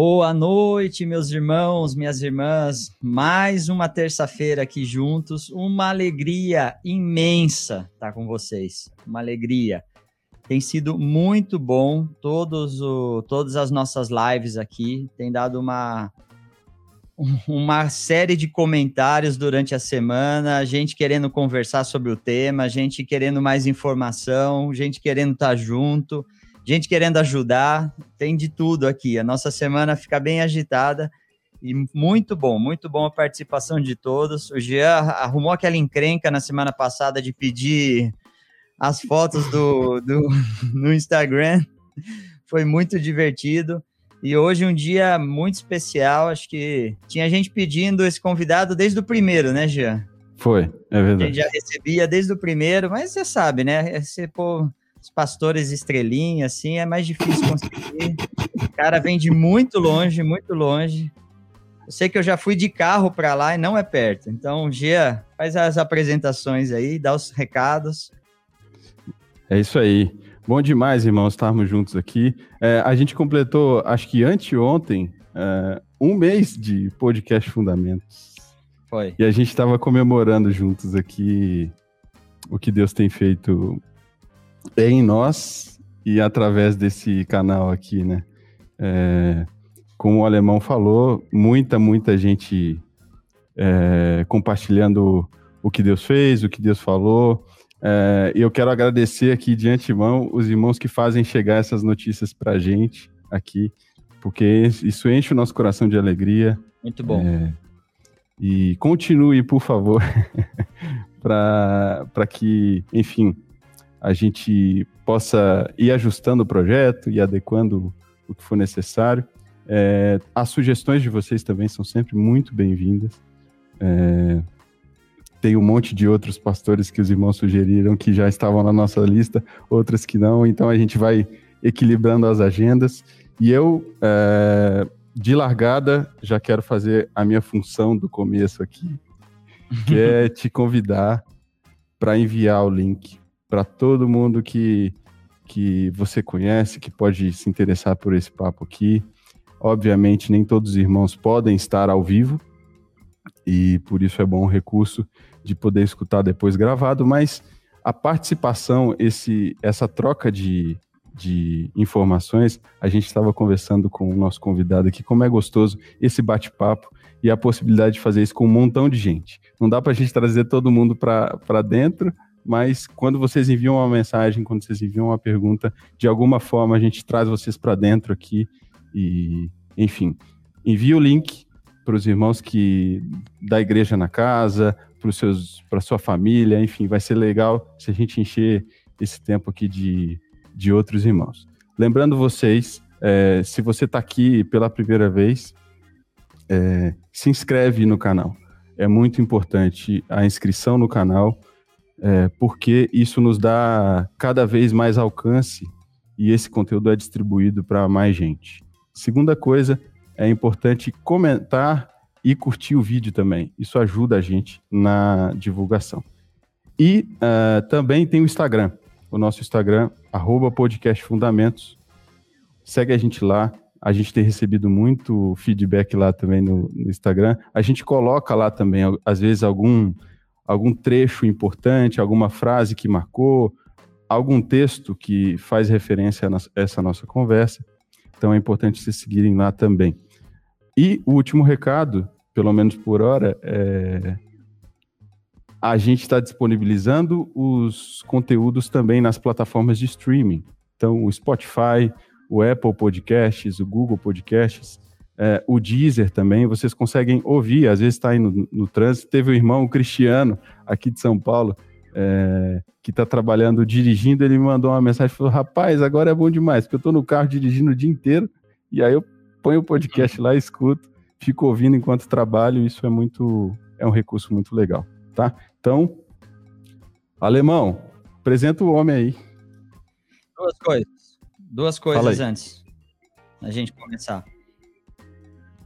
Boa noite, meus irmãos, minhas irmãs. Mais uma terça-feira aqui juntos. Uma alegria imensa estar com vocês. Uma alegria. Tem sido muito bom todos o, todas as nossas lives aqui. Tem dado uma uma série de comentários durante a semana, gente querendo conversar sobre o tema, gente querendo mais informação, gente querendo estar junto gente querendo ajudar, tem de tudo aqui. A nossa semana fica bem agitada e muito bom, muito bom a participação de todos. O Jean arrumou aquela encrenca na semana passada de pedir as fotos do, do no Instagram. Foi muito divertido. E hoje um dia muito especial, acho que tinha gente pedindo esse convidado desde o primeiro, né, Jean? Foi, é verdade. A gente já recebia desde o primeiro, mas você sabe, né? Você, pô, os pastores estrelinha, assim, é mais difícil conseguir. O cara vem de muito longe, muito longe. Eu sei que eu já fui de carro para lá e não é perto. Então, Gia, faz as apresentações aí, dá os recados. É isso aí. Bom demais, irmãos, estarmos juntos aqui. É, a gente completou, acho que anteontem, é, um mês de podcast Fundamentos. Foi. E a gente estava comemorando juntos aqui o que Deus tem feito em nós e através desse canal aqui, né? É, como o alemão falou, muita, muita gente é, compartilhando o que Deus fez, o que Deus falou. É, e eu quero agradecer aqui de antemão os irmãos que fazem chegar essas notícias para a gente aqui, porque isso enche o nosso coração de alegria. Muito bom. É, e continue, por favor, para que, enfim, a gente possa ir ajustando o projeto e adequando o que for necessário. É, as sugestões de vocês também são sempre muito bem-vindas. É, tem um monte de outros pastores que os irmãos sugeriram que já estavam na nossa lista, outras que não, então a gente vai equilibrando as agendas. E eu, é, de largada, já quero fazer a minha função do começo aqui, que é te convidar para enviar o link para todo mundo que, que você conhece, que pode se interessar por esse papo aqui. Obviamente, nem todos os irmãos podem estar ao vivo, e por isso é bom o recurso de poder escutar depois gravado, mas a participação, esse, essa troca de, de informações, a gente estava conversando com o nosso convidado aqui, como é gostoso esse bate-papo e a possibilidade de fazer isso com um montão de gente. Não dá para a gente trazer todo mundo para dentro, mas quando vocês enviam uma mensagem, quando vocês enviam uma pergunta, de alguma forma a gente traz vocês para dentro aqui e, enfim, envia o link para os irmãos que da igreja na casa, para sua família, enfim, vai ser legal se a gente encher esse tempo aqui de, de outros irmãos. Lembrando vocês, é, se você está aqui pela primeira vez, é, se inscreve no canal. É muito importante a inscrição no canal é, porque isso nos dá cada vez mais alcance e esse conteúdo é distribuído para mais gente. Segunda coisa, é importante comentar e curtir o vídeo também. Isso ajuda a gente na divulgação. E uh, também tem o Instagram, o nosso Instagram, arroba podcast fundamentos. Segue a gente lá. A gente tem recebido muito feedback lá também no, no Instagram. A gente coloca lá também, às vezes, algum algum trecho importante, alguma frase que marcou, algum texto que faz referência a essa nossa conversa. Então é importante vocês seguirem lá também. E o último recado, pelo menos por hora, é a gente está disponibilizando os conteúdos também nas plataformas de streaming. Então, o Spotify, o Apple Podcasts, o Google Podcasts, é, o Deezer também, vocês conseguem ouvir, às vezes está aí no, no, trânsito. Teve um irmão, o Cristiano, aqui de São Paulo, é, que está trabalhando, dirigindo, ele me mandou uma mensagem, falou, rapaz, agora é bom demais, porque eu estou no carro dirigindo o dia inteiro, e aí eu ponho o podcast lá, escuto, fico ouvindo enquanto trabalho, isso é muito, é um recurso muito legal, tá? Então, Alemão, apresenta o homem aí. Duas coisas, duas coisas antes, a gente começar.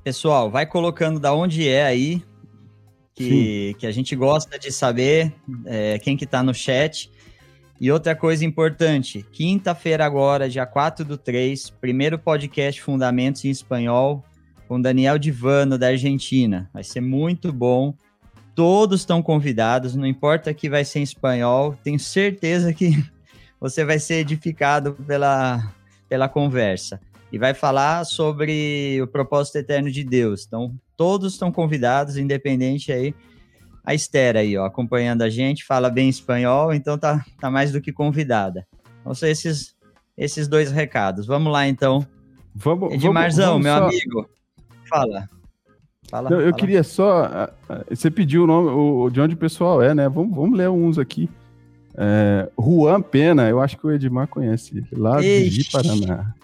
Pessoal, vai colocando da onde é aí, que, que a gente gosta de saber é, quem que tá no chat. E outra coisa importante, quinta-feira agora, dia 4 do 3, primeiro podcast Fundamentos em Espanhol, com Daniel Divano, da Argentina. Vai ser muito bom. Todos estão convidados, não importa que vai ser em espanhol, tenho certeza que você vai ser edificado pela, pela conversa. E vai falar sobre o propósito eterno de Deus. Então, todos estão convidados, independente aí a Esther aí, ó, acompanhando a gente, fala bem espanhol, então tá, tá mais do que convidada. Então são esses, esses dois recados. Vamos lá, então. Vamos, Edmarzão, vamos, vamos meu só... amigo, fala. Fala, Não, eu fala. queria só. Você pediu o nome, o, de onde o pessoal é, né? Vamos, vamos ler uns aqui. É, Juan Pena, eu acho que o Edmar conhece, lá Ixi. de Paraná.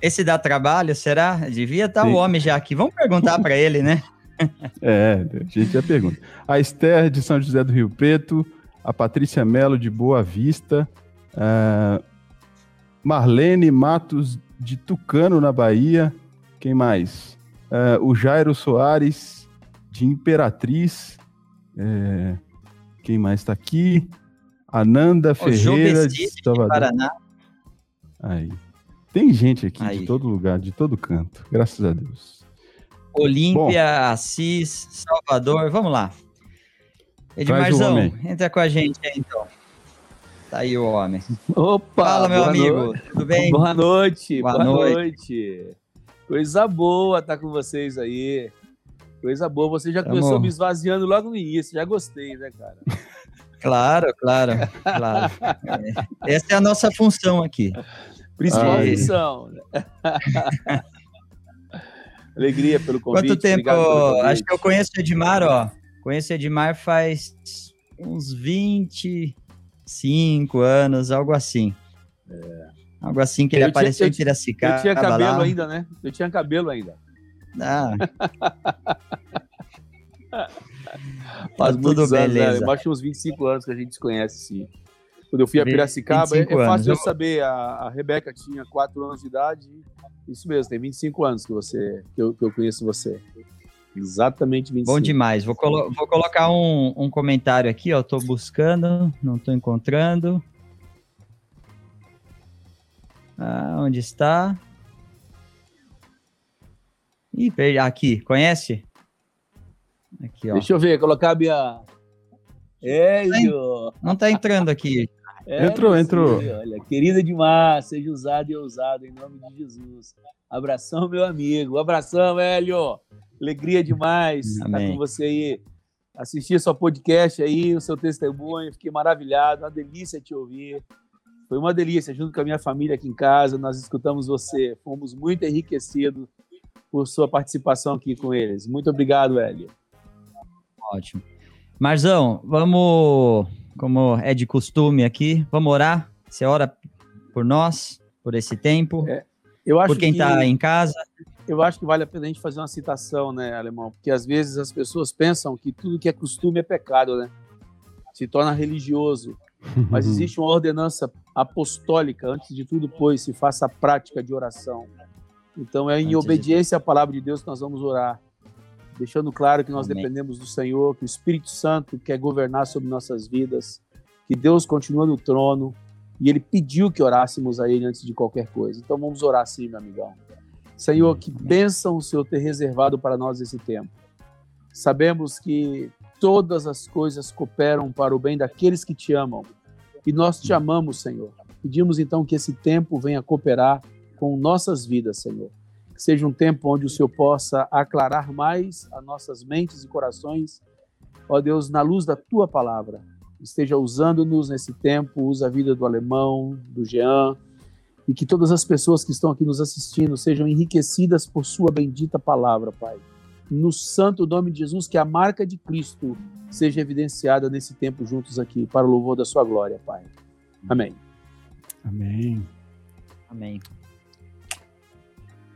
Esse dá trabalho, será? Devia estar tá o homem já aqui. Vamos perguntar para ele, né? É, a gente já pergunta. A Esther de São José do Rio Preto, a Patrícia Melo de Boa Vista, a Marlene Matos de Tucano, na Bahia. Quem mais? Uh, o Jairo Soares de Imperatriz. É, quem mais está aqui? Ananda Ferreira de Salvador. Paraná. Aí. Tem gente aqui Aí. de todo lugar, de todo canto, graças a Deus. Olímpia, Assis, Salvador. Vamos lá. Edmarzão, entra com a gente aí então. Tá aí o homem. Opa! Fala, meu amigo. Noite. Tudo bem? Boa noite. Boa, boa noite. noite. Coisa boa estar tá com vocês aí. Coisa boa. Você já começou me esvaziando logo no início. Já gostei, né, cara? Claro, claro, claro. É. Essa é a nossa função aqui. Principal função. Alegria pelo convite. Quanto tempo? Acho que eu conheço o Edmar, ó. Conheço o Edmar faz uns 25 anos, algo assim. É. Algo assim que ele eu apareceu tinha, em Piracicaba. Eu tinha cabelo lá. ainda, né? Eu tinha cabelo ainda. Ah. Faz tá tudo beleza. Né? Mais de uns 25 anos que a gente se conhece, sim. Quando eu fui a Piracicaba, é, é fácil eu saber. A, a Rebeca tinha 4 anos de idade isso mesmo, tem 25 anos que você que eu, que eu conheço você. Exatamente 25. Bom demais. Vou, colo vou colocar um, um comentário aqui, ó. Tô buscando, não tô encontrando. Ah, onde está? Ih, aqui, conhece? Aqui, ó. Deixa eu ver, colocar a minha. Hélio! Não tá entrando aqui. É, entrou, entrou. Olha, querida demais, seja usado e ousado em nome de Jesus. Abração, meu amigo. Abração, Hélio. Alegria demais estar com você aí. Assistir seu podcast aí, o seu testemunho. Fiquei maravilhado. Uma delícia te ouvir. Foi uma delícia. Junto com a minha família aqui em casa, nós escutamos você. Fomos muito enriquecidos por sua participação aqui com eles. Muito obrigado, Hélio. Ótimo. Marzão, vamos como é de costume aqui, vamos orar? Você ora por nós, por esse tempo, é, eu acho por quem está em casa? Eu acho que vale a pena a gente fazer uma citação, né, Alemão? Porque às vezes as pessoas pensam que tudo que é costume é pecado, né? Se torna religioso. Mas existe uma ordenança apostólica, antes de tudo, pois, se faça a prática de oração. Então é em antes obediência de... à palavra de Deus que nós vamos orar deixando claro que nós Amém. dependemos do Senhor, que o Espírito Santo quer governar sobre nossas vidas, que Deus continua no trono e Ele pediu que orássemos a Ele antes de qualquer coisa. Então vamos orar sim, meu amigão. Senhor, que bênção o Senhor ter reservado para nós esse tempo. Sabemos que todas as coisas cooperam para o bem daqueles que te amam. E nós te amamos, Senhor. Pedimos então que esse tempo venha cooperar com nossas vidas, Senhor que seja um tempo onde o Senhor possa aclarar mais as nossas mentes e corações, ó Deus, na luz da tua palavra. Esteja usando-nos nesse tempo, usa a vida do alemão, do Jean, e que todas as pessoas que estão aqui nos assistindo sejam enriquecidas por sua bendita palavra, Pai. No santo nome de Jesus, que a marca de Cristo seja evidenciada nesse tempo juntos aqui, para o louvor da sua glória, Pai. Amém. Amém. Amém.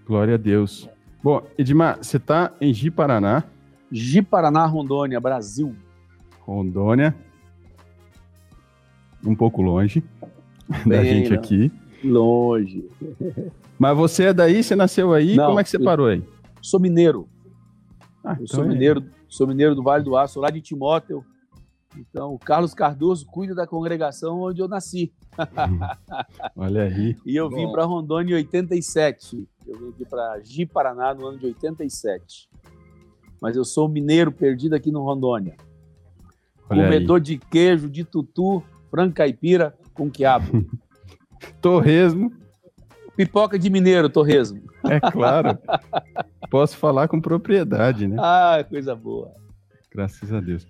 Glória a Deus. Bom, Edmar, você está em Ji-Paraná. Ji-Paraná, Rondônia, Brasil. Rondônia. Um pouco longe Bem, da gente não. aqui. Longe. Mas você é daí? Você nasceu aí? Não, Como é que você parou aí? Sou mineiro. Ah, eu então sou, é... mineiro, sou mineiro do Vale do Aço, lá de Timóteo. Então, o Carlos Cardoso cuida da congregação onde eu nasci. Olha aí. E eu vim para Rondônia em 87. Eu vim aqui para Ji Paraná no ano de 87. Mas eu sou mineiro perdido aqui no Rondônia. Olha Comedor aí. de queijo, de tutu, frango caipira com quiabo. torresmo. Pipoca de mineiro, torresmo. É claro. Posso falar com propriedade, né? Ah, coisa boa. Graças a Deus.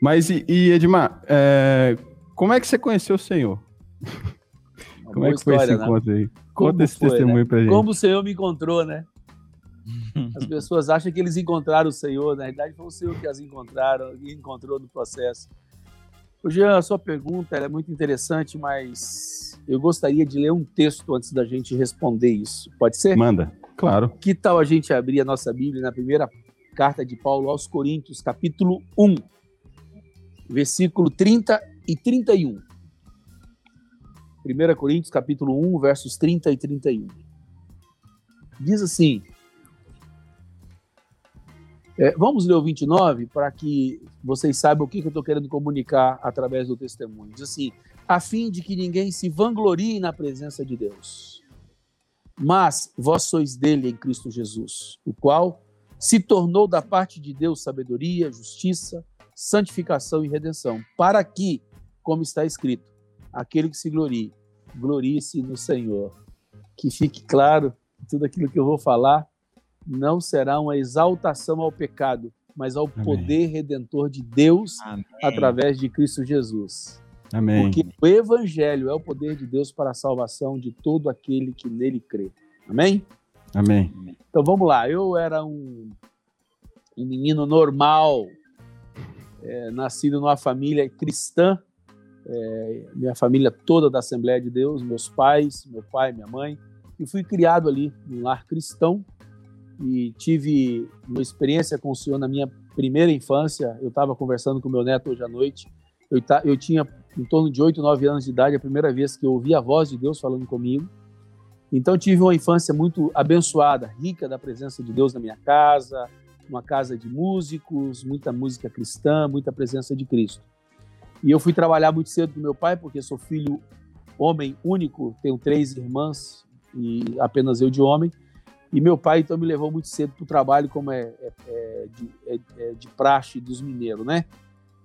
Mas, e, e Edmar, é, como é que você conheceu o Senhor? Uma como é que história, foi esse né? encontro aí? Conta como esse foi, testemunho né? pra gente. Como o Senhor me encontrou, né? As pessoas acham que eles encontraram o Senhor, na verdade foi o Senhor que as encontraram e encontrou no processo. O Jean, a sua pergunta é muito interessante, mas eu gostaria de ler um texto antes da gente responder isso. Pode ser? Manda, claro. Que tal a gente abrir a nossa Bíblia na primeira carta de Paulo aos Coríntios, capítulo 1, versículo 30 e 31. 1 Coríntios, capítulo 1, versos 30 e 31. Diz assim: é, vamos ler o 29 para que vocês saibam o que, que eu estou querendo comunicar através do testemunho. Diz assim: a fim de que ninguém se vanglorie na presença de Deus. Mas vós sois dele em Cristo Jesus, o qual se tornou da parte de Deus sabedoria, justiça, santificação e redenção, para que, como está escrito, aquele que se glorie, glorie-se no Senhor. Que fique claro tudo aquilo que eu vou falar não será uma exaltação ao pecado, mas ao Amém. poder redentor de Deus Amém. através de Cristo Jesus. Amém. Porque o Evangelho é o poder de Deus para a salvação de todo aquele que nele crê. Amém? Amém. Então vamos lá. Eu era um, um menino normal, é, nascido numa família cristã, é, minha família toda da Assembleia de Deus, meus pais, meu pai, minha mãe, e fui criado ali num lar cristão e tive uma experiência com o Senhor na minha primeira infância. Eu estava conversando com meu neto hoje à noite. Eu, eu tinha em torno de 8, 9 anos de idade, a primeira vez que eu ouvi a voz de Deus falando comigo. Então tive uma infância muito abençoada, rica da presença de Deus na minha casa, uma casa de músicos, muita música cristã, muita presença de Cristo. E eu fui trabalhar muito cedo com meu pai, porque sou filho homem único, tenho três irmãs e apenas eu de homem. E meu pai então me levou muito cedo para o trabalho, como é, é, é, de, é, é, de, praxe dos mineiros, né?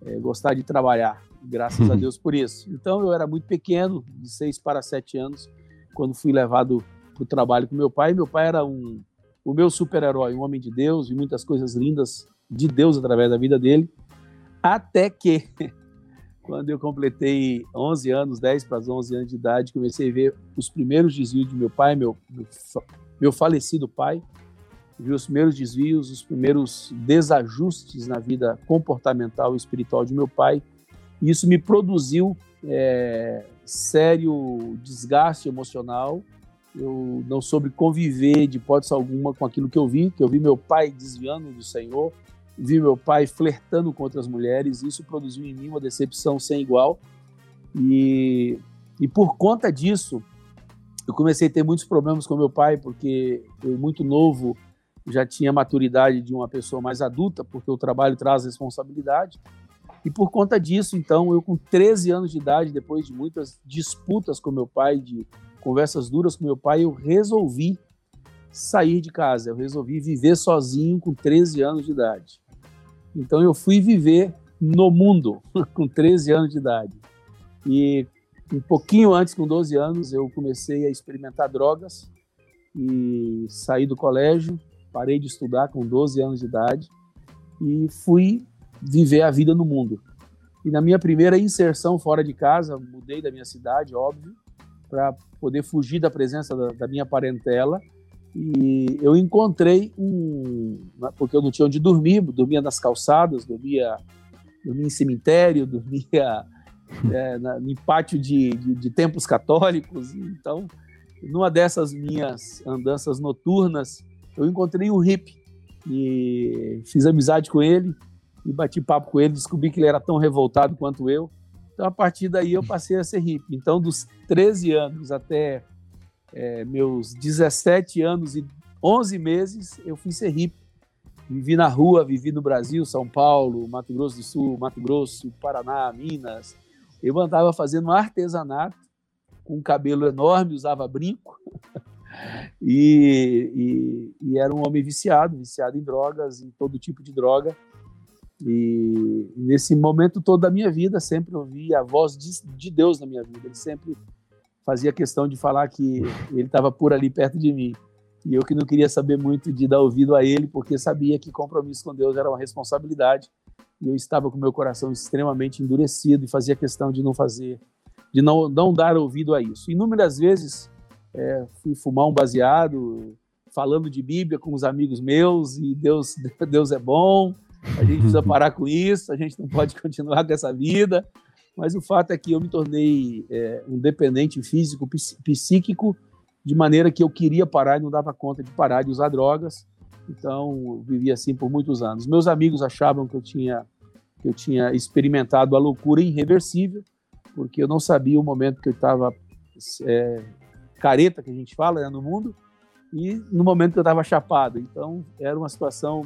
É, gostar de trabalhar, graças a Deus por isso. Então eu era muito pequeno, de seis para sete anos, quando fui levado para o trabalho com meu pai. Meu pai era um, o meu super-herói, um homem de Deus, e muitas coisas lindas de Deus através da vida dele. Até que, quando eu completei 11 anos, 10 para 11 anos de idade, comecei a ver os primeiros desvios de meu pai, meu, meu meu falecido pai, vi os primeiros desvios, os primeiros desajustes na vida comportamental e espiritual de meu pai, e isso me produziu é, sério desgaste emocional. Eu não soube conviver de hipótese alguma com aquilo que eu vi, que eu vi meu pai desviando do Senhor, vi meu pai flertando com outras mulheres, isso produziu em mim uma decepção sem igual. E, e por conta disso, eu comecei a ter muitos problemas com meu pai, porque eu, muito novo, já tinha maturidade de uma pessoa mais adulta, porque o trabalho traz responsabilidade. E por conta disso, então, eu com 13 anos de idade, depois de muitas disputas com meu pai, de conversas duras com meu pai, eu resolvi sair de casa. Eu resolvi viver sozinho com 13 anos de idade. Então eu fui viver no mundo com 13 anos de idade. E um pouquinho antes, com 12 anos, eu comecei a experimentar drogas e saí do colégio, parei de estudar com 12 anos de idade e fui viver a vida no mundo. E na minha primeira inserção fora de casa, mudei da minha cidade, óbvio, para poder fugir da presença da, da, minha parentela. E eu encontrei um. Porque eu não tinha onde dormir, dormia nas calçadas, dormia, dormia em cemitério, dormia é, na, em pátio de, de, de, católicos. Então, numa dessas minhas andanças noturnas, eu encontrei um hippie e fiz amizade com ele e bati papo com ele, descobri que ele era tão revoltado quanto eu. Então, a partir daí, eu passei a ser hippie. Então, dos 13 anos até é, meus 17 anos e 11 meses, eu fui ser hippie. Vivi na rua, vivi no Brasil, São Paulo, Mato Grosso do Sul, Mato Grosso, Paraná, Minas. Eu andava fazendo artesanato, com cabelo enorme, usava brinco. e, e, e, era um homem viciado, viciado em drogas, em todo tipo de droga. E nesse momento todo da minha vida, sempre ouvi a voz de, de Deus na minha vida. Ele sempre fazia questão de falar que ele estava por ali perto de mim. E eu que não queria saber muito de dar ouvido a ele, porque sabia que compromisso com Deus era uma responsabilidade. E eu estava com meu coração extremamente endurecido e fazia questão de não fazer, de não, não dar ouvido a isso. Inúmeras vezes é, fui fumar um baseado, falando de Bíblia com os amigos meus, e Deus, Deus é bom, a gente precisa parar com isso, a gente não pode continuar com essa vida. Mas o fato é que eu me tornei é, um dependente físico, psíquico, de maneira que eu queria parar e não dava conta de parar de usar drogas. Então, vivi assim por muitos anos. Meus amigos achavam que eu tinha que eu tinha experimentado a loucura irreversível, porque eu não sabia o momento que eu estava é, careta, que a gente fala né, no mundo, e no momento que eu estava chapado. Então, era uma situação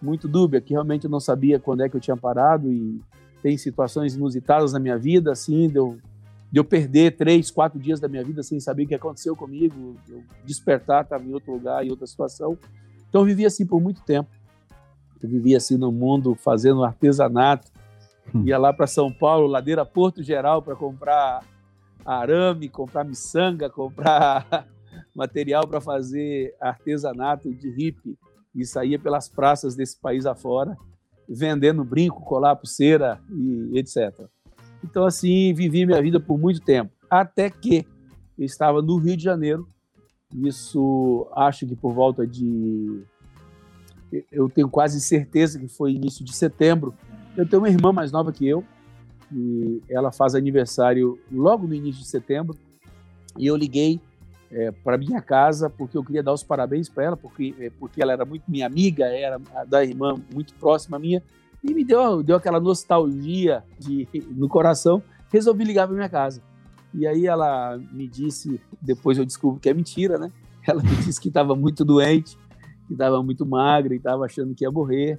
muito dúbia, que realmente eu não sabia quando é que eu tinha parado e tem situações inusitadas na minha vida, assim, de eu de eu perder três, quatro dias da minha vida sem saber o que aconteceu comigo, eu despertar, estava em outro lugar, em outra situação. Então eu vivi assim por muito tempo. Eu vivia assim no mundo fazendo artesanato, hum. ia lá para São Paulo, ladeira Porto Geral, para comprar arame, comprar miçanga, comprar material para fazer artesanato de hippie e saía pelas praças desse país afora, vendendo brinco, colar, pulseira e etc. Então, assim, vivi minha vida por muito tempo. Até que eu estava no Rio de Janeiro. Isso, acho que por volta de. Eu tenho quase certeza que foi início de setembro. Eu tenho uma irmã mais nova que eu. E ela faz aniversário logo no início de setembro. E eu liguei é, para minha casa porque eu queria dar os parabéns para ela, porque, é, porque ela era muito minha amiga, era da irmã muito próxima minha e me deu, deu aquela nostalgia de, no coração. Resolvi ligar para minha casa. E aí ela me disse, depois eu descubro que é mentira, né? Ela me disse que estava muito doente, que estava muito magra e estava achando que ia morrer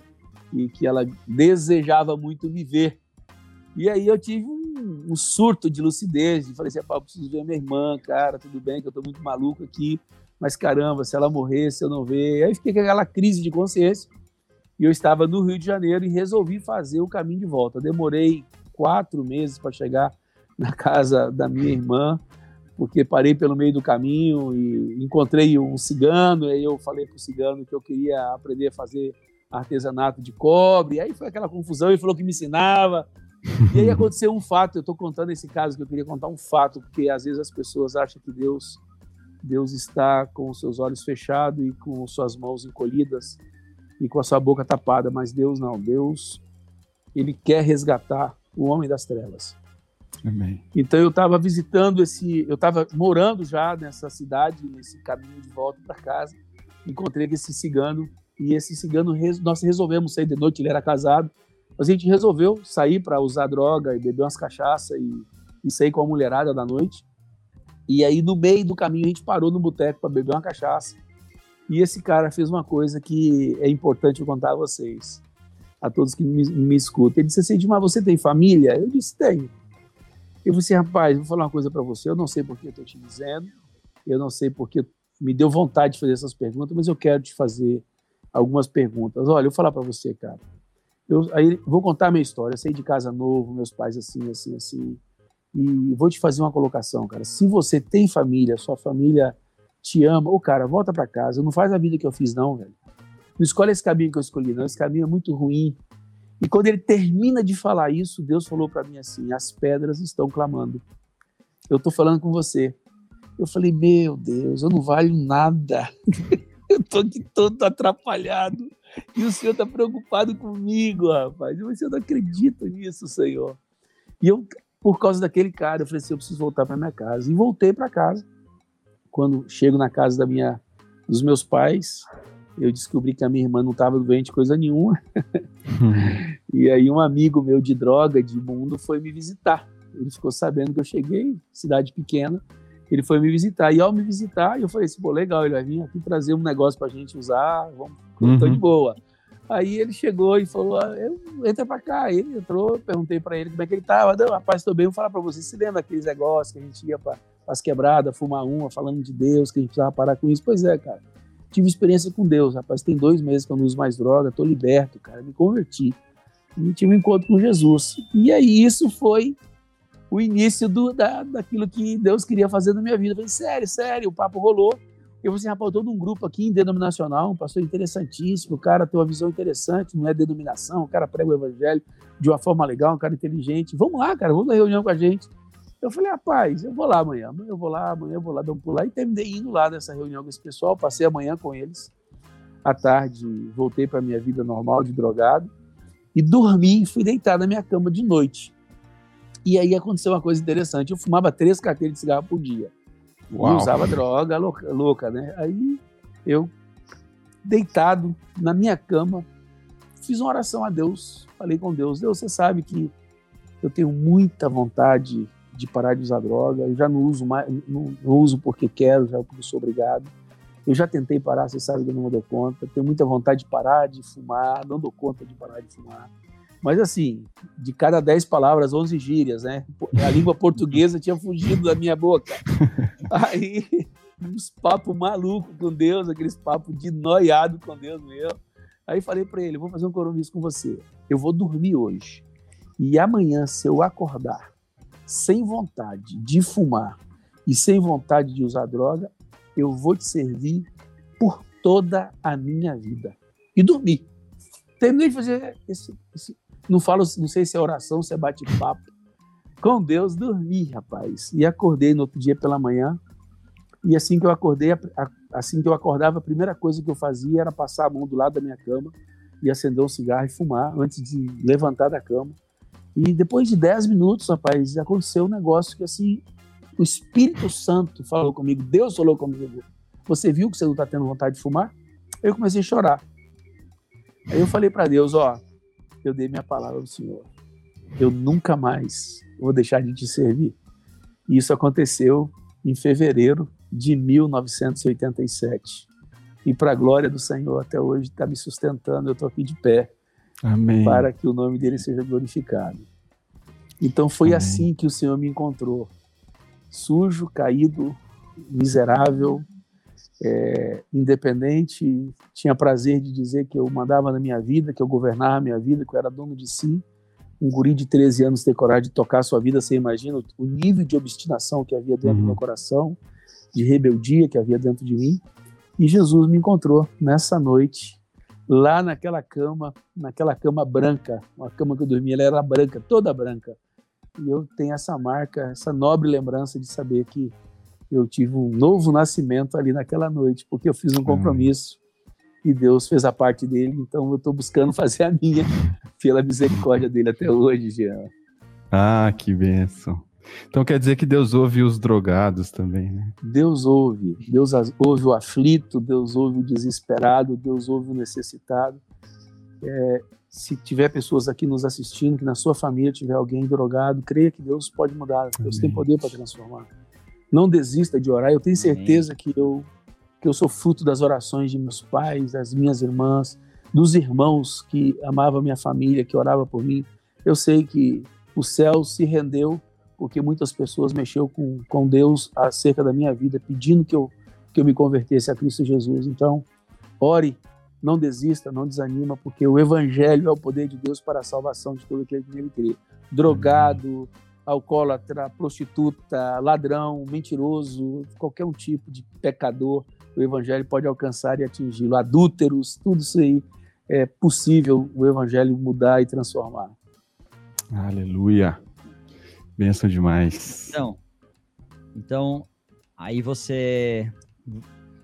e que ela desejava muito viver. E aí eu tive um, um surto de lucidez e falei assim, eu preciso ver minha irmã, cara, tudo bem que eu estou muito maluco aqui, mas caramba, se ela morrer, se eu não ver... Aí fiquei com aquela crise de consciência e eu estava no Rio de Janeiro e resolvi fazer o caminho de volta. Demorei quatro meses para chegar na casa da minha irmã, porque parei pelo meio do caminho e encontrei um cigano. E aí eu falei para o cigano que eu queria aprender a fazer artesanato de cobre. E aí foi aquela confusão. Ele falou que me ensinava. E aí aconteceu um fato. Eu estou contando esse caso que eu queria contar um fato, porque às vezes as pessoas acham que Deus Deus está com os seus olhos fechados e com suas mãos encolhidas e com a sua boca tapada, mas Deus não. Deus, ele quer resgatar o homem das trevas. Amém. Então eu estava visitando esse, eu estava morando já nessa cidade, nesse caminho de volta para casa, encontrei esse cigano e esse cigano nós resolvemos sair de noite, ele era casado, mas a gente resolveu sair para usar droga e beber umas cachaça e, e sair com a mulherada da noite. E aí no meio do caminho a gente parou no boteco para beber uma cachaça e esse cara fez uma coisa que é importante eu contar a vocês, a todos que me, me escutam. Ele disse assim: Edmar, você tem família? Eu disse: tenho. Eu disse: assim, rapaz, vou falar uma coisa para você. Eu não sei por que eu estou te dizendo, eu não sei porque me deu vontade de fazer essas perguntas, mas eu quero te fazer algumas perguntas. Olha, eu vou falar para você, cara. Eu, aí vou contar a minha história. Eu saí de casa novo, meus pais assim, assim, assim. E vou te fazer uma colocação, cara. Se você tem família, sua família te ama. Ô, cara, volta para casa. Não faz a vida que eu fiz, não, velho. Não escolhe esse caminho que eu escolhi, não. Esse caminho é muito ruim. E quando ele termina de falar isso, Deus falou para mim assim: as pedras estão clamando. Eu tô falando com você. Eu falei: meu Deus, eu não valho nada. eu tô aqui todo atrapalhado. E o Senhor tá preocupado comigo, rapaz. Eu, eu não acredito nisso, Senhor. E eu, por causa daquele cara, eu falei assim: eu preciso voltar para minha casa. E voltei para casa quando chego na casa da minha, dos meus pais, eu descobri que a minha irmã não estava doente coisa nenhuma. e aí um amigo meu de droga, de mundo, foi me visitar. Ele ficou sabendo que eu cheguei, cidade pequena, ele foi me visitar. E ao me visitar, eu falei assim, pô, legal, ele vai vir aqui trazer um negócio para a gente usar, vamos, uhum. tô de boa. Aí ele chegou e falou: ah, entra pra cá. Ele entrou, perguntei para ele como é que ele tava. Não, rapaz, tô bem, vou falar para você. Você lembra daqueles negócios que a gente ia para as quebradas, fumar uma, falando de Deus, que a gente precisava parar com isso? Pois é, cara. Tive experiência com Deus, rapaz. Tem dois meses que eu não uso mais droga, tô liberto, cara. Me converti. E tive um encontro com Jesus. E aí isso foi o início do, da, daquilo que Deus queria fazer na minha vida. Eu falei, sério, sério, o papo rolou. Eu falei assim, rapaz, todo um grupo aqui em denominacional, um pastor interessantíssimo, o cara tem uma visão interessante, não é denominação, o cara prega o evangelho de uma forma legal, um cara inteligente. Vamos lá, cara, vamos na reunião com a gente. Eu falei, rapaz, eu vou lá amanhã, amanhã eu vou lá, amanhã eu vou lá, dar um pulo lá. E terminei indo lá nessa reunião com esse pessoal, passei a manhã com eles. À tarde, voltei para minha vida normal de drogado e dormi, fui deitar na minha cama de noite. E aí aconteceu uma coisa interessante, eu fumava três carteiras de cigarro por dia. Uau. E usava droga louca, louca, né? Aí eu, deitado na minha cama, fiz uma oração a Deus. Falei com Deus: Deus, você sabe que eu tenho muita vontade de parar de usar droga. Eu já não uso mais, não, não uso porque quero, já porque sou obrigado. Eu já tentei parar, você sabe que eu não dou conta. Tenho muita vontade de parar de fumar, não dou conta de parar de fumar. Mas assim, de cada dez palavras, onze gírias, né? A língua portuguesa tinha fugido da minha boca. Aí, uns papos malucos com Deus, aqueles papos de noiado com Deus mesmo. Aí falei para ele, vou fazer um compromisso com você. Eu vou dormir hoje. E amanhã, se eu acordar sem vontade de fumar e sem vontade de usar droga, eu vou te servir por toda a minha vida. E dormi. Terminei de fazer esse, esse, não falo, não sei se é oração, se é bate-papo. Com Deus, dormi, rapaz. E acordei no outro dia pela manhã. E assim que eu acordei, assim que eu acordava, a primeira coisa que eu fazia era passar a mão do lado da minha cama e acender um cigarro e fumar antes de levantar da cama. E depois de 10 minutos, rapaz, aconteceu um negócio que assim, o Espírito Santo falou comigo, Deus falou comigo. Você viu que você não está tendo vontade de fumar? Eu comecei a chorar. Aí eu falei para Deus, ó, eu dei minha palavra ao Senhor. Eu nunca mais vou deixar de te servir. E isso aconteceu em fevereiro de 1987. E para a glória do Senhor, até hoje está me sustentando, eu estou aqui de pé. Amém. Para que o nome dele seja glorificado. Então foi Amém. assim que o Senhor me encontrou. Sujo, caído, miserável, é, independente, tinha prazer de dizer que eu mandava na minha vida, que eu governava a minha vida, que eu era dono de si. Um guri de 13 anos ter coragem de tocar a sua vida, você imagina o nível de obstinação que havia dentro uhum. do meu coração, de rebeldia que havia dentro de mim. E Jesus me encontrou nessa noite, lá naquela cama, naquela cama branca, uma cama que eu dormia, ela era branca, toda branca. E eu tenho essa marca, essa nobre lembrança de saber que eu tive um novo nascimento ali naquela noite, porque eu fiz um compromisso e Deus fez a parte dele, então eu estou buscando fazer a minha pela misericórdia dele até hoje, Jean. Ah, que benção. Então quer dizer que Deus ouve os drogados também, né? Deus ouve. Deus ouve o aflito, Deus ouve o desesperado, Deus ouve o necessitado. É, se tiver pessoas aqui nos assistindo, que na sua família tiver alguém drogado, creia que Deus pode mudar. Deus Amém. tem poder para transformar. Não desista de orar. Eu tenho certeza que eu, que eu sou fruto das orações de meus pais, das minhas irmãs, dos irmãos que amavam minha família, que orava por mim. Eu sei que o céu se rendeu porque muitas pessoas mexeu com, com Deus acerca da minha vida, pedindo que eu, que eu me convertesse a Cristo Jesus. Então, ore, não desista, não desanima, porque o Evangelho é o poder de Deus para a salvação de todo aquele que nele crê. Drogado, alcoólatra, prostituta, ladrão, mentiroso, qualquer um tipo de pecador, o evangelho pode alcançar e atingi-lo. Adúlteros, tudo isso aí é possível o evangelho mudar e transformar. Aleluia. Benção demais. Então, então aí você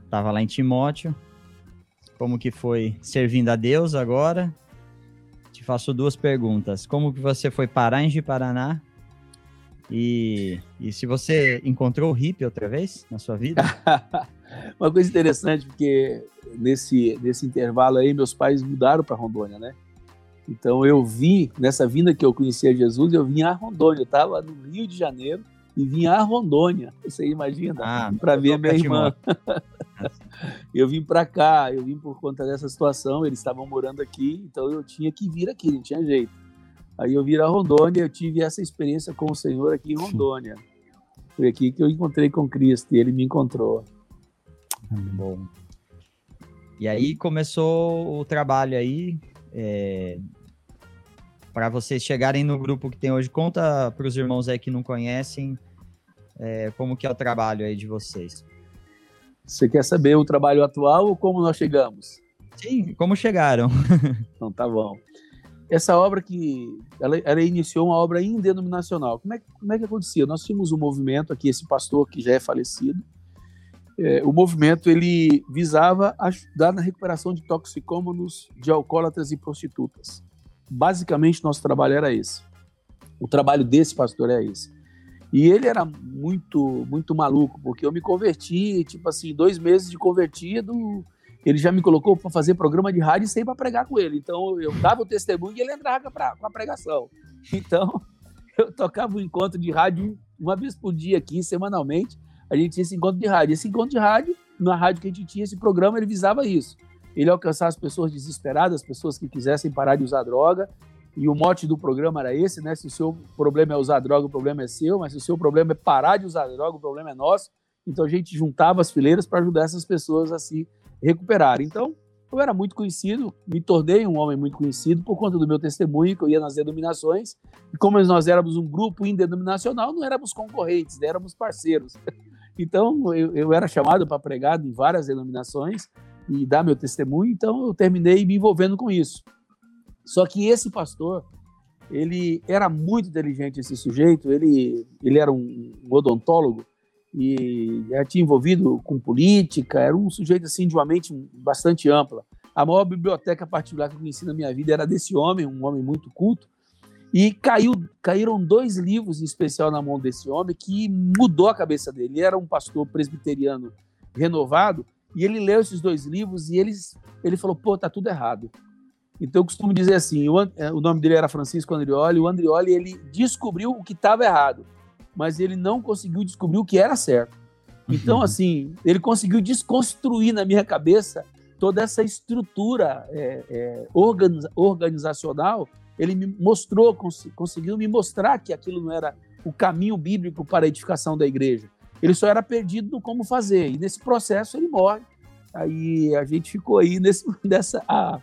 estava lá em Timóteo, como que foi servindo a Deus agora? Te faço duas perguntas. Como que você foi parar em Ji-Paraná e, e se você encontrou o hippie outra vez na sua vida? Uma coisa interessante, porque nesse, nesse intervalo aí, meus pais mudaram para Rondônia, né? Então eu vim, nessa vinda que eu conhecia Jesus, eu vim a Rondônia. Eu estava no Rio de Janeiro e vim a Rondônia. Você imagina? Ah, para ver a minha irmã. eu vim para cá, eu vim por conta dessa situação, eles estavam morando aqui, então eu tinha que vir aqui, não tinha jeito. Aí eu vim a Rondônia, eu tive essa experiência com o Senhor aqui em Rondônia. Foi aqui que eu encontrei com Cristo e ele me encontrou. Bom. E aí começou o trabalho aí, é, para vocês chegarem no grupo que tem hoje. Conta para os irmãos aí que não conhecem é, como que é o trabalho aí de vocês. Você quer saber o trabalho atual ou como nós chegamos? Sim, como chegaram. então tá bom. Essa obra que ela, ela iniciou uma obra indenominacional. Como é, como é que acontecia? Nós tínhamos um movimento aqui, esse pastor que já é falecido. É, o movimento ele visava ajudar na recuperação de toxicômanos, de alcoólatras e prostitutas. Basicamente, nosso trabalho era esse. O trabalho desse pastor é esse. E ele era muito, muito maluco, porque eu me converti, tipo assim, dois meses de convertido, ele já me colocou para fazer programa de rádio sem para pregar com ele. Então eu dava o testemunho e ele entrava com a pregação. Então eu tocava um encontro de rádio uma vez por dia aqui, semanalmente. A gente tinha esse encontro de rádio. Esse encontro de rádio, na rádio que a gente tinha esse programa, ele visava isso. Ele alcançar as pessoas desesperadas, as pessoas que quisessem parar de usar droga, e o mote do programa era esse, né? Se o seu problema é usar droga, o problema é seu, mas se o seu problema é parar de usar droga, o problema é nosso. Então a gente juntava as fileiras para ajudar essas pessoas a se recuperar. Então, eu era muito conhecido, me tornei um homem muito conhecido por conta do meu testemunho, que eu ia nas denominações. E como nós éramos um grupo indenominacional, não éramos concorrentes, né? éramos parceiros. Então, eu, eu era chamado para pregar em várias denominações e dar meu testemunho, então eu terminei me envolvendo com isso. Só que esse pastor, ele era muito inteligente, esse sujeito, ele, ele era um, odontólogo e já tinha envolvido com política, era um sujeito assim de uma mente bastante ampla. A maior biblioteca particular que eu conheci na minha vida era desse homem, um homem muito culto, e caiu, caíram dois livros em especial na mão desse homem que mudou a cabeça dele. Ele era um pastor presbiteriano renovado e ele leu esses dois livros e eles, ele falou: pô, tá tudo errado. Então eu costumo dizer assim, o, é, o nome dele era Francisco Andrioli, o Andrioli ele descobriu o que estava errado, mas ele não conseguiu descobrir o que era certo. Então, uhum. assim, ele conseguiu desconstruir na minha cabeça toda essa estrutura é, é, organiza organizacional. Ele me mostrou, cons conseguiu me mostrar que aquilo não era o caminho bíblico para a edificação da igreja. Ele só era perdido no como fazer. E nesse processo ele morre. Aí a gente ficou aí nesse, nessa, a,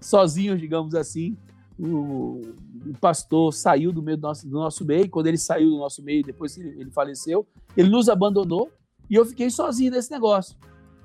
sozinhos, digamos assim. O, o, pastor saiu do meio do nosso, do nosso meio. Quando ele saiu do nosso meio, depois ele, ele faleceu, ele nos abandonou e eu fiquei sozinho nesse negócio.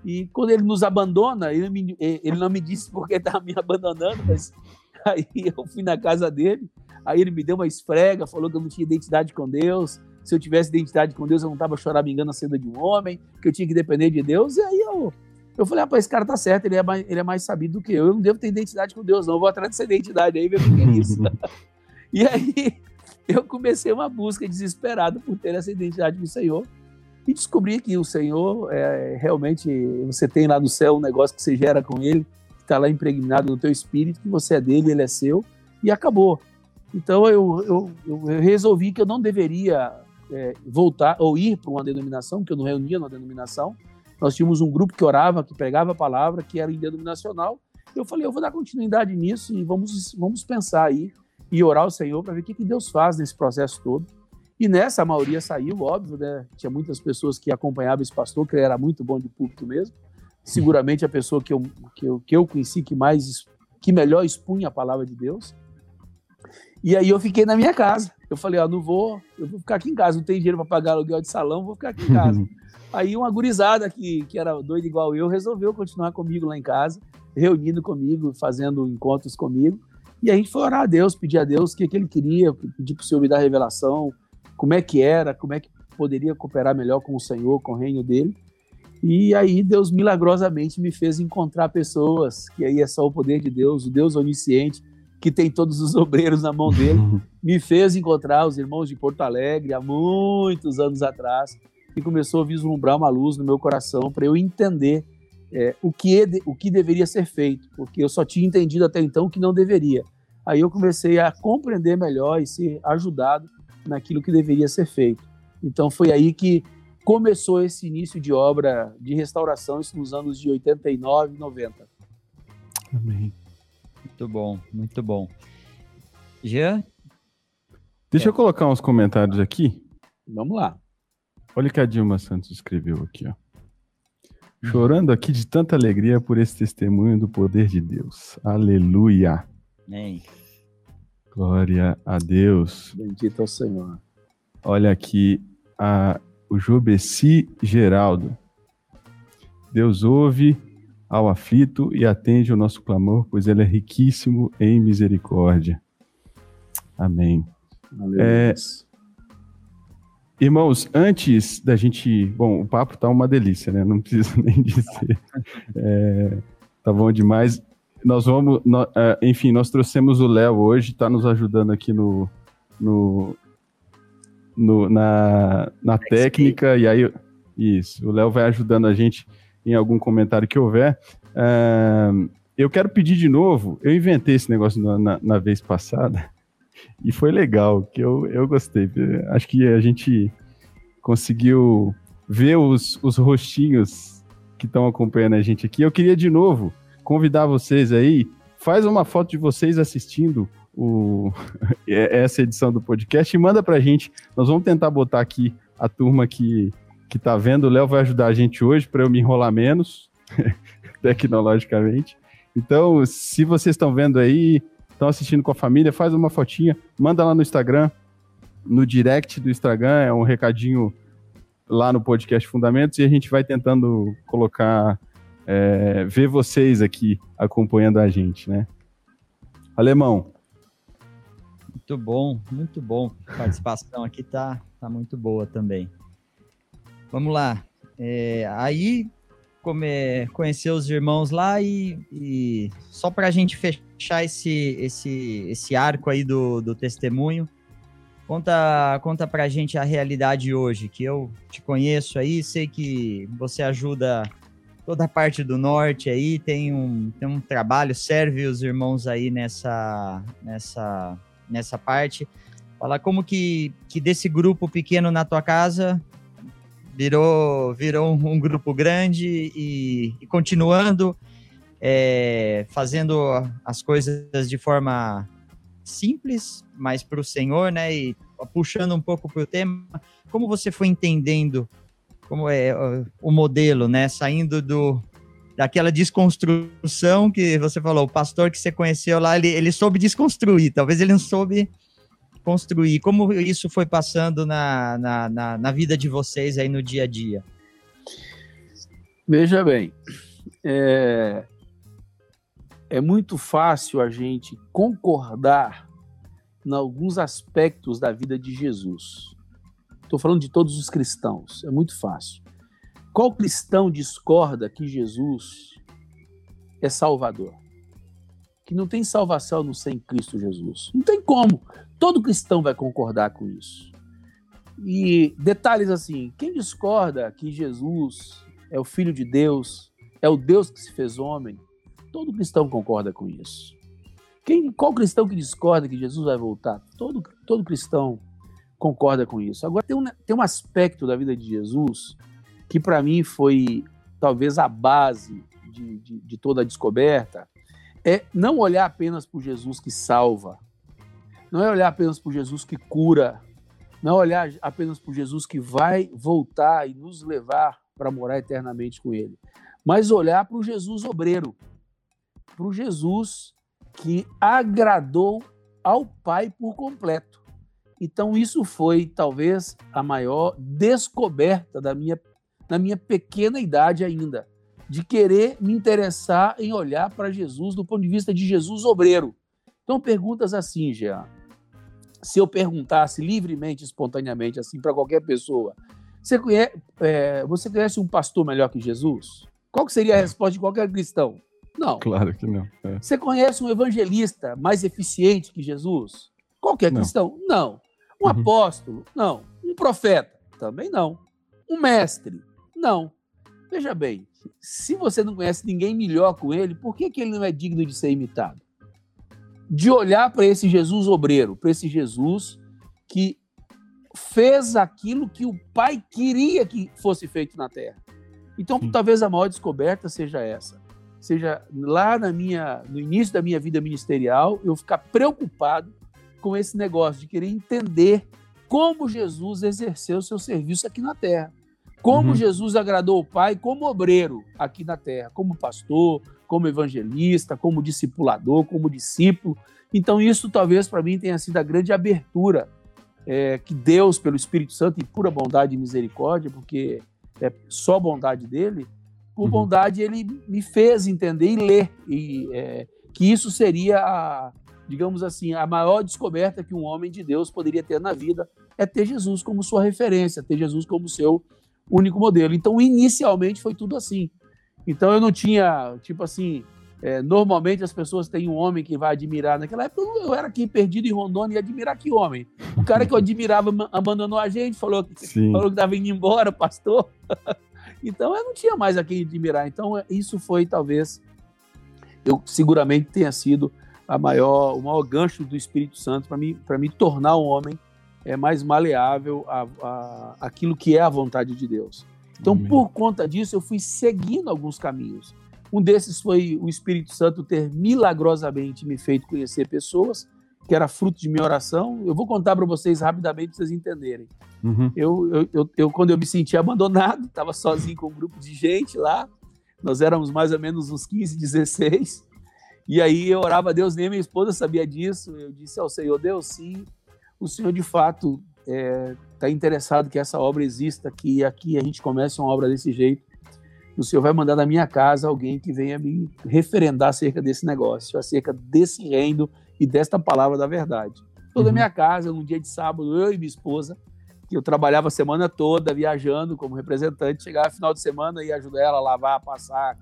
E quando ele nos abandona, ele, me, ele não me disse porque estava me abandonando, mas aí eu fui na casa dele, aí ele me deu uma esfrega, falou que eu não tinha identidade com Deus, se eu tivesse identidade com Deus eu não estava choramingando a seda de um homem, que eu tinha que depender de Deus, e aí eu eu falei, rapaz, esse cara tá certo, ele é, mais, ele é mais sabido do que eu. Eu não devo ter identidade com Deus, não. Eu vou atrás dessa identidade aí, ver o que é isso. e aí eu comecei uma busca desesperada por ter essa identidade com o Senhor. E descobri que o Senhor é realmente, você tem lá no céu um negócio que você gera com ele, que está lá impregnado no teu espírito, que você é dele, ele é seu, e acabou. Então eu, eu, eu resolvi que eu não deveria é, voltar ou ir para uma denominação, que eu não reunia numa denominação, nós tínhamos um grupo que orava, que pregava a palavra, que era denominacional. Eu falei, eu vou dar continuidade nisso e vamos, vamos pensar aí e orar ao Senhor para ver o que, que Deus faz nesse processo todo. E nessa, a maioria saiu, óbvio, né? Tinha muitas pessoas que acompanhavam esse pastor, que ele era muito bom de púlpito mesmo. Seguramente a pessoa que eu, que eu, que eu conheci que mais, que melhor expunha a palavra de Deus. E aí eu fiquei na minha casa. Eu falei, ó, não vou, eu vou ficar aqui em casa, não tenho dinheiro para pagar aluguel de salão, vou ficar aqui em casa. Aí uma gurizada que, que era doida igual eu resolveu continuar comigo lá em casa, reunindo comigo, fazendo encontros comigo. E a gente foi orar a Deus, pedir a Deus o que, que ele queria, pedir para o Senhor me dar revelação, como é que era, como é que poderia cooperar melhor com o Senhor, com o reino dele. E aí Deus milagrosamente me fez encontrar pessoas, que aí é só o poder de Deus, o Deus onisciente, que tem todos os obreiros na mão dele, me fez encontrar os irmãos de Porto Alegre há muitos anos atrás e começou a vislumbrar uma luz no meu coração para eu entender é, o, que é o que deveria ser feito, porque eu só tinha entendido até então que não deveria. Aí eu comecei a compreender melhor e ser ajudado naquilo que deveria ser feito. Então foi aí que começou esse início de obra de restauração, isso nos anos de 89 e 90. Amém. Muito bom, muito bom. Jean? Deixa é. eu colocar uns comentários aqui. Vamos lá. Olha o que a Dilma Santos escreveu aqui, ó. Chorando aqui de tanta alegria por esse testemunho do poder de Deus. Aleluia. Amém. Glória a Deus. Bendito é o Senhor. Olha aqui a, o Jobeci Geraldo. Deus ouve ao aflito e atende o nosso clamor, pois ele é riquíssimo em misericórdia. Amém. É, irmãos, antes da gente. Bom, o papo tá uma delícia, né? Não preciso nem dizer. É, tá bom demais. Nós vamos. No, é, enfim, nós trouxemos o Léo hoje, está nos ajudando aqui no, no, no na, na técnica. E aí, isso, o Léo vai ajudando a gente em algum comentário que houver. É, eu quero pedir de novo. Eu inventei esse negócio na, na, na vez passada e foi legal, que eu, eu gostei. Acho que a gente conseguiu ver os, os rostinhos que estão acompanhando a gente aqui. Eu queria de novo convidar vocês aí, faz uma foto de vocês assistindo o, essa edição do podcast e manda pra gente. Nós vamos tentar botar aqui a turma que, que tá vendo. O Léo vai ajudar a gente hoje para eu me enrolar menos, tecnologicamente. Então, se vocês estão vendo aí, estão assistindo com a família, faz uma fotinha, manda lá no Instagram, no direct do Instagram, é um recadinho lá no podcast Fundamentos e a gente vai tentando colocar, é, ver vocês aqui acompanhando a gente, né? Alemão. Muito bom, muito bom. A participação aqui tá, tá muito boa também. Vamos lá. É, aí come, conhecer os irmãos lá e, e só para a gente fechar esse, esse, esse arco aí do, do testemunho, conta, conta para a gente a realidade hoje, que eu te conheço aí, sei que você ajuda toda a parte do norte aí, tem um, tem um trabalho, serve os irmãos aí nessa, nessa, nessa parte. Falar como que, que desse grupo pequeno na tua casa virou, virou um, grupo grande e, e continuando é, fazendo as coisas de forma simples, mas para o Senhor, né? E puxando um pouco para o tema, como você foi entendendo como é o modelo, né? Saindo do daquela desconstrução que você falou, o pastor que você conheceu lá, ele, ele soube desconstruir, talvez ele não soube construir? Como isso foi passando na, na, na, na vida de vocês aí no dia a dia? Veja bem, é, é muito fácil a gente concordar em alguns aspectos da vida de Jesus. Estou falando de todos os cristãos, é muito fácil. Qual cristão discorda que Jesus é Salvador? Que não tem salvação no sem Cristo Jesus? Não tem como. Todo cristão vai concordar com isso. E detalhes assim: quem discorda que Jesus é o Filho de Deus, é o Deus que se fez homem, todo cristão concorda com isso. Quem, qual cristão que discorda que Jesus vai voltar? Todo, todo cristão concorda com isso. Agora, tem um, tem um aspecto da vida de Jesus que, para mim, foi talvez a base de, de, de toda a descoberta: é não olhar apenas para o Jesus que salva, não é olhar apenas para Jesus que cura, não é olhar apenas para Jesus que vai voltar e nos levar para morar eternamente com Ele, mas olhar para o Jesus obreiro, para o Jesus que agradou ao Pai por completo. Então, isso foi talvez a maior descoberta da minha, da minha pequena idade ainda, de querer me interessar em olhar para Jesus do ponto de vista de Jesus obreiro. Então, perguntas assim, Jean se eu perguntasse livremente, espontaneamente, assim, para qualquer pessoa, você conhece, é, você conhece um pastor melhor que Jesus? Qual seria a resposta de qualquer cristão? Não. Claro que não. É. Você conhece um evangelista mais eficiente que Jesus? Qualquer não. cristão? Não. Um uhum. apóstolo? Não. Um profeta? Também não. Um mestre? Não. Veja bem, se você não conhece ninguém melhor com ele, por que, que ele não é digno de ser imitado? De olhar para esse Jesus obreiro, para esse Jesus que fez aquilo que o Pai queria que fosse feito na Terra. Então, Sim. talvez a maior descoberta seja essa. Seja lá na minha, no início da minha vida ministerial, eu ficar preocupado com esse negócio de querer entender como Jesus exerceu seu serviço aqui na Terra. Como uhum. Jesus agradou o Pai como obreiro aqui na Terra, como pastor, como evangelista, como discipulador, como discípulo. Então, isso talvez para mim tenha sido a grande abertura é, que Deus, pelo Espírito Santo e pura bondade e misericórdia, porque é só bondade dele, por uhum. bondade ele me fez entender e ler e, é, que isso seria, a, digamos assim, a maior descoberta que um homem de Deus poderia ter na vida é ter Jesus como sua referência, ter Jesus como seu único modelo. Então, inicialmente foi tudo assim. Então, eu não tinha, tipo assim, é, normalmente as pessoas têm um homem que vai admirar. Naquela época eu era aqui perdido em Rondônia e admirar que homem. O cara que eu admirava abandonou a gente, falou que falou que estava indo embora, pastor. então eu não tinha mais a quem admirar. Então isso foi talvez eu seguramente tenha sido a maior, o maior gancho do Espírito Santo para mim para me tornar um homem é mais maleável a, a, aquilo que é a vontade de Deus. Então, Amém. por conta disso, eu fui seguindo alguns caminhos. Um desses foi o Espírito Santo ter milagrosamente me feito conhecer pessoas, que era fruto de minha oração. Eu vou contar para vocês rapidamente para vocês entenderem. Uhum. Eu, eu, eu, eu, quando eu me senti abandonado, estava sozinho com um grupo de gente lá, nós éramos mais ou menos uns 15, 16. E aí eu orava a Deus, nem minha esposa sabia disso. Eu disse ao Senhor, Deus, sim, o Senhor de fato é, tá interessado que essa obra exista, que aqui a gente comece uma obra desse jeito o Senhor vai mandar na minha casa alguém que venha me referendar acerca desse negócio, acerca desse reino e desta palavra da verdade. Toda a uhum. minha casa, num dia de sábado, eu e minha esposa, que eu trabalhava a semana toda viajando como representante, chegava no final de semana e ajudar ela a lavar, a passar,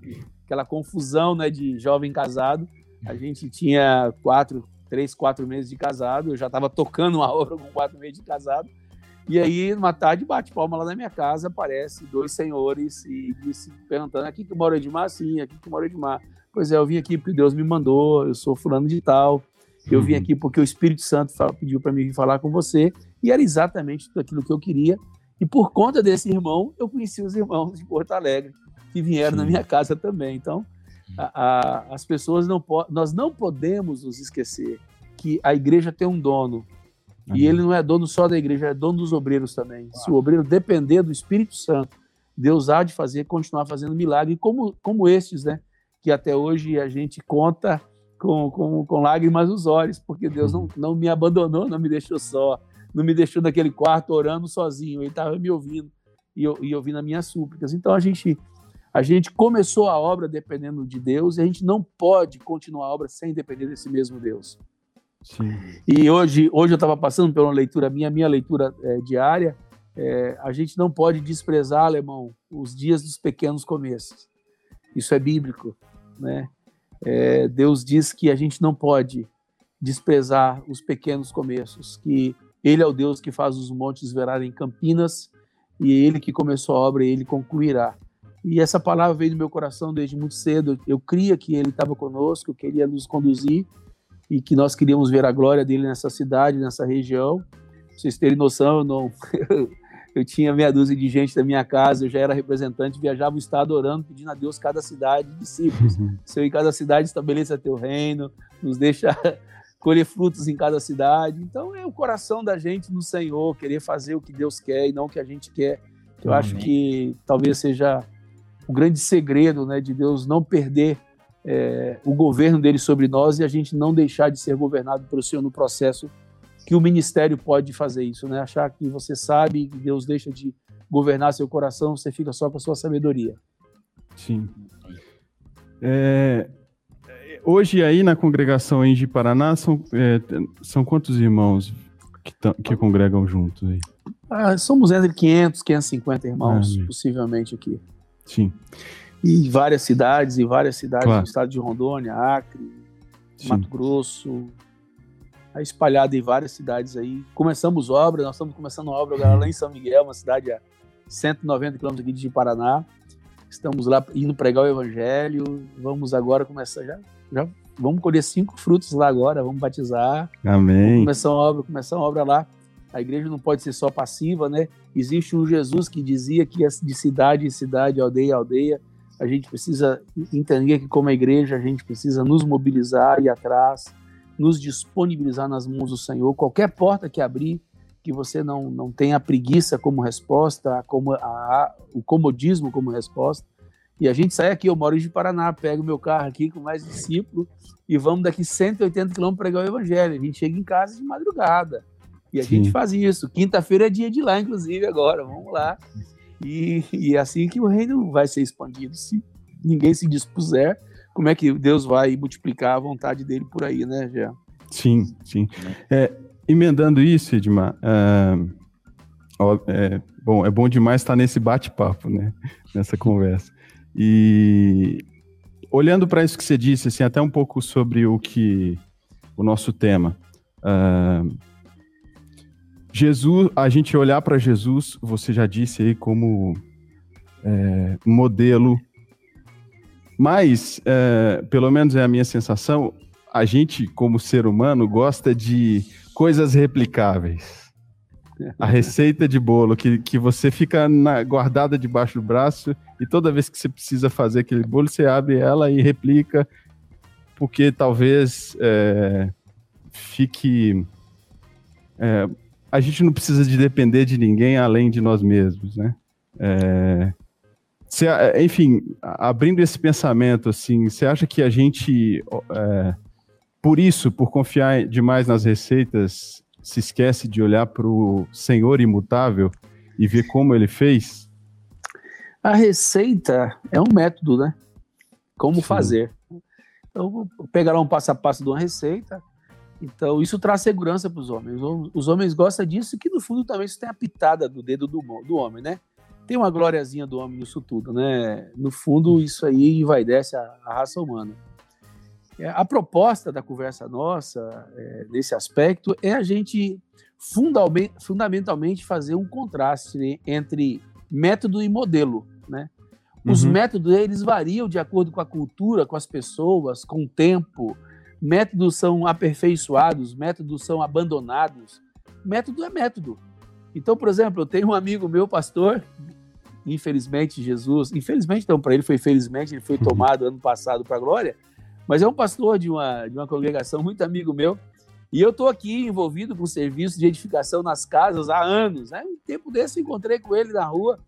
aquela confusão né, de jovem casado. A gente tinha quatro, três, quatro meses de casado, eu já estava tocando uma obra com quatro meses de casado. E aí, numa tarde, bate palma lá na minha casa, aparece dois senhores e disse, perguntando: aqui que mora Edmar? Sim, aqui que mora Edmar. Pois é, eu vim aqui porque Deus me mandou, eu sou fulano de tal. Eu vim uhum. aqui porque o Espírito Santo pediu para mim vir falar com você. E era exatamente tudo aquilo que eu queria. E por conta desse irmão, eu conheci os irmãos de Porto Alegre, que vieram Sim. na minha casa também. Então, a, a, as pessoas não. Nós não podemos nos esquecer que a igreja tem um dono, Uhum. E ele não é dono só da igreja, é dono dos obreiros também. Se o obreiro depender do Espírito Santo, Deus há de fazer, continuar fazendo milagre, como, como estes, né? Que até hoje a gente conta com, com, com lágrimas nos olhos, porque Deus não, não me abandonou, não me deixou só, não me deixou naquele quarto orando sozinho, ele estava me ouvindo e, e ouvindo as minhas súplicas. Então a gente, a gente começou a obra dependendo de Deus e a gente não pode continuar a obra sem depender desse mesmo Deus. Sim. E hoje, hoje eu estava passando uma leitura minha, minha leitura é, diária. É, a gente não pode desprezar, alemão, os dias dos pequenos começos. Isso é bíblico, né? É, Deus diz que a gente não pode desprezar os pequenos começos, que Ele é o Deus que faz os montes virarem campinas e Ele que começou a obra, Ele concluirá. E essa palavra veio do meu coração desde muito cedo. Eu cria que Ele estava conosco, queria nos conduzir e que nós queríamos ver a glória dele nessa cidade, nessa região. Pra vocês terem noção, eu, não, eu tinha meia dúzia de gente da minha casa, eu já era representante, viajava o estado orando, pedindo a Deus cada cidade discípulos. Uhum. Senhor, em cada cidade estabeleça teu reino, nos deixa colher frutos em cada cidade. Então é o coração da gente no Senhor, querer fazer o que Deus quer e não o que a gente quer. Eu Amém. acho que talvez seja o grande segredo né, de Deus não perder é, o governo dele sobre nós e a gente não deixar de ser governado pelo Senhor no processo que o ministério pode fazer isso, né? Achar que você sabe que Deus deixa de governar seu coração, você fica só com a sua sabedoria. Sim. É, hoje aí na congregação em Paraná são, é, são quantos irmãos que, que congregam juntos aí? Ah, somos entre 500, 550 irmãos, ah, possivelmente aqui. Sim e várias cidades, e várias cidades claro. do estado de Rondônia, Acre, Sim. Mato Grosso, tá espalhado em várias cidades aí. Começamos obra, nós estamos começando obra agora lá em São Miguel, uma cidade a 190 quilômetros aqui de Paraná. Estamos lá indo pregar o evangelho. Vamos agora começar já, já vamos colher cinco frutos lá agora, vamos batizar. Amém. Vamos começar uma obra, começar uma obra lá. A igreja não pode ser só passiva, né? Existe um Jesus que dizia que de cidade em cidade, aldeia em aldeia, a gente precisa entender que como igreja a gente precisa nos mobilizar e atrás, nos disponibilizar nas mãos do Senhor. Qualquer porta que abrir, que você não, não tenha preguiça como resposta, como a, o comodismo como resposta. E a gente sai aqui, eu moro de Paraná, pego meu carro aqui com mais discípulo e vamos daqui 180 quilômetros pregar o evangelho. A gente chega em casa de madrugada. E a Sim. gente faz isso. Quinta-feira é dia de lá, inclusive, agora. Vamos lá. E, e é assim que o reino vai ser expandido. Se ninguém se dispuser, como é que Deus vai multiplicar a vontade dele por aí, né, Jean? Sim, sim. É, emendando isso, Edmar, uh, ó, é, bom, é bom demais estar nesse bate-papo, né, nessa conversa. E olhando para isso que você disse, assim, até um pouco sobre o que o nosso tema. Uh, Jesus, a gente olhar para Jesus, você já disse aí como é, modelo, mas, é, pelo menos é a minha sensação, a gente, como ser humano, gosta de coisas replicáveis. A receita de bolo que, que você fica na, guardada debaixo do braço e toda vez que você precisa fazer aquele bolo, você abre ela e replica, porque talvez é, fique. É, a gente não precisa de depender de ninguém além de nós mesmos, né? É, cê, enfim, abrindo esse pensamento, assim, você acha que a gente, é, por isso, por confiar demais nas receitas, se esquece de olhar para o Senhor imutável e ver como ele fez? A receita é um método, né? Como Sim. fazer. Então, pegar um passo a passo de uma receita, então, isso traz segurança para os homens. Os homens gostam disso, que no fundo também isso tem a pitada do dedo do, do homem, né? Tem uma gloriazinha do homem nisso tudo, né? No fundo, isso aí envaidece a, a raça humana. É, a proposta da conversa nossa, é, nesse aspecto, é a gente fundamentalmente fazer um contraste né, entre método e modelo, né? Os uhum. métodos, eles variam de acordo com a cultura, com as pessoas, com o tempo, métodos são aperfeiçoados, métodos são abandonados. Método é método. Então, por exemplo, eu tenho um amigo meu, pastor, infelizmente Jesus, infelizmente não, para ele foi felizmente, ele foi uhum. tomado ano passado para a glória, mas é um pastor de uma, de uma congregação, muito amigo meu, e eu estou aqui envolvido com serviço de edificação nas casas há anos. Né? Um tempo desse eu encontrei com ele na rua,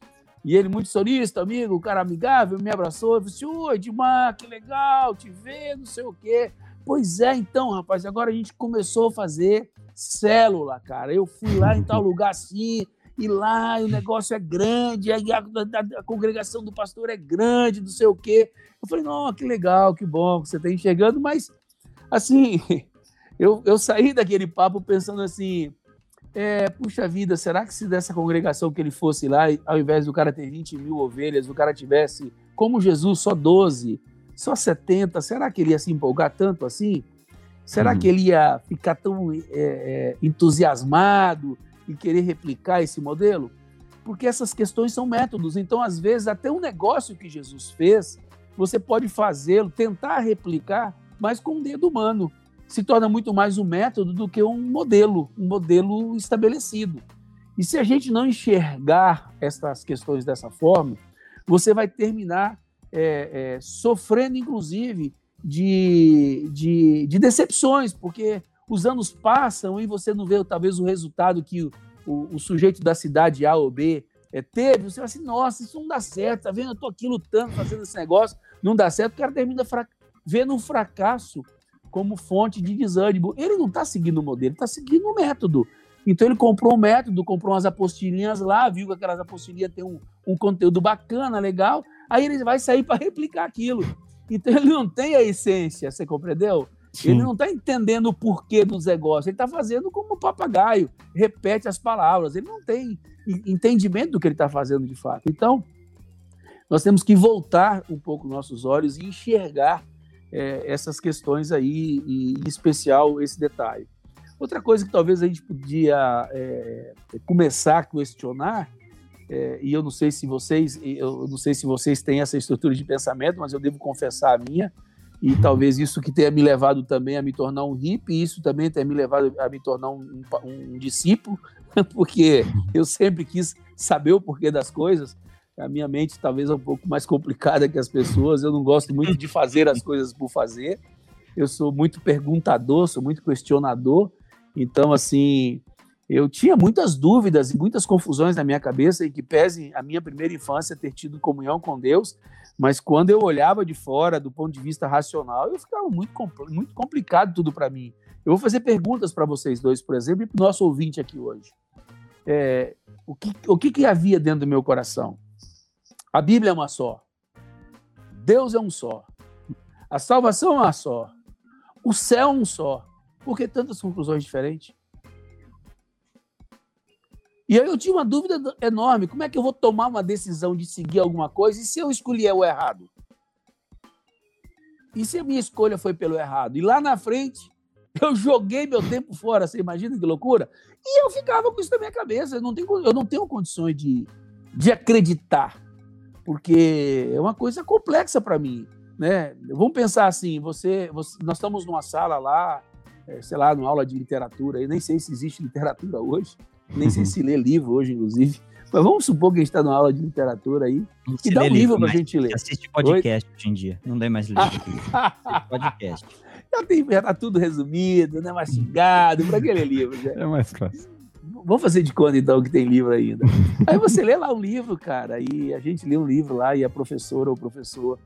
e ele muito solista, amigo, cara amigável, me abraçou, disse, oi, Edmar, que legal te ver, não sei o quê. Pois é, então, rapaz, agora a gente começou a fazer célula, cara. Eu fui lá em tal lugar assim, e lá o negócio é grande, a, a, a, congregação do pastor é grande, não sei o quê. Eu falei, não, que legal, que bom que você está enxergando, mas assim, eu, eu saí daquele papo pensando assim, é, puxa vida, será que se dessa congregação que ele fosse lá, ao invés do cara ter 20 mil ovelhas, o cara tivesse, como Jesus, só 12, só 70, será que ele ia se empolgar tanto assim? Será hum. que ele ia ficar tão é, entusiasmado e querer replicar esse modelo? Porque essas questões são métodos. Então, às vezes, até um negócio que Jesus fez, você pode fazê-lo, tentar replicar, mas com um dedo humano. Se torna muito mais um método do que um modelo, um modelo estabelecido. E se a gente não enxergar essas questões dessa forma, você vai terminar é, é, sofrendo, inclusive, de, de, de, decepções, porque os anos passam e você não vê talvez o resultado que o, o, o sujeito da cidade A ou B é, teve. Você vai assim, nossa, isso não dá certo, tá vendo? Eu tô aqui lutando, fazendo esse negócio, não dá certo, o cara termina fra... vendo um fracasso como fonte de desânimo. Ele não está seguindo o modelo, está seguindo o método. Então ele comprou um método, comprou umas apostilinhas lá, viu que aquelas apostilinhas têm um, um conteúdo bacana, legal, aí ele vai sair para replicar aquilo. Então ele não tem a essência, você compreendeu? Sim. Ele não está entendendo o porquê dos negócios, ele está fazendo como um papagaio, repete as palavras, ele não tem entendimento do que ele está fazendo de fato. Então, nós temos que voltar um pouco nossos olhos e enxergar é, essas questões aí, e, em especial esse detalhe. Outra coisa que talvez a gente podia é, começar a questionar é, e eu não sei se vocês, eu não sei se vocês têm essa estrutura de pensamento, mas eu devo confessar a minha. e talvez isso que tenha me levado também a me tornar um hippie, isso também tenha me levado a me tornar um, um, um discípulo, porque eu sempre quis saber o porquê das coisas. A minha mente talvez é um pouco mais complicada que as pessoas. Eu não gosto muito de fazer as coisas por fazer. Eu sou muito perguntador, sou muito questionador. Então, assim, eu tinha muitas dúvidas e muitas confusões na minha cabeça, em que pese a minha primeira infância ter tido comunhão com Deus, mas quando eu olhava de fora, do ponto de vista racional, eu ficava muito, muito complicado tudo para mim. Eu vou fazer perguntas para vocês dois, por exemplo, e para o nosso ouvinte aqui hoje. É, o que, o que, que havia dentro do meu coração? A Bíblia é uma só. Deus é um só. A salvação é uma só. O céu é um só. Por que tantas conclusões diferentes? E aí eu tinha uma dúvida enorme: como é que eu vou tomar uma decisão de seguir alguma coisa e se eu escolher o errado? E se a minha escolha foi pelo errado? E lá na frente, eu joguei meu tempo fora, você imagina que loucura? E eu ficava com isso na minha cabeça. Eu não tenho, eu não tenho condições de, de acreditar, porque é uma coisa complexa para mim. Né? Vamos pensar assim: você, você, nós estamos numa sala lá, é, sei lá, numa aula de literatura, e nem sei se existe literatura hoje nem sei se lê livro hoje, inclusive. Mas vamos supor que a gente está numa aula de literatura aí não e dá um livro para a gente ler. Assiste podcast Oi? hoje em dia, não dá mais livro. podcast. Já, tem, já tá tudo resumido, né? mastigado, para que ler livro? Já? É mais fácil. Vamos fazer de conta, então, que tem livro ainda. Aí você lê lá um livro, cara, e a gente lê um livro lá e a professora ou o professor,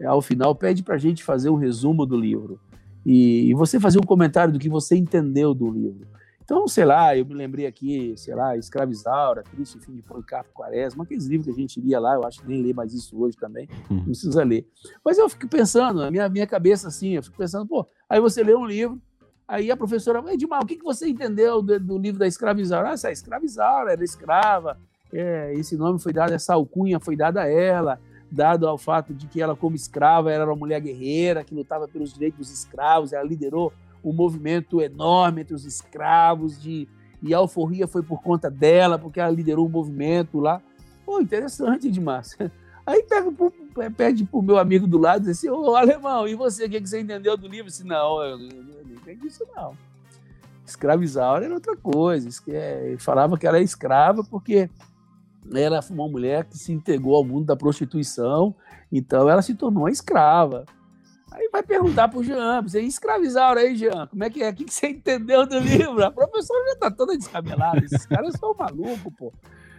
é, ao final, pede para a gente fazer um resumo do livro. E, e você fazer um comentário do que você entendeu do livro. Então, sei lá, eu me lembrei aqui, sei lá, Escravizaura, Cristo, Fim de Policarpo Quaresma, aqueles livros que a gente lia lá, eu acho que nem lê mais isso hoje também, uhum. não precisa ler. Mas eu fico pensando, a minha, minha cabeça assim, eu fico pensando, pô, aí você lê um livro, aí a professora, Edmar, o que, que você entendeu do, do livro da Escravizaura? Ah, essa Escravizaura era escrava, é, esse nome foi dado, essa alcunha foi dada a ela, dado ao fato de que ela, como escrava, era uma mulher guerreira, que lutava pelos direitos dos escravos, ela liderou um movimento enorme entre os escravos, de, e a alforria foi por conta dela, porque ela liderou um movimento lá. Pô, interessante, Edmar. Aí pega pro, pede pro meu amigo do lado e diz assim, ô alemão, e você, o que, você entendeu do livro? Disse, não, eu, não entendi isso não. Escravizar era outra coisa. É, ele falava que ela é escrava porque ela foi uma mulher que se entregou ao mundo da prostituição, então ela se tornou uma escrava. Aí vai perguntar pro Jean, você escravizaram aí, Jean, como é que é? O que você entendeu do livro? A professora já tá toda descabelada, esses caras são malucos, pô.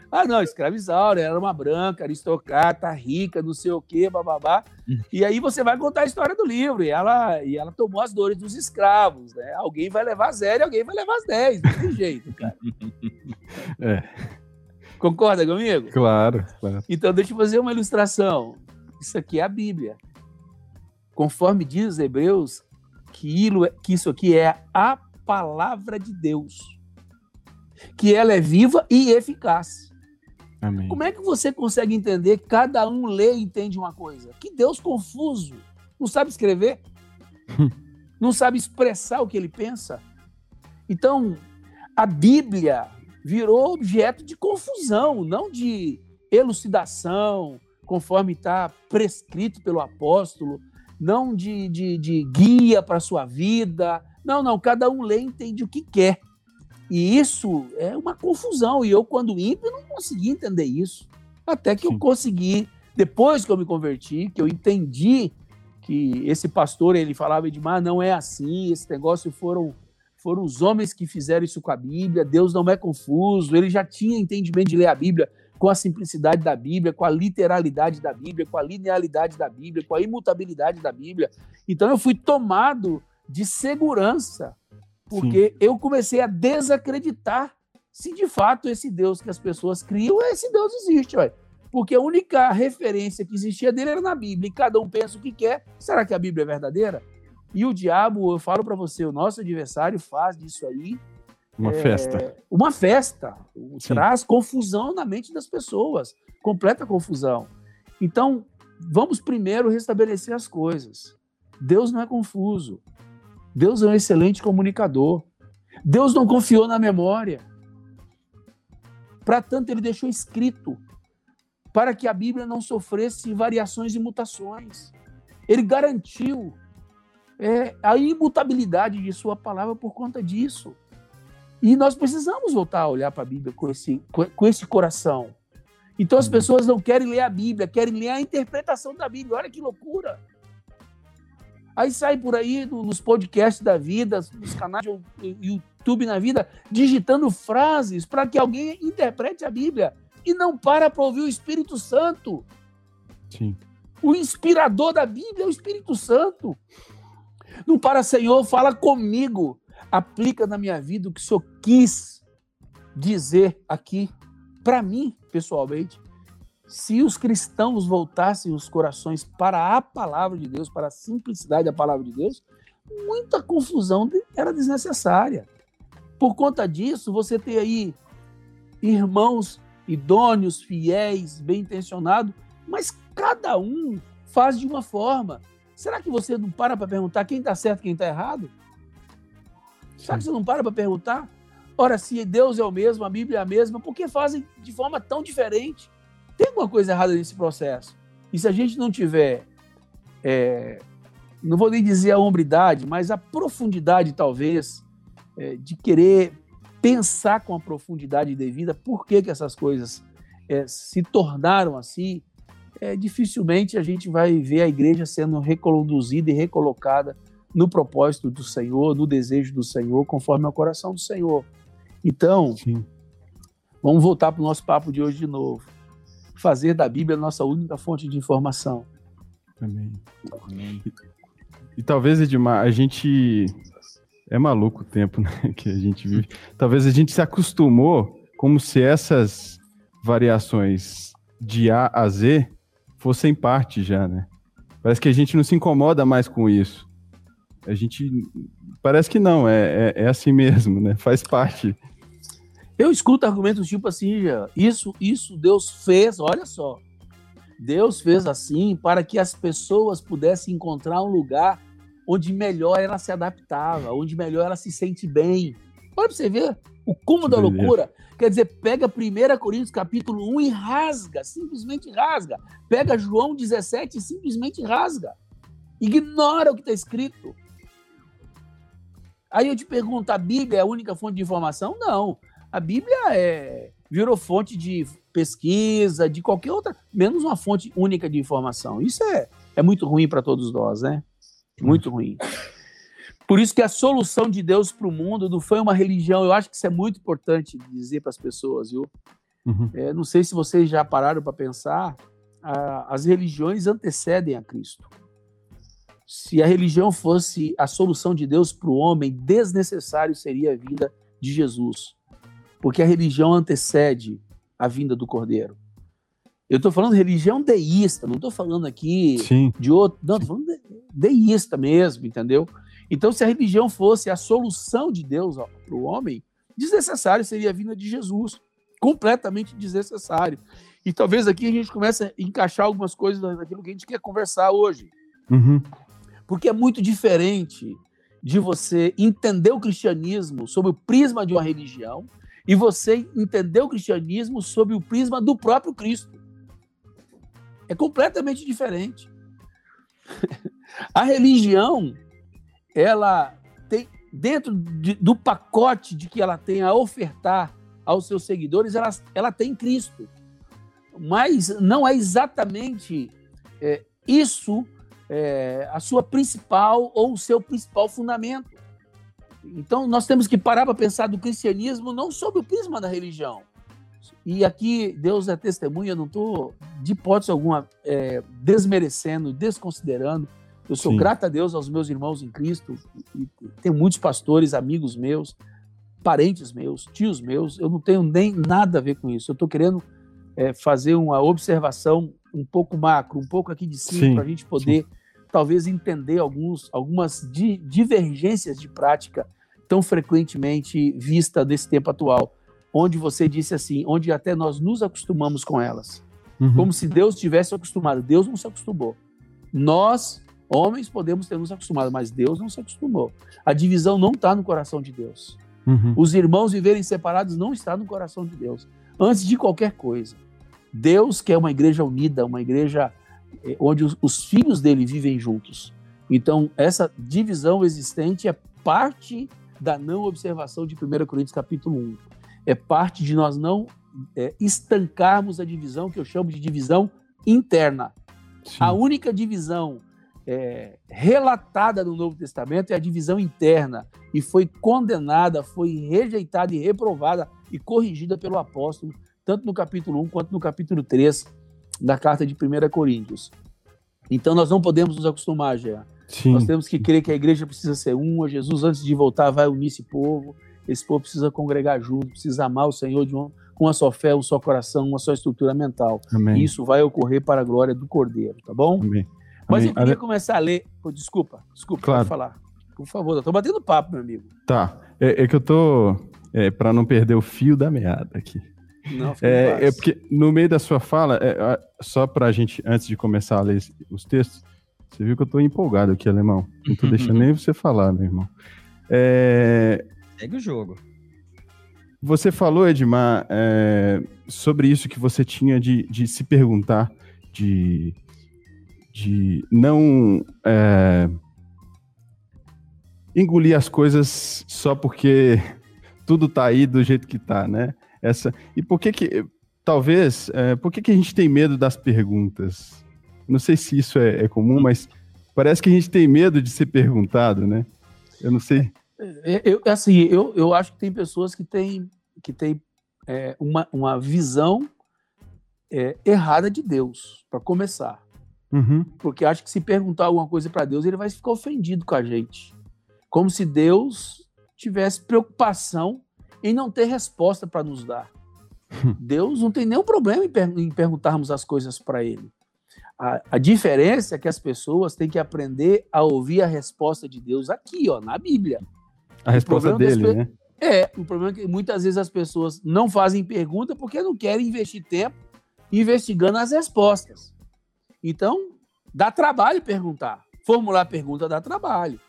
Ah, não, escravizaura, era uma branca, aristocrata, rica, não sei o quê, bababá. E aí você vai contar a história do livro, e ela, e ela tomou as dores dos escravos, né? Alguém vai levar zero e alguém vai levar as dez, não tem jeito, cara. É. Concorda comigo? Claro, claro. Então, deixa eu fazer uma ilustração. Isso aqui é a Bíblia conforme diz Hebreus, que, que isso aqui é a palavra de Deus, que ela é viva e eficaz. Amém. Como é que você consegue entender cada um lê e entende uma coisa? Que Deus confuso, não sabe escrever, não sabe expressar o que ele pensa. Então, a Bíblia virou objeto de confusão, não de elucidação, conforme está prescrito pelo apóstolo, não de, de, de guia para a sua vida. Não, não, cada um lê e entende o que quer. E isso é uma confusão. E eu, quando ímpio, não consegui entender isso. Até que Sim. eu consegui, depois que eu me converti, que eu entendi que esse pastor, ele falava, Edmar, não é assim, esse negócio foram, foram os homens que fizeram isso com a Bíblia, Deus não é confuso, ele já tinha entendimento de ler a Bíblia com a simplicidade da Bíblia, com a literalidade da Bíblia, com a linealidade da Bíblia, com a imutabilidade da Bíblia. Então eu fui tomado de segurança, porque Sim. eu comecei a desacreditar se de fato esse Deus que as pessoas criam, esse Deus existe, ué. Porque a única referência que existia dele era na Bíblia, e cada um pensa o que quer. Será que a Bíblia é verdadeira? E o diabo, eu falo para você, o nosso adversário faz disso aí uma é, festa. Uma festa. Sim. Traz confusão na mente das pessoas. Completa confusão. Então, vamos primeiro restabelecer as coisas. Deus não é confuso. Deus é um excelente comunicador. Deus não confiou na memória. Para tanto, ele deixou escrito para que a Bíblia não sofresse variações e mutações. Ele garantiu é, a imutabilidade de Sua palavra por conta disso. E nós precisamos voltar a olhar para a Bíblia com esse, com esse coração. Então as uhum. pessoas não querem ler a Bíblia, querem ler a interpretação da Bíblia. Olha que loucura! Aí sai por aí nos podcasts da vida, nos canais de YouTube na vida, digitando frases para que alguém interprete a Bíblia e não para para ouvir o Espírito Santo. Sim. O inspirador da Bíblia é o Espírito Santo. Não para, Senhor, fala comigo. Aplica na minha vida o que o Senhor quis dizer aqui para mim, pessoalmente. Se os cristãos voltassem os corações para a palavra de Deus, para a simplicidade da palavra de Deus, muita confusão era desnecessária. Por conta disso, você tem aí irmãos idôneos, fiéis, bem intencionados, mas cada um faz de uma forma. Será que você não para para perguntar quem está certo e quem está errado? Será que você não para para perguntar? Ora, se Deus é o mesmo, a Bíblia é a mesma, por que fazem de forma tão diferente? Tem alguma coisa errada nesse processo. E se a gente não tiver, é, não vou nem dizer a hombridade, mas a profundidade, talvez, é, de querer pensar com a profundidade devida por que, que essas coisas é, se tornaram assim, é, dificilmente a gente vai ver a igreja sendo reconduzida e recolocada no propósito do Senhor, no desejo do Senhor, conforme o coração do Senhor. Então, Sim. vamos voltar para o nosso papo de hoje de novo. Fazer da Bíblia a nossa única fonte de informação. Amém. Amém. E, e talvez, Edmar, a gente. É maluco o tempo né, que a gente vive. Talvez a gente se acostumou como se essas variações de A a Z fossem parte já, né? Parece que a gente não se incomoda mais com isso. A gente. Parece que não, é, é, é assim mesmo, né? Faz parte. Eu escuto argumentos tipo assim, isso, isso Deus fez, olha só. Deus fez assim para que as pessoas pudessem encontrar um lugar onde melhor ela se adaptava, onde melhor ela se sente bem. Olha para você ver o cúmulo da loucura. Quer dizer, pega 1 Coríntios capítulo 1 e rasga, simplesmente rasga. Pega João 17 e simplesmente rasga. Ignora o que está escrito. Aí eu te pergunto, a Bíblia é a única fonte de informação? Não. A Bíblia é, virou fonte de pesquisa, de qualquer outra, menos uma fonte única de informação. Isso é, é muito ruim para todos nós, né? Muito ruim. Por isso que a solução de Deus para o mundo não foi uma religião. Eu acho que isso é muito importante dizer para as pessoas, viu? Uhum. É, não sei se vocês já pararam para pensar, a, as religiões antecedem a Cristo. Se a religião fosse a solução de Deus para o homem, desnecessário seria a vinda de Jesus. Porque a religião antecede a vinda do Cordeiro. Eu estou falando de religião deísta, não estou falando aqui Sim. de outro. Não, estou falando de, deísta mesmo, entendeu? Então, se a religião fosse a solução de Deus para o homem, desnecessário seria a vinda de Jesus. Completamente desnecessário. E talvez aqui a gente comece a encaixar algumas coisas daquilo que a gente quer conversar hoje. Uhum. Porque é muito diferente de você entender o cristianismo sob o prisma de uma religião e você entender o cristianismo sob o prisma do próprio Cristo. É completamente diferente. a religião ela tem, dentro de, do pacote de que ela tem a ofertar aos seus seguidores, ela, ela tem Cristo. Mas não é exatamente é, isso é, a sua principal ou o seu principal fundamento. Então, nós temos que parar para pensar do cristianismo não sob o prisma da religião. E aqui, Deus é testemunha, não estou, de hipótese alguma, é, desmerecendo, desconsiderando eu sou Sim. grato a Deus aos meus irmãos em Cristo. E tenho muitos pastores, amigos meus, parentes meus, tios meus. Eu não tenho nem nada a ver com isso. Eu estou querendo é, fazer uma observação um pouco macro, um pouco aqui de cima, para a gente poder, Sim. Talvez, entender alguns, algumas di divergências de prática tão frequentemente vista nesse tempo atual, onde você disse assim, onde até nós nos acostumamos com elas. Uhum. Como se Deus tivesse acostumado. Deus não se acostumou. Nós Homens podemos ter nos acostumado, mas Deus não se acostumou. A divisão não está no coração de Deus. Uhum. Os irmãos viverem separados não está no coração de Deus. Antes de qualquer coisa, Deus quer uma igreja unida, uma igreja onde os, os filhos dele vivem juntos. Então, essa divisão existente é parte da não observação de 1 Coríntios capítulo 1. É parte de nós não é, estancarmos a divisão que eu chamo de divisão interna. Sim. A única divisão é, relatada no Novo Testamento é a divisão interna e foi condenada, foi rejeitada e reprovada e corrigida pelo apóstolo, tanto no capítulo 1 quanto no capítulo 3 da carta de 1 Coríntios. Então nós não podemos nos acostumar, Gé. Nós temos que crer que a igreja precisa ser uma, Jesus antes de voltar vai unir esse povo, esse povo precisa congregar junto, precisa amar o Senhor de uma, uma só fé, um só coração, uma só estrutura mental. Amém. E isso vai ocorrer para a glória do Cordeiro, tá bom? Amém. Mas eu queria começar a ler. desculpa, desculpa, claro. falar. Por favor, eu tô batendo papo, meu amigo. Tá. É, é que eu tô. É, para não perder o fio da meada aqui. Não, é, é, porque no meio da sua fala, é, só para a gente, antes de começar a ler os textos, você viu que eu tô empolgado aqui, alemão. Não tô deixando nem você falar, meu irmão. É... Segue o jogo. Você falou, Edmar, é, sobre isso que você tinha de, de se perguntar, de de não é, engolir as coisas só porque tudo tá aí do jeito que tá, né? Essa e por que que talvez é, por que que a gente tem medo das perguntas? Não sei se isso é, é comum, mas parece que a gente tem medo de ser perguntado, né? Eu não sei. É, eu, assim, eu, eu acho que tem pessoas que têm que têm é, uma, uma visão é, errada de Deus, para começar. Uhum. Porque acho que se perguntar alguma coisa para Deus, ele vai ficar ofendido com a gente. Como se Deus tivesse preocupação em não ter resposta para nos dar. Deus não tem nenhum problema em, per em perguntarmos as coisas para ele. A, a, diferença é que as pessoas têm que aprender a ouvir a resposta de Deus aqui, ó, na Bíblia. A resposta dele, né? É, o problema é que muitas vezes as pessoas não fazem pergunta porque não querem investir tempo investigando as respostas. Então, dá trabalho perguntar. Formular pergunta dá trabalho.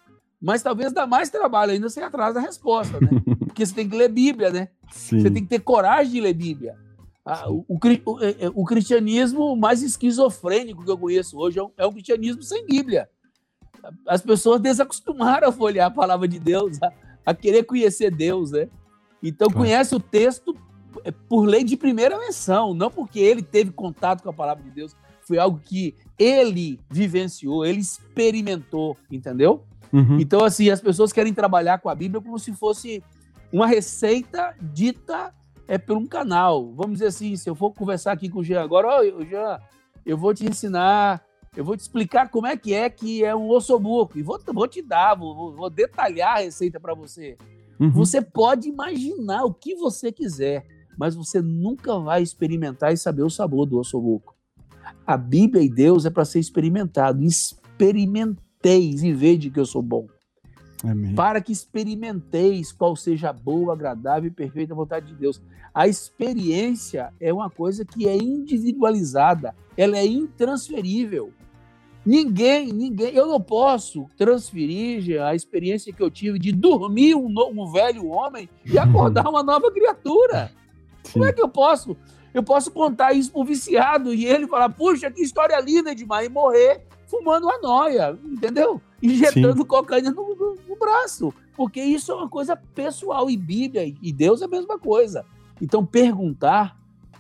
Mas talvez dá mais trabalho ainda você atrás da resposta, né? Porque você tem que ler Bíblia, né? Sim. Você tem que ter coragem de ler Bíblia. Ah, o, o, o, é, é, o, cristianismo mais esquizofrênico que eu conheço hoje é um, é cristianismo sem Bíblia. As pessoas desacostumaram a folhear a palavra de Deus, a, a querer conhecer Deus, né? Então conhece o texto é, por lei de primeira menção, não porque ele teve contato com a palavra de Deus, foi algo que ele vivenciou, ele experimentou, entendeu? Uhum. Então, assim, as pessoas querem trabalhar com a Bíblia como se fosse uma receita dita é por um canal. Vamos dizer assim, se eu for conversar aqui com o Jean agora, ó, oh, Jean, eu vou te ensinar, eu vou te explicar como é que é que é um ossobuco, e vou, vou te dar, vou, vou detalhar a receita para você. Uhum. Você pode imaginar o que você quiser, mas você nunca vai experimentar e saber o sabor do ossobuco. A Bíblia e Deus é para ser experimentado. Experimenteis e vede que eu sou bom. Amém. Para que experimenteis qual seja a boa, agradável e perfeita vontade de Deus. A experiência é uma coisa que é individualizada, ela é intransferível. Ninguém, ninguém, eu não posso transferir a experiência que eu tive de dormir um, um velho homem e acordar uma nova criatura. Sim. Como é que eu posso eu posso contar isso pro viciado e ele falar, puxa, que história linda demais, e morrer fumando uma noia, entendeu? Injetando Sim. cocaína no, no, no, braço. Porque isso é uma coisa pessoal e Bíblia e Deus é a mesma coisa. Então, perguntar,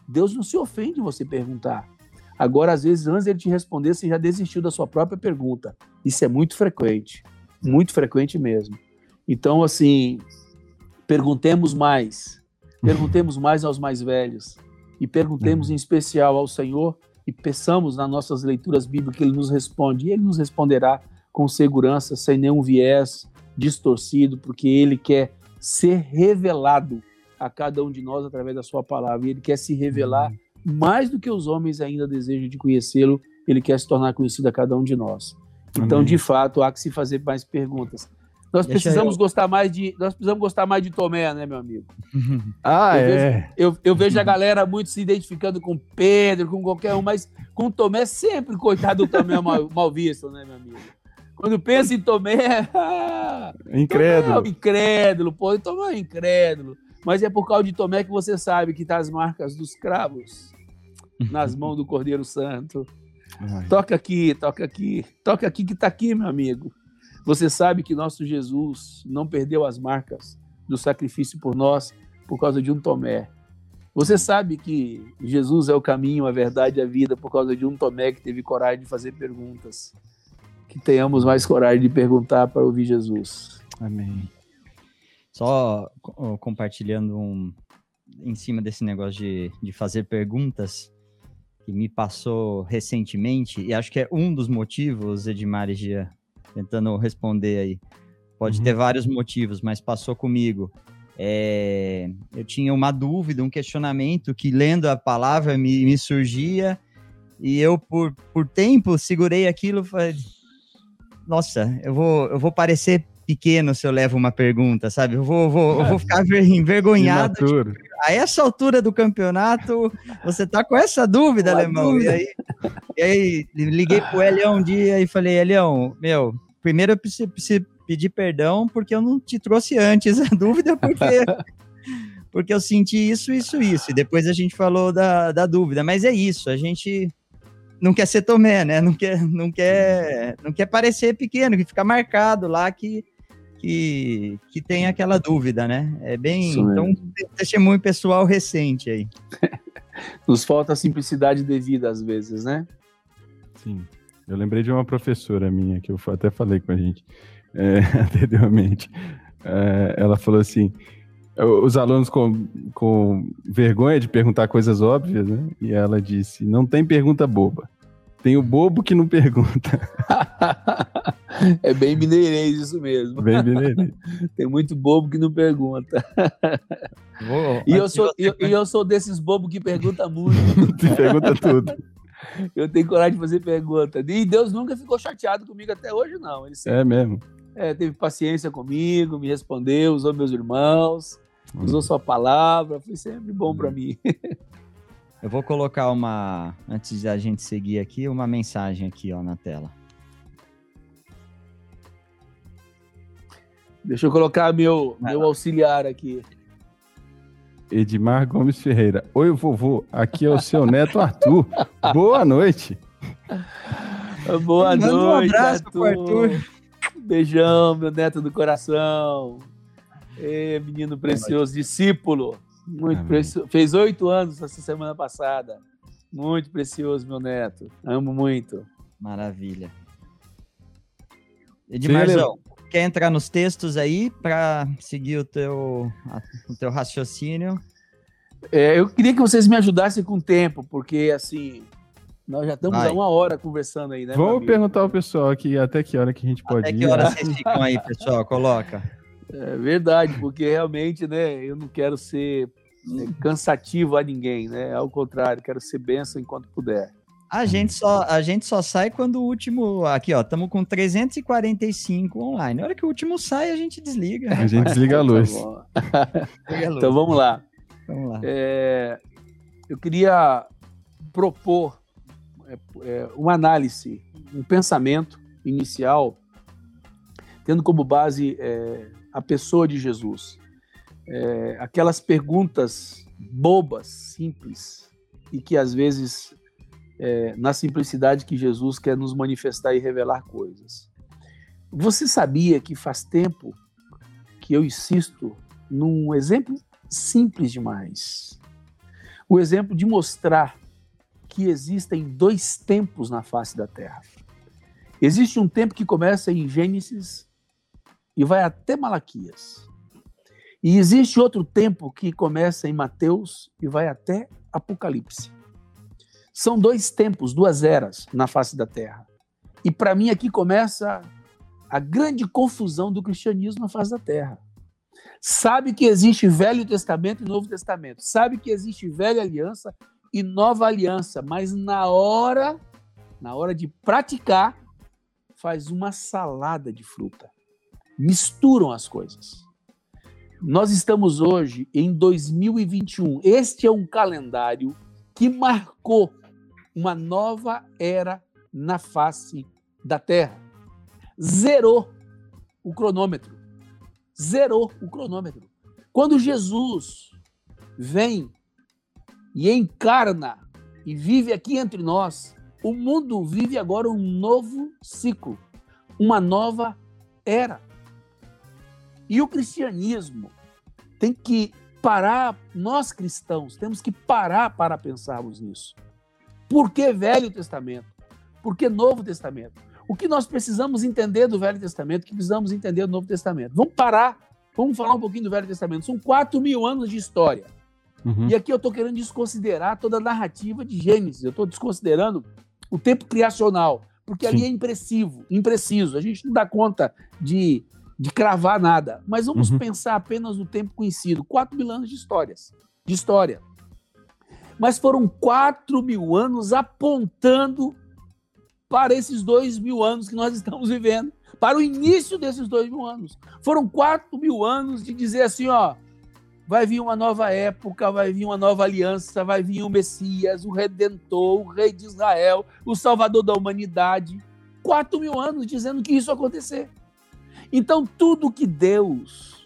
Deus não se ofende você perguntar. Agora, às vezes, antes de ele te responder, você já desistiu da sua própria pergunta. Isso é muito frequente. Muito frequente mesmo. Então, assim, perguntemos mais. Perguntemos mais aos mais velhos e perguntemos uhum. em especial ao Senhor e peçamos nas nossas leituras bíblicas que Ele nos responde. E Ele nos responderá com segurança, sem nenhum viés distorcido, porque Ele quer ser revelado a cada um de nós através da Sua palavra. E Ele quer se revelar uhum. mais do que os homens ainda desejam de conhecê-lo. Ele quer se tornar conhecido a cada um de nós. Então, Amém. de fato, há que se fazer mais perguntas. Nós Deixa precisamos eu... gostar mais de. Nós precisamos gostar mais de Tomé, né, meu amigo? ah, eu é. Vejo, eu, eu vejo a galera muito se identificando com Pedro, com qualquer um, mas com Tomé sempre, coitado do Tomé mal, mal visto, né, meu amigo? Quando pensa em Tomé. incrédulo. Tomé é incrédulo, pô, Tomé é incrédulo. Mas é por causa de Tomé que você sabe que tá as marcas dos cravos nas mãos do Cordeiro Santo. Ai. Toca aqui, toca aqui, toca aqui que está aqui, meu amigo. Você sabe que nosso Jesus não perdeu as marcas do sacrifício por nós por causa de um Tomé. Você sabe que Jesus é o caminho, a verdade e a vida por causa de um Tomé que teve coragem de fazer perguntas. Que tenhamos mais coragem de perguntar para ouvir Jesus. Amém. Só compartilhando um, em cima desse negócio de, de fazer perguntas que me passou recentemente, e acho que é um dos motivos, Edmar e Gia, tentando responder aí. Pode uhum. ter vários motivos, mas passou comigo. É, eu tinha uma dúvida, um questionamento que lendo a palavra me, me surgia e eu por, por tempo segurei aquilo falei, nossa, eu vou, eu vou parecer pequeno se eu levo uma pergunta, sabe? Eu vou, vou, eu vou ficar envergonhado. Tipo, a essa altura do campeonato, você tá com essa dúvida, Alemão. E aí, e aí liguei pro Elião um dia e falei, Elião, meu, primeiro eu preciso, preciso pedir perdão porque eu não te trouxe antes a dúvida, porque, porque eu senti isso, isso, isso. E depois a gente falou da, da dúvida. Mas é isso, a gente não quer ser Tomé, né? Não quer, não quer, não quer parecer pequeno, que fica marcado lá que, que, que tem aquela dúvida, né? É bem. então, um testemunho pessoal recente aí. Nos falta simplicidade devida às vezes, né? Sim. Eu lembrei de uma professora minha que eu até falei com a gente é, anteriormente. É, ela falou assim: os alunos com, com vergonha de perguntar coisas óbvias, né? E ela disse: não tem pergunta boba. Tem o bobo que não pergunta. é bem mineirês isso mesmo. Bem mineirês. Tem muito bobo que não pergunta. e, eu sou, eu, eu sou desses bobos que pergunta muito. pergunta tudo. Eu tenho coragem de fazer pergunta. E Deus nunca ficou chateado comigo até hoje, não. Ele sempre, é mesmo. É, teve paciência comigo, me respondeu, usou meus irmãos, hum. usou sua palavra, foi sempre bom hum. para mim. Eu vou colocar uma, antes da gente seguir aqui, uma mensagem aqui ó, na tela. Deixa eu colocar meu, meu auxiliar aqui. Edmar Gomes Ferreira. Oi, vovô. Aqui é o seu neto Arthur. Boa noite. Boa Manda noite, um abraço Arthur. Arthur. Beijão, meu neto do coração. Ê, menino precioso, discípulo. Muito precioso. Fez oito anos essa semana passada. Muito precioso, meu neto. Amo muito. Maravilha. Edmarzão, quer entrar nos textos aí para seguir o teu, o teu raciocínio? É, eu queria que vocês me ajudassem com o tempo, porque assim, nós já estamos Vai. há uma hora conversando aí, né? Vamos perguntar ao pessoal aqui até que hora que a gente pode até ir. Até que hora vocês ficam aí, pessoal? Coloca. É verdade, porque realmente, né, eu não quero ser né, cansativo a ninguém, né? Ao contrário, quero ser benção enquanto puder. A gente só, a gente só sai quando o último. Aqui, ó, estamos com 345 online. Na hora que o último sai, a gente desliga. A gente desliga a tá luz. então vamos lá. Vamos lá. É, eu queria propor é, é, uma análise, um pensamento inicial, tendo como base é, a pessoa de Jesus. É, aquelas perguntas bobas, simples, e que às vezes, é, na simplicidade que Jesus quer nos manifestar e revelar coisas. Você sabia que faz tempo que eu insisto num exemplo simples demais? O exemplo de mostrar que existem dois tempos na face da Terra. Existe um tempo que começa em Gênesis e vai até Malaquias. E existe outro tempo que começa em Mateus e vai até Apocalipse. São dois tempos, duas eras na face da Terra. E para mim aqui começa a grande confusão do cristianismo na face da Terra. Sabe que existe Velho Testamento e Novo Testamento. Sabe que existe Velha Aliança e nova aliança, mas na hora, na hora de praticar, faz uma salada de fruta. Misturam as coisas. Nós estamos hoje em 2021. Este é um calendário que marcou uma nova era na face da Terra. Zerou o cronômetro. Zerou o cronômetro. Quando Jesus vem e encarna e vive aqui entre nós, O mundo vive agora um novo ciclo, uma nova era. E o cristianismo tem que parar, nós cristãos temos que parar para pensarmos nisso. Por que Velho Testamento? Por que Novo Testamento? O que nós precisamos entender do Velho Testamento, o que precisamos entender do Novo Testamento? Vamos parar, vamos falar um pouquinho do Velho Testamento. São quatro mil anos de história. Uhum. E aqui eu estou querendo desconsiderar toda a narrativa de Gênesis. Eu estou desconsiderando o tempo criacional, porque Sim. ali é impressivo, impreciso. A gente não dá conta de de cravar nada, mas vamos uhum. pensar apenas no tempo conhecido, quatro mil anos de histórias, de história. Mas foram quatro mil anos apontando para esses dois mil anos que nós estamos vivendo, para o início desses dois mil anos. Foram quatro mil anos de dizer assim, ó, vai vir uma nova época, vai vir uma nova aliança, vai vir o Messias, o Redentor, o Rei de Israel, o Salvador da humanidade. Quatro mil anos dizendo que isso ia acontecer. Então, tudo que Deus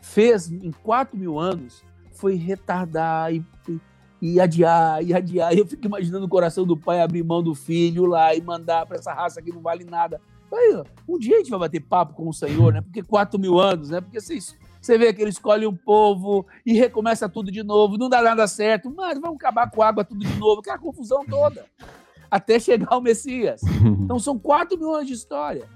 fez em quatro mil anos foi retardar e, e, e adiar, e adiar. Eu fico imaginando o coração do pai abrir mão do filho lá e mandar para essa raça que não vale nada. Aí, um dia a gente vai bater papo com o Senhor, né? Porque quatro mil anos, né? Porque vocês, você vê que ele escolhe um povo e recomeça tudo de novo, não dá nada certo, mas vamos acabar com a água tudo de novo, aquela confusão toda, até chegar o Messias. Então são quatro mil anos de história.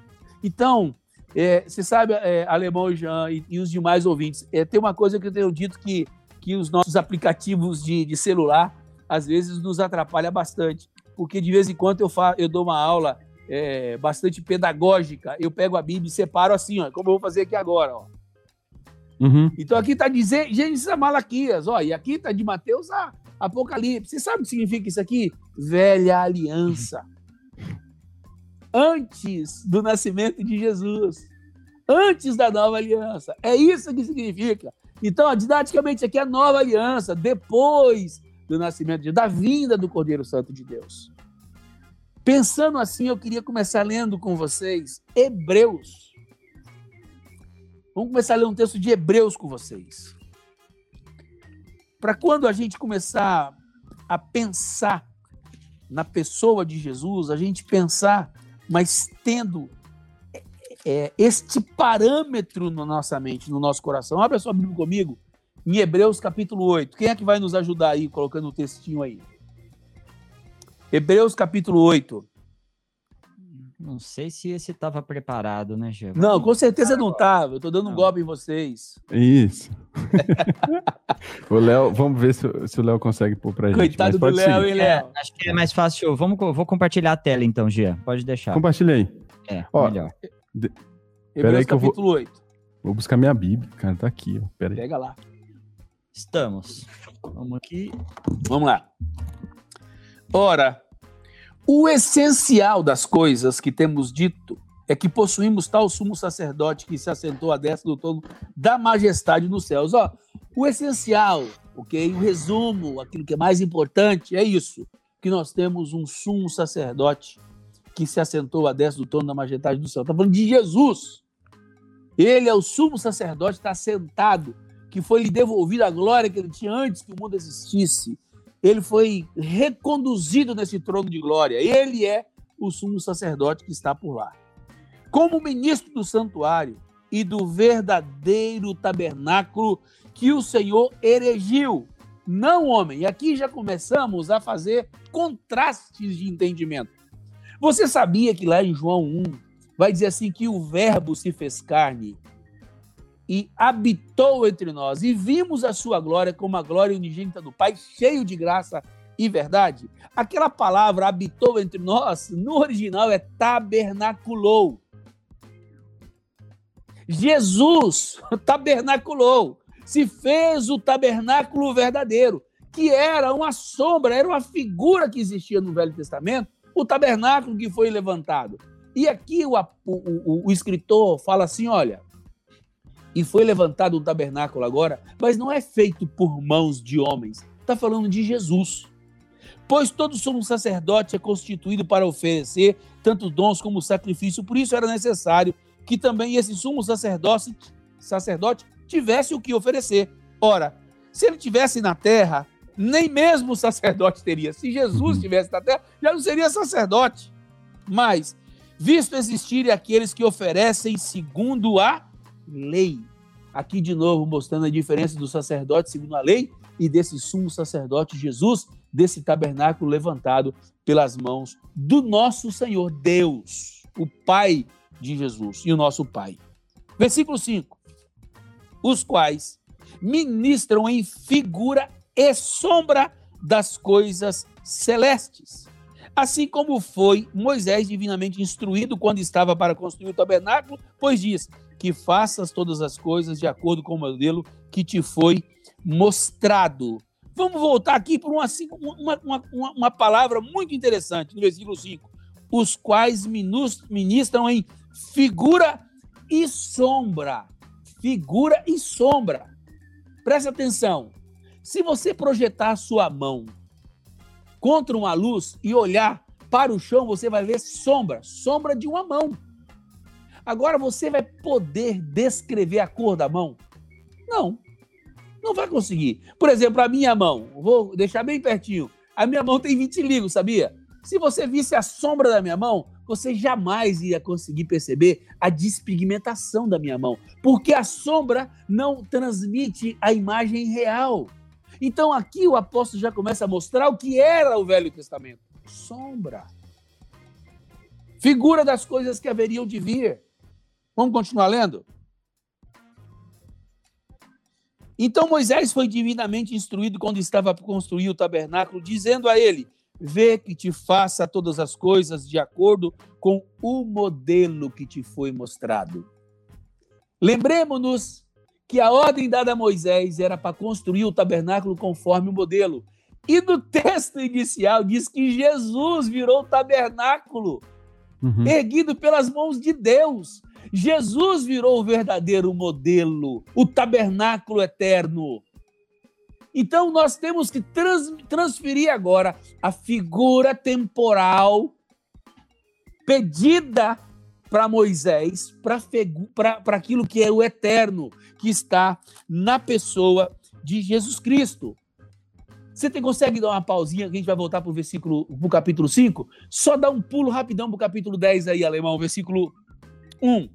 Então, é, você sabe, é, Alemão Jean e, e, os demais ouvintes, é, tem uma coisa que eu tenho dito que, que os nossos aplicativos de, de celular às vezes nos atrapalha bastante, porque de vez em quando eu, fa eu dou uma aula é, bastante pedagógica, eu pego a Bíblia e separo assim, ó, como eu vou fazer aqui agora. Ó. Uhum. Então aqui está dizendo Gênesis a Malaquias, ó, e aqui está de Mateus a Apocalipse. Você sabe o que significa isso aqui? Velha aliança antes do nascimento de Jesus, antes da nova aliança. É isso que significa. Então, didaticamente, aqui é a nova aliança, depois do nascimento, de, da vinda do Cordeiro Santo de Deus. Pensando assim, eu queria começar lendo com vocês Hebreus. Vamos começar a ler um texto de Hebreus com vocês. Para quando a gente começar a pensar na pessoa de Jesus, a gente pensar mas tendo é, este parâmetro na nossa mente, no nosso coração. Abre a sua Bíblia comigo, em Hebreus capítulo 8. Quem é que vai nos ajudar aí, colocando o textinho aí? Hebreus capítulo 8. Não sei se esse estava preparado, né, Gê? Não, com certeza não estava. Eu estou dando um golpe em vocês. Isso. o Léo, vamos ver se, se o Léo consegue pôr para gente. Coitado do Léo, hein, Léo? É, acho que é mais fácil. Vamos, vou compartilhar a tela então, Gia. Pode deixar. Compartilhei. É, ó, melhor. De... Hebreus que capítulo vou... 8. Vou buscar minha Bíblia, cara. Tá aqui, ó. Pera aí. Pega lá. Estamos. Vamos aqui. Vamos lá. Ora, o essencial das coisas que temos dito é que possuímos tal sumo sacerdote que se assentou à destra do trono da majestade nos céus. Ó, o essencial, ok? O resumo, aquilo que é mais importante é isso, que nós temos um sumo sacerdote que se assentou à destra do trono da majestade do céu. Está falando de Jesus. Ele é o sumo sacerdote, está sentado, que foi lhe devolvida a glória que ele tinha antes que o mundo existisse ele foi reconduzido nesse trono de glória. Ele é o sumo sacerdote que está por lá. Como ministro do santuário e do verdadeiro tabernáculo que o Senhor erigiu, não homem. E aqui já começamos a fazer contrastes de entendimento. Você sabia que lá em João 1 vai dizer assim que o verbo se fez carne e habitou entre nós, e vimos a sua glória como a glória unigênita do Pai, cheio de graça e verdade. Aquela palavra habitou entre nós, no original é tabernaculou. Jesus tabernaculou, se fez o tabernáculo verdadeiro, que era uma sombra, era uma figura que existia no Velho Testamento, o tabernáculo que foi levantado. E aqui o, o, o, escritor fala assim: olha, e foi levantado um tabernáculo agora, mas não é feito por mãos de homens. Está falando de Jesus. Pois todo sumo sacerdote é constituído para oferecer tanto dons como sacrifício, por isso era necessário que também esse sumo sacerdote, sacerdote tivesse o que oferecer. Ora, se ele tivesse na terra, nem mesmo o sacerdote teria. Se Jesus Uhum. estivesse na terra, já não seria sacerdote. Mas, visto existirem aqueles que oferecem segundo a lei. Aqui de novo mostrando a diferença do sacerdote segundo a lei e desse sumo sacerdote Jesus, desse tabernáculo levantado pelas mãos do nosso Senhor Deus, o Pai de Jesus e o nosso Pai. Versículo 5. Os quais ministram em figura e sombra das coisas celestes. Assim como foi Moisés divinamente instruído quando estava para construir o tabernáculo, pois diz que faças todas as coisas de acordo com o modelo que te foi mostrado. Vamos voltar aqui por uma, uma, uma, uma palavra muito interessante no versículo 5. Os quais ministram em figura e sombra. Figura e sombra. Presta atenção. Se você projetar a sua mão contra uma luz e olhar para o chão, você vai ver sombra, sombra de uma mão. Agora você vai poder descrever a cor da mão? Não. Não vai conseguir. Por exemplo, a minha mão, vou deixar bem pertinho. A minha mão tem vitiligo, sabia? Se você visse a sombra da minha mão, você jamais ia conseguir perceber a despigmentação da minha mão, porque a sombra não transmite a imagem real. Então aqui o apóstolo já começa a mostrar o que era o Velho Testamento: sombra. Figura das coisas que haveriam de vir. Vamos continuar lendo? Então Moisés foi divinamente instruído quando estava para construir o tabernáculo, dizendo a ele: Vê que te faça todas as coisas de acordo com o modelo que te foi mostrado. Lembremos-nos que a ordem dada a Moisés era para construir o tabernáculo conforme o modelo. E no texto inicial diz que Jesus virou o tabernáculo, uhum. erguido pelas mãos de Deus. Jesus virou o verdadeiro modelo, o tabernáculo eterno. Então nós temos que trans, transferir agora a figura temporal pedida para Moisés, para aquilo que é o eterno, que está na pessoa de Jesus Cristo. Você tem, consegue dar uma pausinha que a gente vai voltar para o versículo, para o capítulo 5? Só dá um pulo rapidão para o capítulo 10 aí, alemão, versículo 1.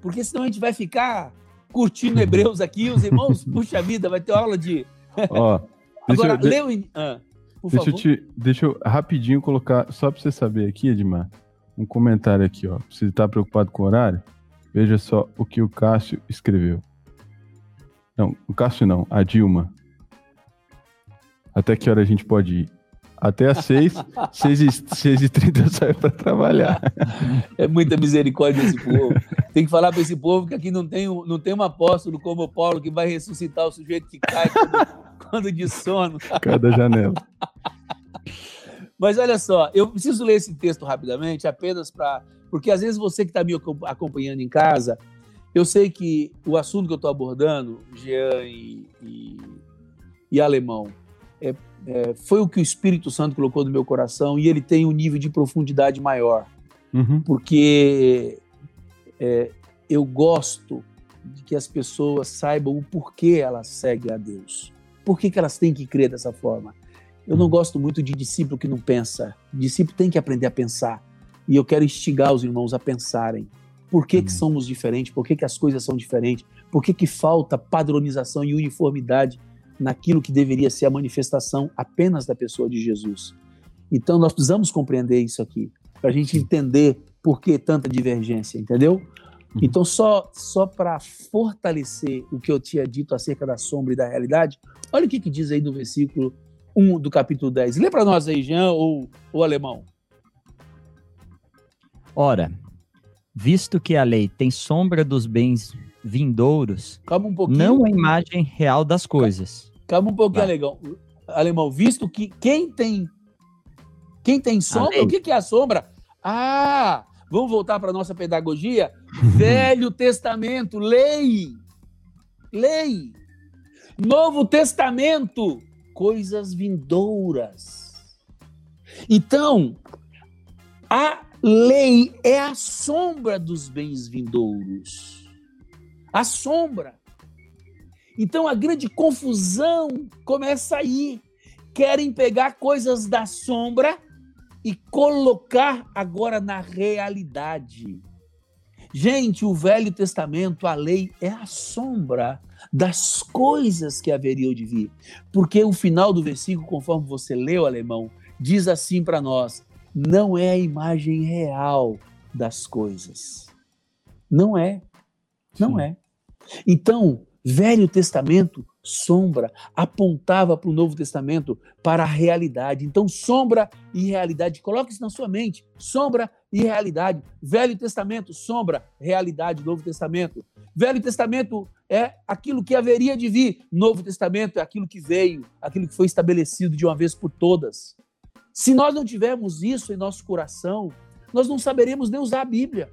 Porque senão a gente vai ficar curtindo Hebreus aqui, os irmãos, puxa vida, vai ter aula de. Ó, Agora, eu, leu em. Ah, por deixa, favor. Eu te, deixa eu rapidinho colocar, só para você saber aqui, Edmar, um comentário aqui, ó. Você está preocupado com o horário? Veja só o que o Cássio escreveu. Não, o Cássio não, a Dilma. Até que hora a gente pode ir? Até às 6, 6 e, 6 e 30 eu saio para trabalhar. É muita misericórdia esse povo. Tem que falar para esse povo que aqui não tem, um, não tem um apóstolo como o Paulo que vai ressuscitar o sujeito que cai quando, quando de sono. Cada janela. Mas olha só, eu preciso ler esse texto rapidamente, apenas para. Porque às vezes você que está me acompanhando em casa, eu sei que o assunto que eu estou abordando, Jean e, e, e Alemão, é, é, foi o que o Espírito Santo colocou no meu coração e ele tem um nível de profundidade maior. Uhum. Porque é, eu gosto de que as pessoas saibam o porquê elas seguem a Deus. Por que, que elas têm que crer dessa forma? Eu não gosto muito de discípulo que não pensa. O discípulo tem que aprender a pensar. E eu quero instigar os irmãos a pensarem. Por que, que somos diferentes? Por que, que as coisas são diferentes? Por que, que falta padronização e uniformidade naquilo que deveria ser a manifestação apenas da pessoa de Jesus? Então nós precisamos compreender isso aqui, para a gente entender por que tanta divergência, entendeu? Então, só, só para fortalecer o que eu tinha dito acerca da sombra e da realidade, olha o que, que diz aí no versículo 1 do capítulo 10. Lê para nós aí, Jean ou o alemão. Ora, visto que a lei tem sombra dos bens vindouros, Calma um pouquinho. não a imagem real das coisas. Calma um pouquinho, alemão. Alemão, visto que quem tem quem tem sombra, o que, que é a sombra? Ah, vamos voltar para nossa pedagogia? Velho Testamento, lei. Lei. Novo Testamento, coisas vindouras. Então, a lei é a sombra dos bens vindouros. A sombra. Então a grande confusão começa aí. Querem pegar coisas da sombra e colocar agora na realidade. Gente, o Velho Testamento, a lei é a sombra das coisas que haveriam de vir. Porque o final do versículo, conforme você leu, alemão, diz assim para nós: não é a imagem real das coisas. Não é. Não Sim. é. Então, Velho Testamento, sombra, apontava para o Novo Testamento, para a realidade. Então, sombra e realidade, coloque isso na sua mente: sombra e realidade. Velho Testamento, sombra, realidade, Novo Testamento. Velho Testamento é aquilo que haveria de vir, Novo Testamento é aquilo que veio, aquilo que foi estabelecido de uma vez por todas. Se nós não tivermos isso em nosso coração, nós não saberemos nem usar a Bíblia.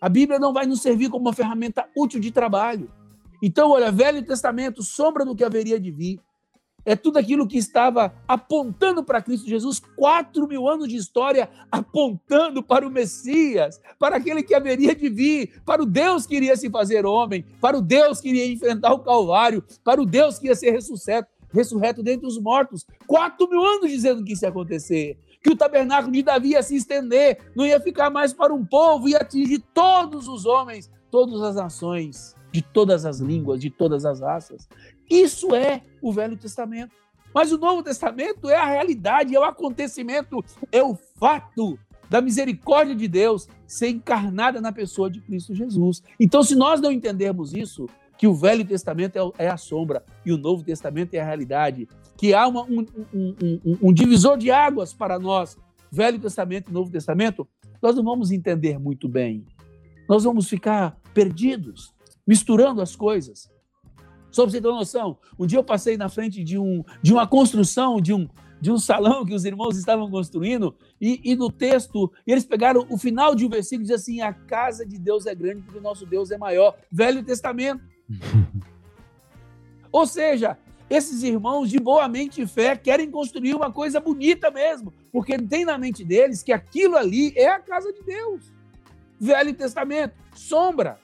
A Bíblia não vai nos servir como uma ferramenta útil de trabalho. Então, olha, Velho Testamento, sombra do que haveria de vir. É tudo aquilo que estava apontando para Cristo Jesus, quatro mil anos de história apontando para o Messias, para aquele que haveria de vir, para o Deus que iria se fazer homem, para o Deus que iria enfrentar o Calvário, para o Deus que ia ser ressurreto, ressurreto dentre os mortos. Quatro mil anos dizendo que isso ia acontecer que o tabernáculo de Davi ia se estender, não ia ficar mais para um povo, ia atingir todos os homens, todas as nações, de todas as línguas, de todas as raças. Isso é o Velho Testamento. Mas o Novo Testamento é a realidade, é o acontecimento, é o fato da misericórdia de Deus ser encarnada na pessoa de Cristo Jesus. Então, se nós não entendermos isso, que o Velho Testamento é, é a sombra e o Novo Testamento é a realidade, que há uma, um, um, um, um divisor de águas para nós, Velho Testamento e Novo Testamento, nós não vamos entender muito bem. Nós vamos ficar perdidos, misturando as coisas. Só para você ter uma noção, um dia eu passei na frente de, um, de uma construção, de um, de um salão que os irmãos estavam construindo, e, e no texto, eles pegaram o final de um versículo e diz assim: A casa de Deus é grande porque o nosso Deus é maior. Velho Testamento. Ou seja, esses irmãos de boa mente e fé querem construir uma coisa bonita mesmo, porque tem na mente deles que aquilo ali é a casa de Deus. Velho Testamento, sombra.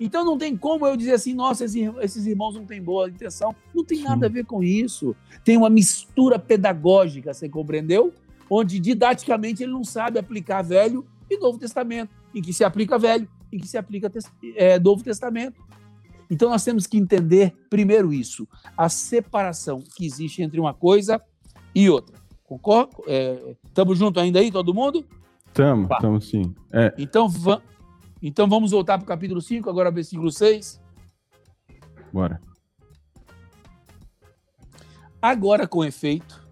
Então não tem como eu dizer assim, nossa, esses irmãos não têm boa intenção. Não tem nada a ver com isso. Tem uma mistura pedagógica, você compreendeu? Onde didaticamente ele não sabe aplicar Velho e Novo Testamento, em que se aplica Velho, em que se aplica é, Novo Testamento. Então nós temos que entender primeiro isso, a separação que existe entre uma coisa e outra. Concordo? Estamos é, juntos ainda aí, todo mundo? Estamos, estamos sim. É. Então, então vamos voltar para o capítulo 5, agora versículo 6. Bora. Agora, com efeito,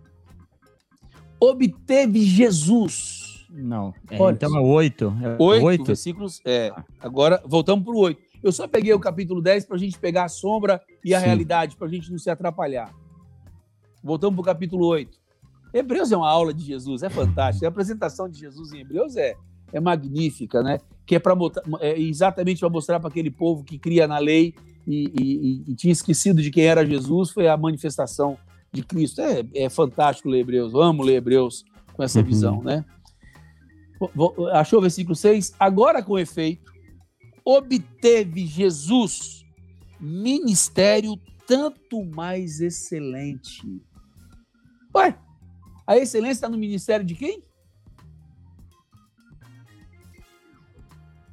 obteve Jesus. Não, é, então é 8. É 8, 8 versículos. É, agora voltamos para o 8. Eu só peguei o capítulo 10 para a gente pegar a sombra e a Sim. realidade, para a gente não se atrapalhar. Voltamos para o capítulo 8. Hebreus é uma aula de Jesus, é fantástico. A apresentação de Jesus em Hebreus é, é magnífica, né? Que é, pra, é exatamente para mostrar para aquele povo que cria na lei e, e, e, tinha esquecido de quem era Jesus, foi a manifestação de Cristo. É, é fantástico ler Hebreus, eu amo ler Hebreus com essa uhum. visão, né? Achou o versículo 6? Agora, com efeito, obteve Jesus ministério tanto mais excelente. Ué, a excelência está no ministério de quem?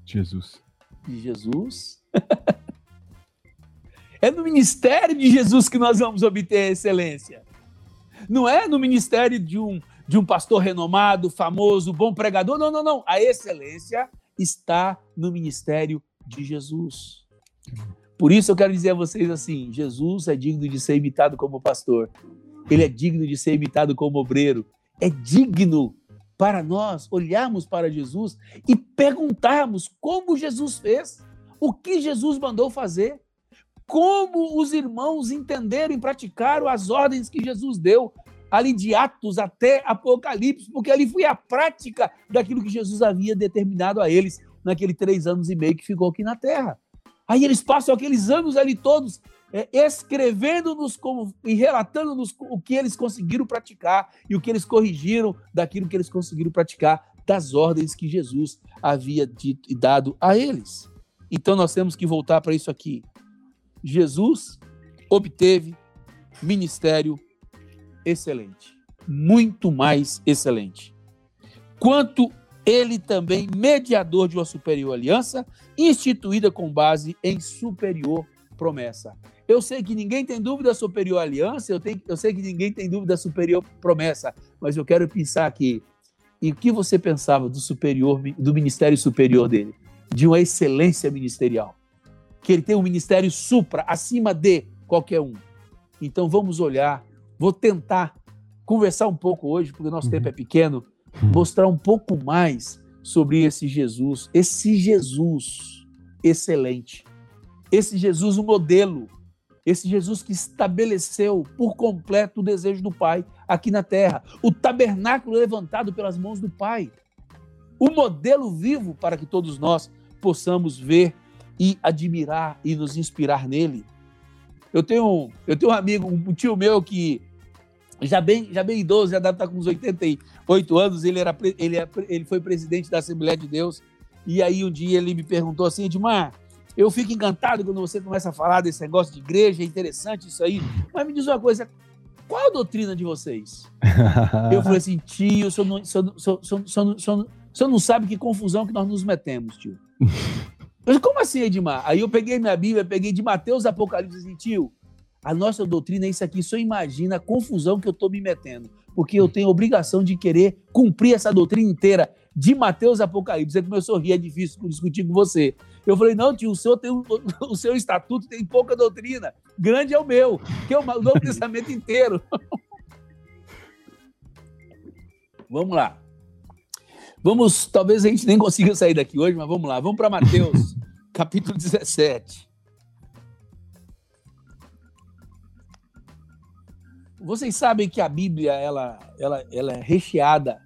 Jesus. De Jesus. é no ministério de Jesus que nós vamos obter a excelência. Não é no ministério de um, de um pastor renomado, famoso, bom pregador. Não, não, não. A excelência está no ministério de Jesus. Por isso eu quero dizer a vocês assim: Jesus é digno de ser imitado como pastor, ele é digno de ser imitado como obreiro, é digno para nós olharmos para Jesus e perguntarmos como Jesus fez, o que Jesus mandou fazer, como os irmãos entenderam e praticaram as ordens que Jesus deu, ali de Atos até Apocalipse, porque ali foi a prática daquilo que Jesus havia determinado a eles naqueles três anos e meio que ficou aqui na Terra. Aí eles passam aqueles anos ali todos é, escrevendo-nos e relatando-nos o que eles conseguiram praticar e o que eles corrigiram daquilo que eles conseguiram praticar das ordens que Jesus havia dito e dado a eles. Então nós temos que voltar para isso aqui. Jesus obteve ministério excelente, muito mais excelente. Quanto ele também mediador de uma superior aliança, instituída com base em superior promessa. Eu sei que ninguém tem dúvida superior aliança, eu, tenho, eu sei que ninguém tem dúvida superior promessa, mas eu quero pensar aqui. E o que você pensava do superior, do ministério superior dele? De uma excelência ministerial. Que ele tem um ministério supra, acima de qualquer um. Então vamos olhar, vou tentar conversar um pouco hoje, porque o nosso uhum. tempo é pequeno, uhum. mostrar um pouco mais sobre esse Jesus, esse Jesus excelente, esse Jesus, o modelo, esse Jesus que estabeleceu por completo o desejo do Pai aqui na terra, o tabernáculo levantado pelas mãos do Pai, o modelo vivo para que todos nós possamos ver e admirar e nos inspirar nele. Eu tenho, eu tenho um amigo, um tio meu que já bem, já bem idoso, já deve estar com uns 88 anos, ele, era, ele, é, ele foi presidente da Assembleia de Deus, e aí um dia ele me perguntou assim, Edmar, eu fico encantado quando você começa a falar desse negócio de igreja, é interessante isso aí. Mas me diz uma coisa, qual a doutrina de vocês? eu falei assim, tio, o senhor não, o senhor, o senhor, o senhor, o senhor, o senhor não sabe que confusão que nós nos metemos, tio. Eu disse, como assim, Edmar? Aí eu peguei minha Bíblia, peguei de Mateus Apocalipse e assim, tio, a nossa doutrina é isso aqui. Só imagina a confusão que eu estou me metendo. Porque eu tenho a obrigação de querer cumprir essa doutrina inteira de Mateus Apocalipse. Você começou a rir, é difícil discutir com você. Eu falei, não, tio, o seu, tem um, o seu estatuto tem pouca doutrina. Grande é o meu, que é o Novo Testamento inteiro. vamos lá. Vamos, talvez a gente nem consiga sair daqui hoje, mas vamos lá. Vamos para Mateus, capítulo 17. Vocês sabem que a Bíblia ela, ela, ela é recheada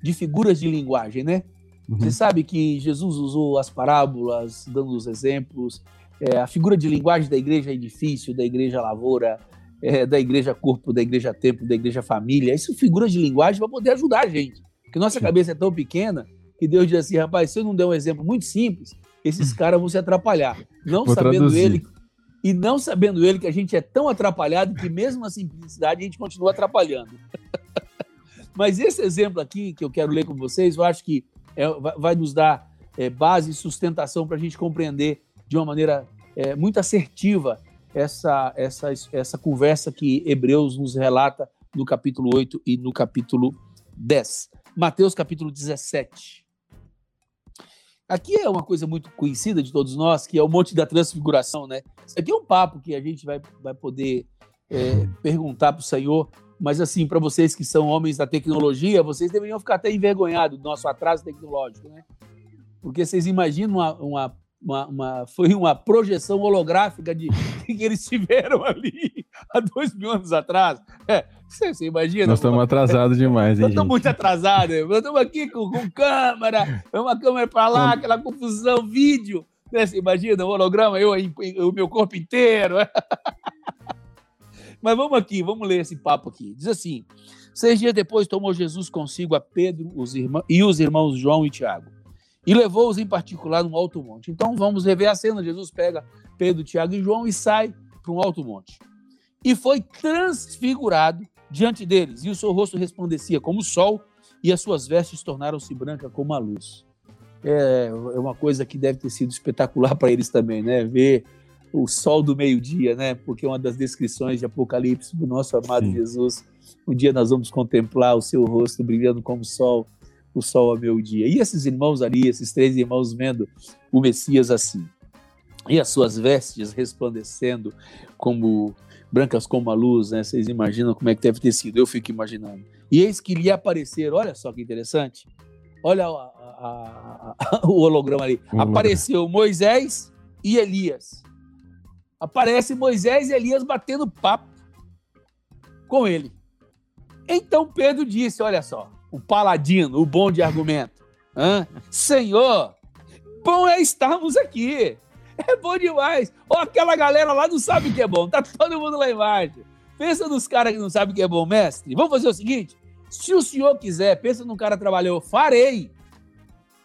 de figuras de linguagem, né? Uhum. Você sabe que Jesus usou as parábolas, dando os exemplos. É, a figura de linguagem da igreja edifício, da igreja lavoura, é, da igreja corpo, da igreja templo, da igreja família. Isso figuras de linguagem para poder ajudar a gente. Porque nossa cabeça é tão pequena que Deus diz assim, rapaz, se eu não der um exemplo muito simples, esses caras vão se atrapalhar. Não Vou sabendo traduzir. ele e não sabendo ele que a gente é tão atrapalhado que mesmo na simplicidade a gente continua atrapalhando. Mas esse exemplo aqui que eu quero ler com vocês, eu acho que é, vai nos dar é, base e sustentação para a gente compreender de uma maneira é, muito assertiva essa, essa, essa conversa que Hebreus nos relata no capítulo 8 e no capítulo 10. Mateus capítulo 17. Aqui é uma coisa muito conhecida de todos nós, que é o Monte da Transfiguração, né? Isso aqui é um papo que a gente vai, vai poder é, perguntar para o Senhor mas, assim, para vocês que são homens da tecnologia, vocês deveriam ficar até envergonhados do nosso atraso tecnológico, né? Porque vocês imaginam uma, uma, uma, uma foi uma projeção holográfica de que eles tiveram ali há dois mil anos atrás. É, você, você imagina? Nós estamos atrasados demais, hein, Nós estamos muito atrasados. Nós estamos aqui com, com câmera, uma câmera para lá, aquela confusão, vídeo. Né? Você imagina o holograma, eu, o meu corpo inteiro. Mas vamos aqui, vamos ler esse papo aqui. Diz assim: Seis dias depois tomou Jesus consigo a Pedro os irmãos, e os irmãos João e Tiago, e levou-os em particular num alto monte. Então vamos rever a cena: Jesus pega Pedro, Tiago e João e sai para um alto monte. E foi transfigurado diante deles, e o seu rosto resplandecia como o sol, e as suas vestes tornaram-se brancas como a luz. É, é uma coisa que deve ter sido espetacular para eles também, né? Ver o sol do meio-dia, né? Porque é uma das descrições de Apocalipse do nosso amado Sim. Jesus. Um dia nós vamos contemplar o seu rosto brilhando como o sol, o sol ao meio-dia. E esses irmãos ali, esses três irmãos vendo o Messias assim. E as suas vestes resplandecendo como brancas como a luz, né? Vocês imaginam como é que deve ter sido? Eu fico imaginando. E eis que lhe apareceram, olha só que interessante. Olha a, a, a, o holograma ali. Apareceu Moisés e Elias aparece Moisés e Elias batendo papo com ele. Então Pedro disse: Olha só, o paladino, o bom de argumento. Hã? Senhor, bom é estarmos aqui. É bom demais. Ó, aquela galera lá não sabe o que é bom. Tá todo mundo lá embaixo. Pensa nos caras que não sabem o que é bom, mestre. Vamos fazer o seguinte: se o senhor quiser, pensa num cara que trabalhou, farei.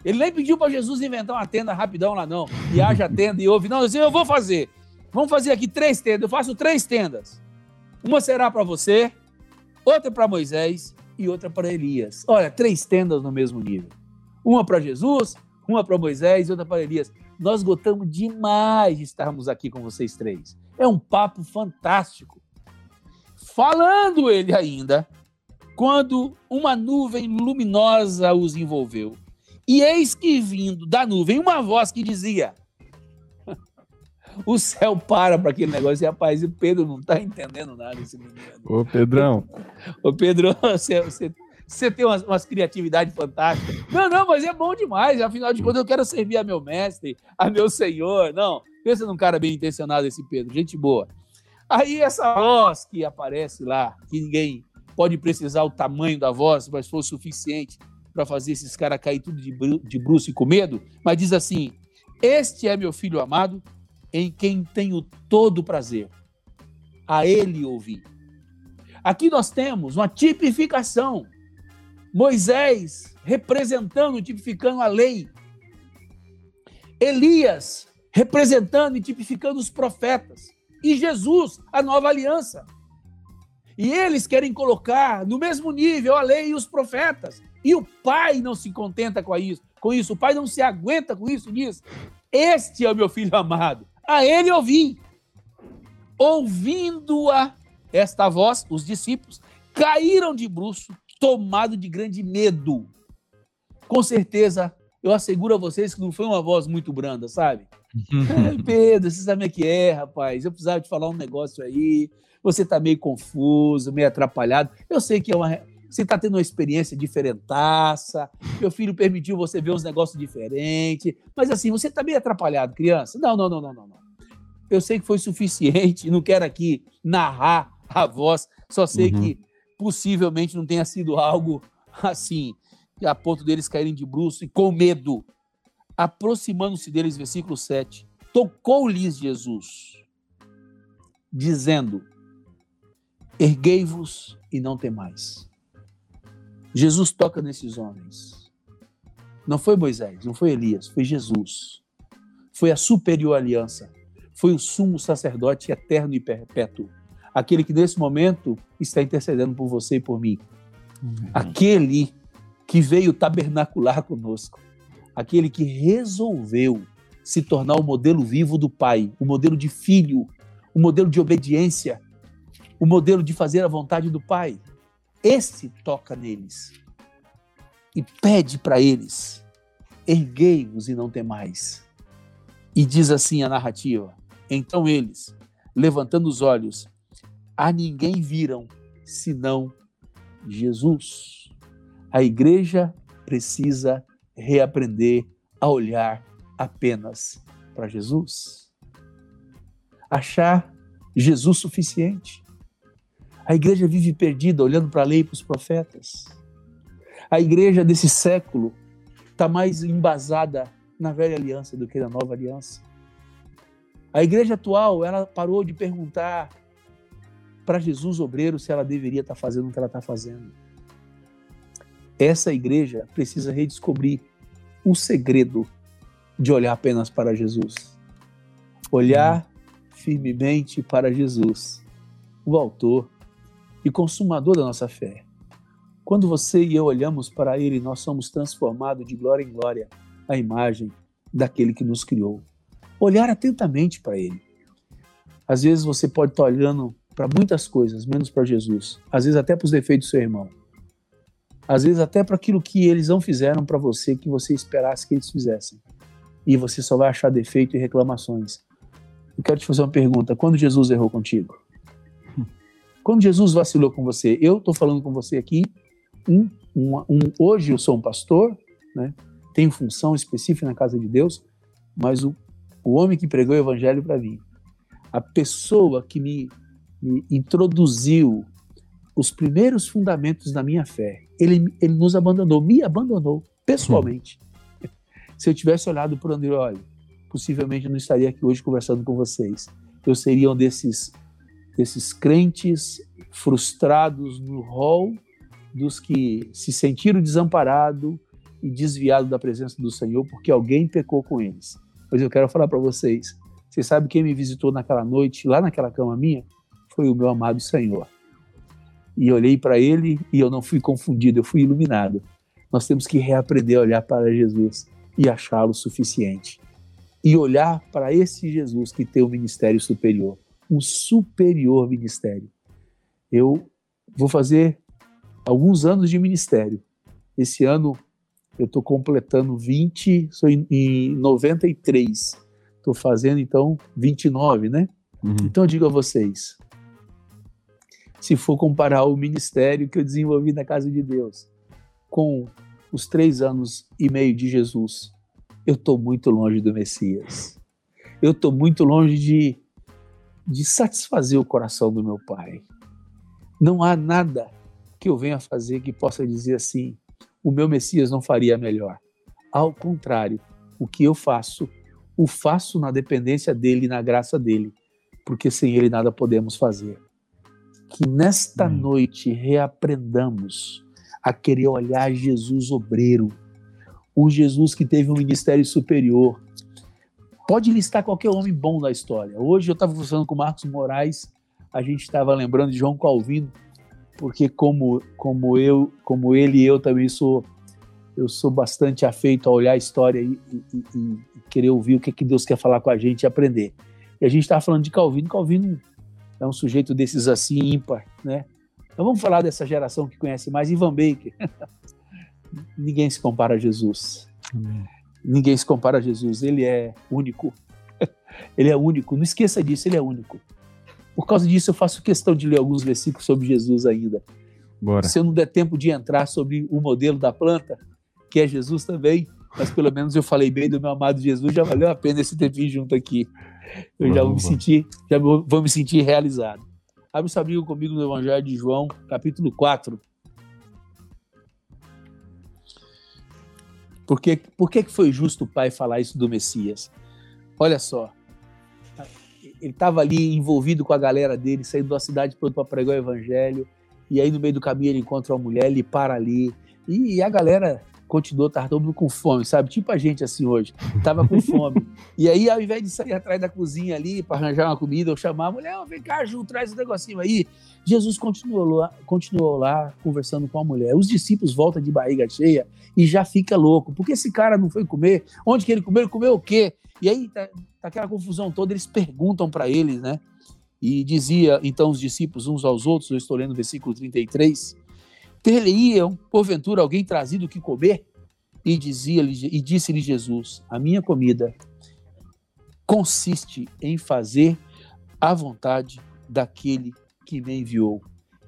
Ele nem pediu para Jesus inventar uma tenda rapidão lá, não. E haja tenda e ouve. Não, eu vou fazer. Vamos fazer aqui três tendas. Eu faço três tendas. Uma será para você, outra para Moisés e outra para Elias. Olha, três tendas no mesmo nível. Uma para Jesus, uma para Moisés e outra para Elias. Nós gostamos demais de estarmos aqui com vocês três. É um papo fantástico. Falando ele ainda, quando uma nuvem luminosa os envolveu. E eis que vindo da nuvem uma voz que dizia: o céu para para aquele negócio. E, rapaz, o Pedro não está entendendo nada, esse menino. Ô, Pedrão. Ô, Pedro, você, você, você tem umas, umas criatividades fantásticas. Não, não, mas é bom demais. Afinal de contas, eu quero servir a meu mestre, a meu senhor. Não, pensa num cara bem intencionado, esse Pedro. Gente boa. Aí essa voz que aparece lá, que ninguém pode precisar o tamanho da voz, mas foi o suficiente para fazer esses caras cair tudo de, bru de bruxo e com medo, mas diz assim: Este é meu filho amado, em quem tenho todo prazer. A ele ouvi. Aqui nós temos uma tipificação. Moisés representando, tipificando a lei. Elias representando e tipificando os profetas. E Jesus, a nova aliança. E eles querem colocar no mesmo nível a lei e os profetas. E o pai não se contenta com isso. Com isso, o pai não se aguenta com isso, diz: Este é o meu filho amado, a ele ouvi. Ouvindo-a, esta voz, os discípulos caíram de bruço, tomado de grande medo. Com certeza, eu asseguro a vocês que não foi uma voz muito branda, sabe? Pedro, você sabe o que é, rapaz? Eu precisava te falar um negócio aí. Você tá meio confuso, meio atrapalhado. Eu sei que é uma, você está tendo uma experiência diferentaça, meu filho permitiu você ver uns negócios diferentes, mas assim, você está meio atrapalhado, criança. Não, não, não, não, não. Eu sei que foi suficiente, não quero aqui narrar a voz, só sei uhum. que possivelmente não tenha sido algo assim, a ponto deles caírem de bruço e com medo. Aproximando-se deles, versículo 7, tocou-lhes Jesus, dizendo: Erguei-vos e não temais. Jesus toca nesses homens. Não foi Moisés, não foi Elias, foi Jesus. Foi a superior aliança. Foi o sumo sacerdote eterno e perpétuo. Aquele que nesse momento está intercedendo por você e por mim. Uhum. Aquele que veio tabernacular conosco. Aquele que resolveu se tornar o modelo vivo do Pai, o modelo de filho, o modelo de obediência, o modelo de fazer a vontade do Pai. Esse toca neles e pede para eles: erguei-vos e não temais. E diz assim a narrativa: então eles, levantando os olhos, a ninguém viram senão Jesus. A igreja precisa reaprender a olhar apenas para Jesus. Achar Jesus suficiente. A igreja vive perdida, olhando para a lei e para os profetas. A igreja desse século está mais embasada na velha aliança do que na nova aliança. A igreja atual, ela parou de perguntar para Jesus obreiro se ela deveria estar tá fazendo o que ela está fazendo. Essa igreja precisa redescobrir o segredo de olhar apenas para Jesus. Olhar firmemente para Jesus, o autor e consumador da nossa fé. Quando você e eu olhamos para Ele, nós somos transformados de glória em glória à imagem daquele que nos criou. Olhar atentamente para Ele. Às vezes você pode estar olhando para muitas coisas, menos para Jesus. Às vezes até para os defeitos do seu irmão. Às vezes até para aquilo que eles não fizeram para você, que você esperasse que eles fizessem. E você só vai achar defeito e reclamações. Eu quero te fazer uma pergunta: quando Jesus errou contigo? Quando Jesus vacilou com você, eu estou falando com você aqui. Um, um, um, hoje eu sou um pastor, né? tenho função específica na casa de Deus, mas o, o homem que pregou o evangelho para mim, a pessoa que me, me introduziu os primeiros fundamentos da minha fé, ele, ele nos abandonou, me abandonou pessoalmente. Hum. Se eu tivesse olhado para o André, olha, possivelmente eu não estaria aqui hoje conversando com vocês. Eu seria um desses desses crentes frustrados no rol dos que se sentiram desamparados e desviados da presença do Senhor porque alguém pecou com eles. Mas eu quero falar para vocês, Você sabe quem me visitou naquela noite, lá naquela cama minha? Foi o meu amado Senhor. E olhei para ele e eu não fui confundido, eu fui iluminado. Nós temos que reaprender a olhar para Jesus e achá-lo suficiente. E olhar para esse Jesus que tem um ministério superior, um superior ministério. Eu vou fazer alguns anos de ministério. Esse ano eu estou completando 20, sou em, em 93. Estou fazendo então 29, né? Uhum. Então eu digo a vocês, se for comparar o ministério que eu desenvolvi na casa de Deus com os três anos e meio de Jesus, eu estou muito longe do Messias. Eu estou muito longe de, de satisfazer o coração do meu Pai. Não há nada que eu venha fazer que possa dizer assim: o meu Messias não faria melhor. Ao contrário, o que eu faço, o faço na dependência dele e na graça dele, porque sem ele nada podemos fazer. Que nesta hum. noite reaprendamos a querer olhar Jesus obreiro, o Jesus que teve um ministério superior. Pode listar qualquer homem bom da história. Hoje eu estava conversando com o Marcos Moraes, a gente estava lembrando de João Calvino, porque como como eu, como ele e eu também sou eu sou bastante afeito a olhar a história e, e, e, querer ouvir o que, que Deus quer falar com a gente e aprender. E a gente estava falando de Calvino. Calvino é um sujeito desses assim ímpar, né? Então vamos falar dessa geração que conhece mais Ivan Baker. Ninguém se compara a Jesus. Amém. Ninguém se compara a Jesus. Ele é único. ele é único. Não esqueça disso. Ele é único. Por causa disso, eu faço questão de ler alguns versículos sobre Jesus ainda. Bora. Se eu não der tempo de entrar sobre o modelo da planta, que é Jesus também, mas pelo menos eu falei bem do meu amado Jesus, já valeu a pena esse tempinho junto aqui. Eu vamos, já vou me sentir, já vou me sentir realizado. Abre sua Bíblia comigo no Evangelho de João, capítulo 4. Por que, por que foi justo o pai falar isso do Messias? Olha só, ele estava ali envolvido com a galera dele, saindo da cidade para pregar o evangelho, e aí no meio do caminho ele encontra uma mulher, ele para ali, e, e a galera continuou, tava todo mundo com fome, sabe? Tipo a gente assim hoje, tava com fome. e aí, ao invés de sair atrás da cozinha ali para arranjar uma comida ou chamar a mulher, oh, vem cá, Ju, traz um negocinho aí. Jesus continuou lá, continuou lá conversando com a mulher. Os discípulos voltam de barriga cheia e já fica louco. Porque esse cara não foi comer? Onde que ele comeu? Ele comeu o quê? E aí tá, tá aquela confusão toda, eles perguntam para eles, né? E dizia então os discípulos uns aos outros, eu estou lendo o versículo 33, ter-lhe-iam, porventura, alguém trazido o que comer? E, dizia e disse-lhe Jesus: A minha comida consiste em fazer a vontade daquele que me enviou.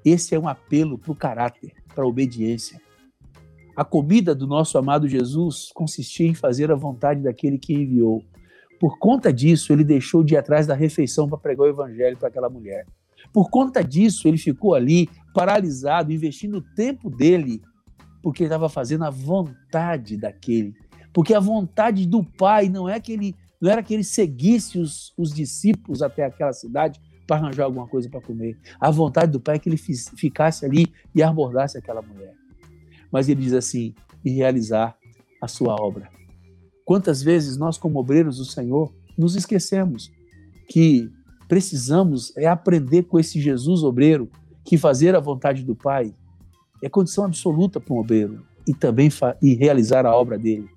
Esse é um apelo para o caráter, para a obediência. A comida do nosso amado Jesus consistia em fazer a vontade daquele que enviou. Por conta disso, ele deixou de ir atrás da refeição para pregar o evangelho para aquela mulher. Por conta disso, ele ficou ali paralisado, investindo o tempo dele, porque ele estava fazendo a vontade daquele. Porque a vontade do Pai não é que ele, não era que ele seguisse os, os discípulos até aquela cidade para arranjar alguma coisa para comer. A vontade do Pai é que ele ficasse ali e abordasse aquela mulher. Mas ele diz assim: e realizar a sua obra. Quantas vezes nós, como obreiros do Senhor, nos esquecemos que precisamos é aprender com esse Jesus obreiro que fazer a vontade do Pai é condição absoluta para um obreiro e também e realizar a obra dele.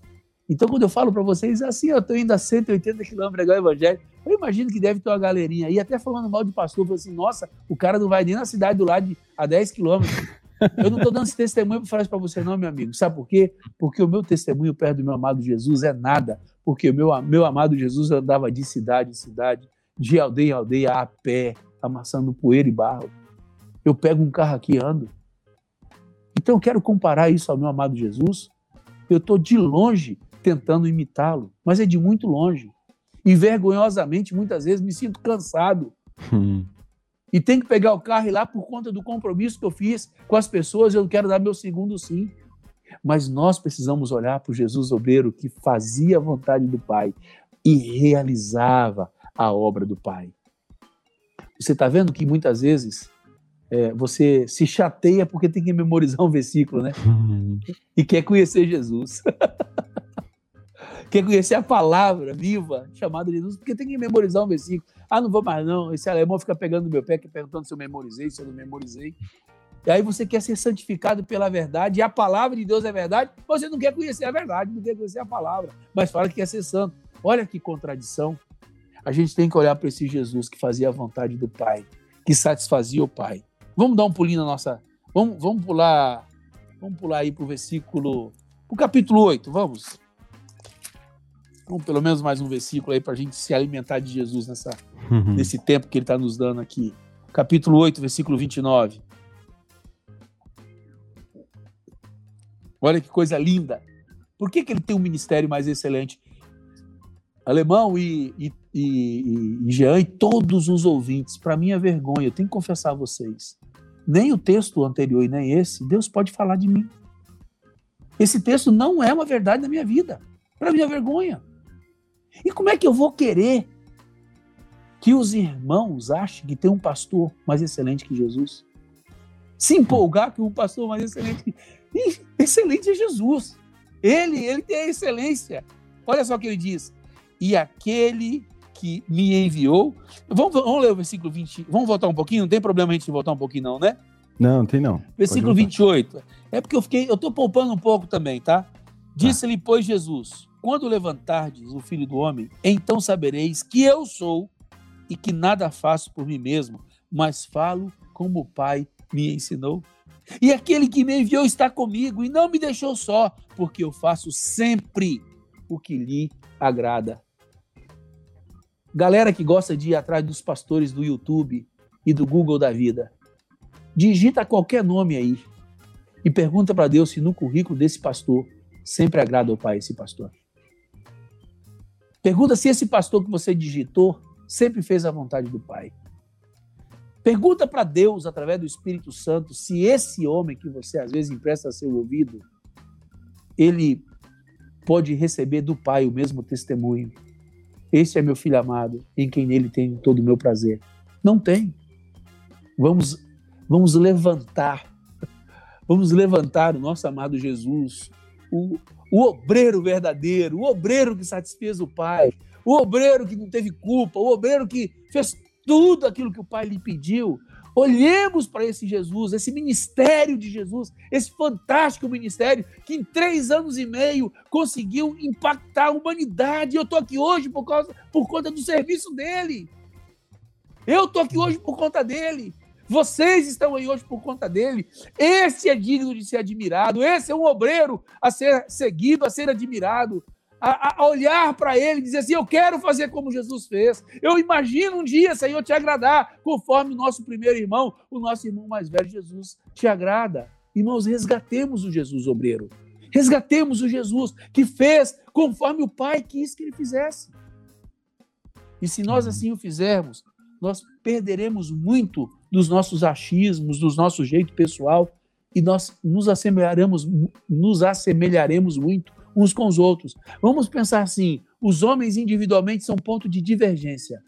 Então, quando eu falo para vocês, assim, eu estou indo a 180 quilômetros pregar o evangelho, eu imagino que deve ter uma galerinha aí, até falando mal de pastor, falando assim, nossa, o cara não vai nem na cidade do lado de, a 10 quilômetros. Eu não estou dando esse testemunho para falar isso para você, não, meu amigo. Sabe por quê? Porque o meu testemunho perto do meu amado Jesus é nada. Porque o meu, meu amado Jesus andava de cidade em cidade, de aldeia em aldeia, a pé, amassando poeira e barro. Eu pego um carro aqui e ando. Então eu quero comparar isso ao meu amado Jesus. Eu estou de longe tentando imitá-lo, mas é de muito longe. E vergonhosamente, muitas vezes, me sinto cansado. Hum. E tenho que pegar o carro e ir lá por conta do compromisso que eu fiz com as pessoas, eu quero dar meu segundo sim. Mas nós precisamos olhar para o Jesus obreiro que fazia a vontade do Pai e realizava a obra do Pai. Você está vendo que muitas vezes é, você se chateia porque tem que memorizar um versículo, né? e quer conhecer Jesus. quer conhecer a palavra viva chamada Jesus, porque tem que memorizar um versículo. Ah, não vou mais não. Esse alemão fica pegando no meu pé, perguntando se eu memorizei, se eu não memorizei. E aí você quer ser santificado pela verdade, e a palavra de Deus é verdade, você não quer conhecer a verdade, não quer conhecer a palavra, mas fala que quer ser santo. Olha que contradição. A gente tem que olhar para esse Jesus que fazia a vontade do Pai, que satisfazia o Pai. Vamos dar um pulinho na nossa. Vamos, vamos pular. Vamos pular aí para o versículo. Para o capítulo 8, vamos. Vamos pelo menos mais um versículo aí para a gente se alimentar de Jesus nessa, uhum. nesse tempo que ele está nos dando aqui. Capítulo 8, versículo 29. Olha que coisa linda. Por que, que ele tem um ministério mais excelente? Alemão e, e, e, e Jean e todos os ouvintes, para minha vergonha, eu tenho que confessar a vocês, nem o texto anterior e nem esse, Deus pode falar de mim. Esse texto não é uma verdade na minha vida, para minha vergonha. E como é que eu vou querer que os irmãos achem que tem um pastor mais excelente que Jesus? Se empolgar que um pastor mais excelente que excelente é Jesus. Ele, ele tem a excelência. Olha só o que ele diz. E aquele que me enviou. Vamos, vamos ler o versículo 20. Vamos voltar um pouquinho? Não tem problema a gente voltar um pouquinho, não, né? Não, não tem não. Versículo 28. É porque eu fiquei, eu estou poupando um pouco também, tá? Disse-lhe, pois, Jesus: Quando levantardes o filho do homem, então sabereis que eu sou e que nada faço por mim mesmo, mas falo como o Pai me ensinou. E aquele que me enviou está comigo e não me deixou só, porque eu faço sempre o que lhe agrada. Galera que gosta de ir atrás dos pastores do YouTube e do Google da vida, digita qualquer nome aí e pergunta para Deus se no currículo desse pastor sempre agrada ao Pai esse pastor. Pergunta se esse pastor que você digitou sempre fez a vontade do Pai. Pergunta para Deus, através do Espírito Santo, se esse homem que você às vezes empresta seu ouvido, ele pode receber do Pai o mesmo testemunho. Esse é meu filho amado, em quem nele tem todo o meu prazer. Não tem. Vamos, vamos levantar, vamos levantar o nosso amado Jesus, o, o obreiro verdadeiro, o obreiro que satisfez o Pai, o obreiro que não teve culpa, o obreiro que fez tudo aquilo que o Pai lhe pediu. Olhemos para esse Jesus, esse ministério de Jesus, esse fantástico ministério que em três anos e meio conseguiu impactar a humanidade. Eu estou aqui hoje por, causa, por conta do serviço dele. Eu estou aqui hoje por conta dele. Vocês estão aí hoje por conta dele. Esse é digno de ser admirado. Esse é um obreiro a ser seguido, a ser admirado a, a olhar para ele e dizer assim: Eu quero fazer como Jesus fez. Eu imagino um dia, Senhor, te agradar, conforme o nosso primeiro irmão, o nosso irmão mais velho, Jesus, te agrada. Irmãos, resgatemos o Jesus obreiro. Resgatemos o Jesus que fez conforme o Pai quis que ele fizesse. E se nós assim o fizermos, nós perderemos muito dos nossos achismos, do nosso jeito pessoal, e nós nos assemelharemos, nos assemelharemos muito uns com os outros. Vamos pensar assim: os homens individualmente são ponto de divergência.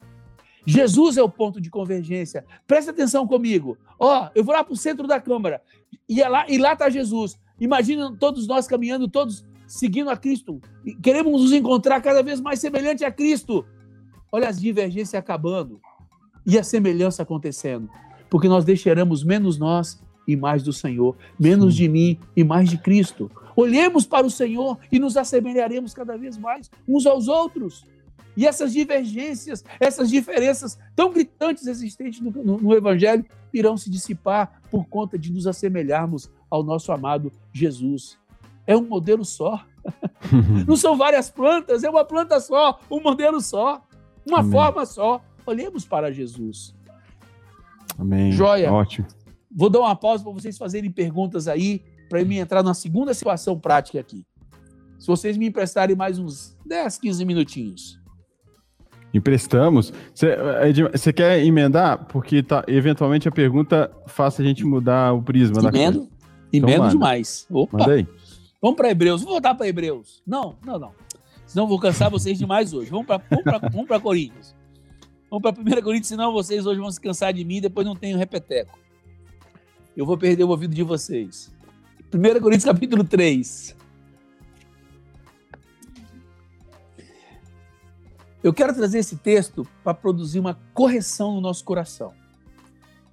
Jesus é o ponto de convergência. Presta atenção comigo. Ó, oh, eu vou lá para o centro da Câmara e, é lá, e lá está Jesus. Imagina todos nós caminhando, todos seguindo a Cristo. Queremos nos encontrar cada vez mais semelhante a Cristo. Olha as divergências acabando e a semelhança acontecendo. Porque nós deixaremos menos nós e mais do Senhor, menos Sim. de mim e mais de Cristo. Olhemos para o Senhor e nos assemelharemos cada vez mais uns aos outros. E essas divergências, essas diferenças tão gritantes existentes no, no, no, Evangelho irão se dissipar por conta de nos assemelharmos ao nosso amado Jesus. É um modelo só. Não são várias plantas, é uma planta só, um modelo só, uma Amém. forma só. Olhemos para Jesus. Amém. Joia. Ótimo. Vou dar uma pausa para vocês fazerem perguntas aí para mim entrar na segunda situação prática aqui. Se vocês me emprestarem mais uns 10, 15 minutinhos. Emprestamos. Você quer emendar? Porque tá, eventualmente a pergunta faça a gente mudar o prisma Emendo, da coisa. Emendo então, demais. Opa. Manda aí. Vamos para Hebreus. Vou voltar para Hebreus. Não, não, não. Senão vou cansar vocês demais hoje. Vamos para vamos vamos Coríntios. Vamos para 1 Coríntios, senão vocês hoje vão se cansar de mim e depois não tem o repeteco. Eu vou perder o ouvido de vocês. 1 Coríntios capítulo 3. Eu quero trazer esse texto para produzir uma correção no nosso coração.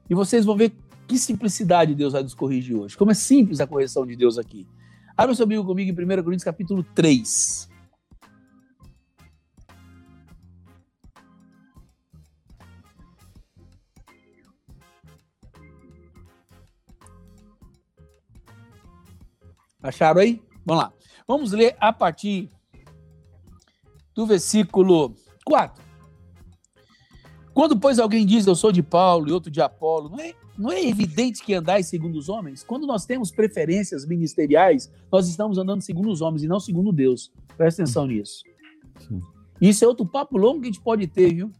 E vocês vão ver que simplicidade Deus vai nos corrigir hoje. Como é simples a correção de Deus aqui. Abra seu Bíblia comigo em 1 Coríntios capítulo 3. Acharam aí? Vamos lá. Vamos ler a partir do versículo 4. Quando, pois, alguém diz eu sou de Paulo e outro de Apolo, não é, não é evidente que andais segundo os homens? Quando nós temos preferências ministeriais, nós estamos andando segundo os homens e não segundo Deus. Presta atenção nisso. Isso é outro papo longo que a gente pode ter, viu?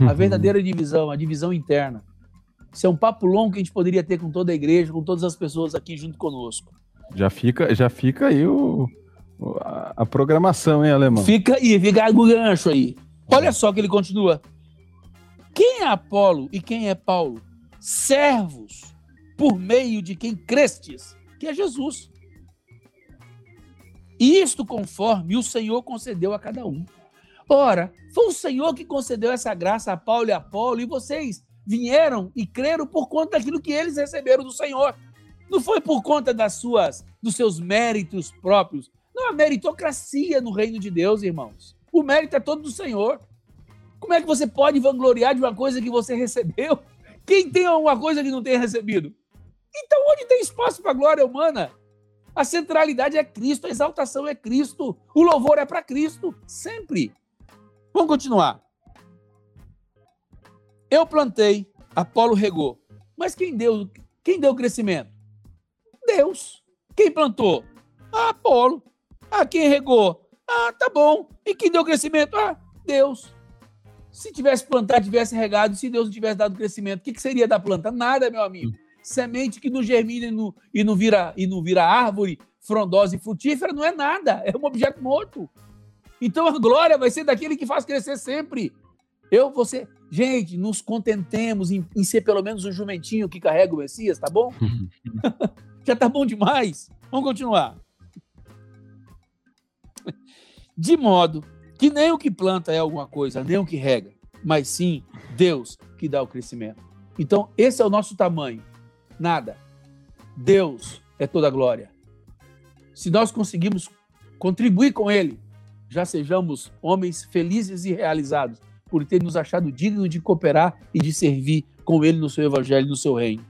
A verdadeira divisão, a divisão interna. Isso é um papo longo que a gente poderia ter com toda a igreja, com todas as pessoas aqui junto conosco. Já fica, já fica aí o, a, a programação, hein, alemão? Fica aí, fica o gancho aí. Olha só que ele continua. Quem é Apolo e quem é Paulo? Servos por meio de quem crestes, que é Jesus. Isto conforme o Senhor concedeu a cada um. Ora, foi o Senhor que concedeu essa graça a Paulo e a Apolo, e vocês vieram e creram por conta daquilo que eles receberam do Senhor. Não foi por conta das suas, dos seus méritos próprios. Não há meritocracia no reino de Deus, irmãos. O mérito é todo do Senhor. Como é que você pode vangloriar de uma coisa que você recebeu? Quem tem alguma coisa que não tenha recebido? Então, onde tem espaço para a glória humana? A centralidade é Cristo, a exaltação é Cristo, o louvor é para Cristo, sempre. Vamos continuar. Eu plantei, Apolo regou. Mas quem deu, quem deu o crescimento? Deus. Quem plantou? Ah, Apolo. Ah, quem regou? Ah, tá bom. E quem deu crescimento? Ah, Deus. Se tivesse plantado, tivesse regado, se Deus não tivesse dado crescimento, o que, seria da planta? Nada, meu amigo. Semente que não germina e não, e não, vira, e não vira árvore frondosa e frutífera não é nada, é um objeto morto. Então a glória vai ser daquele que faz crescer sempre. Eu, você, gente, nos contentemos em, em ser pelo menos um jumentinho que carrega o Messias, tá bom? Já tá bom demais. Vamos continuar. De modo que nem o que planta é alguma coisa, nem o que rega, mas sim Deus que dá o crescimento. Então, esse é o nosso tamanho. Nada. Deus é toda a glória. Se nós conseguimos contribuir com Ele, já sejamos homens felizes e realizados por ter nos achado dignos de cooperar e de servir com Ele no seu evangelho, no seu reino.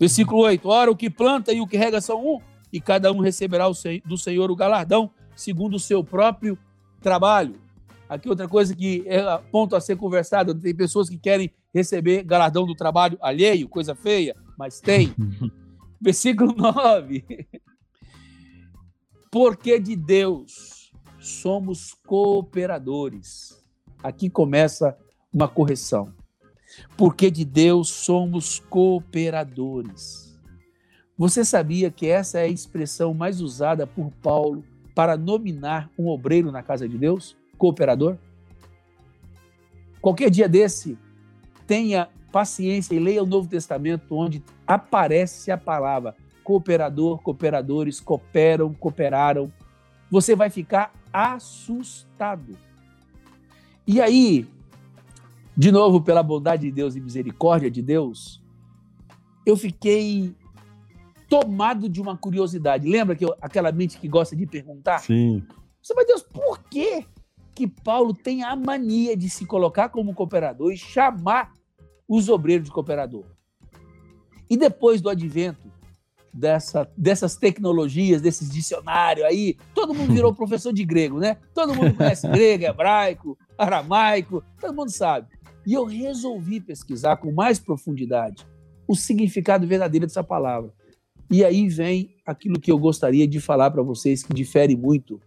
Versículo 8: Ora, o que planta e o que rega são um, e cada um receberá do Senhor o galardão, segundo o seu próprio trabalho. Aqui outra coisa que é ponto a ser conversado: tem pessoas que querem receber galardão do trabalho alheio, coisa feia, mas tem. Versículo 9: Porque de Deus somos cooperadores. Aqui começa uma correção porque de Deus somos cooperadores. Você sabia que essa é a expressão mais usada por Paulo para nominar um obreiro na casa de Deus? Cooperador? Qualquer dia desse, tenha paciência e leia o Novo Testamento, onde aparece a palavra cooperador, cooperadores, cooperam, cooperaram. Você vai ficar assustado. E aí, de novo, pela bondade de Deus e misericórdia de Deus, eu fiquei tomado de uma curiosidade. Lembra que eu, aquela mente que gosta de perguntar? Sim. Você vai, Deus, por que que Paulo tem a mania de se colocar como cooperador e chamar os obreiros de cooperador? E depois do advento dessa, dessas tecnologias, desses dicionários aí, todo mundo virou professor de grego, né? Todo mundo conhece grego, hebraico, aramaico, todo mundo sabe. E eu resolvi pesquisar com mais profundidade o significado verdadeiro dessa palavra. E aí vem aquilo que eu gostaria de falar para vocês, que difere muito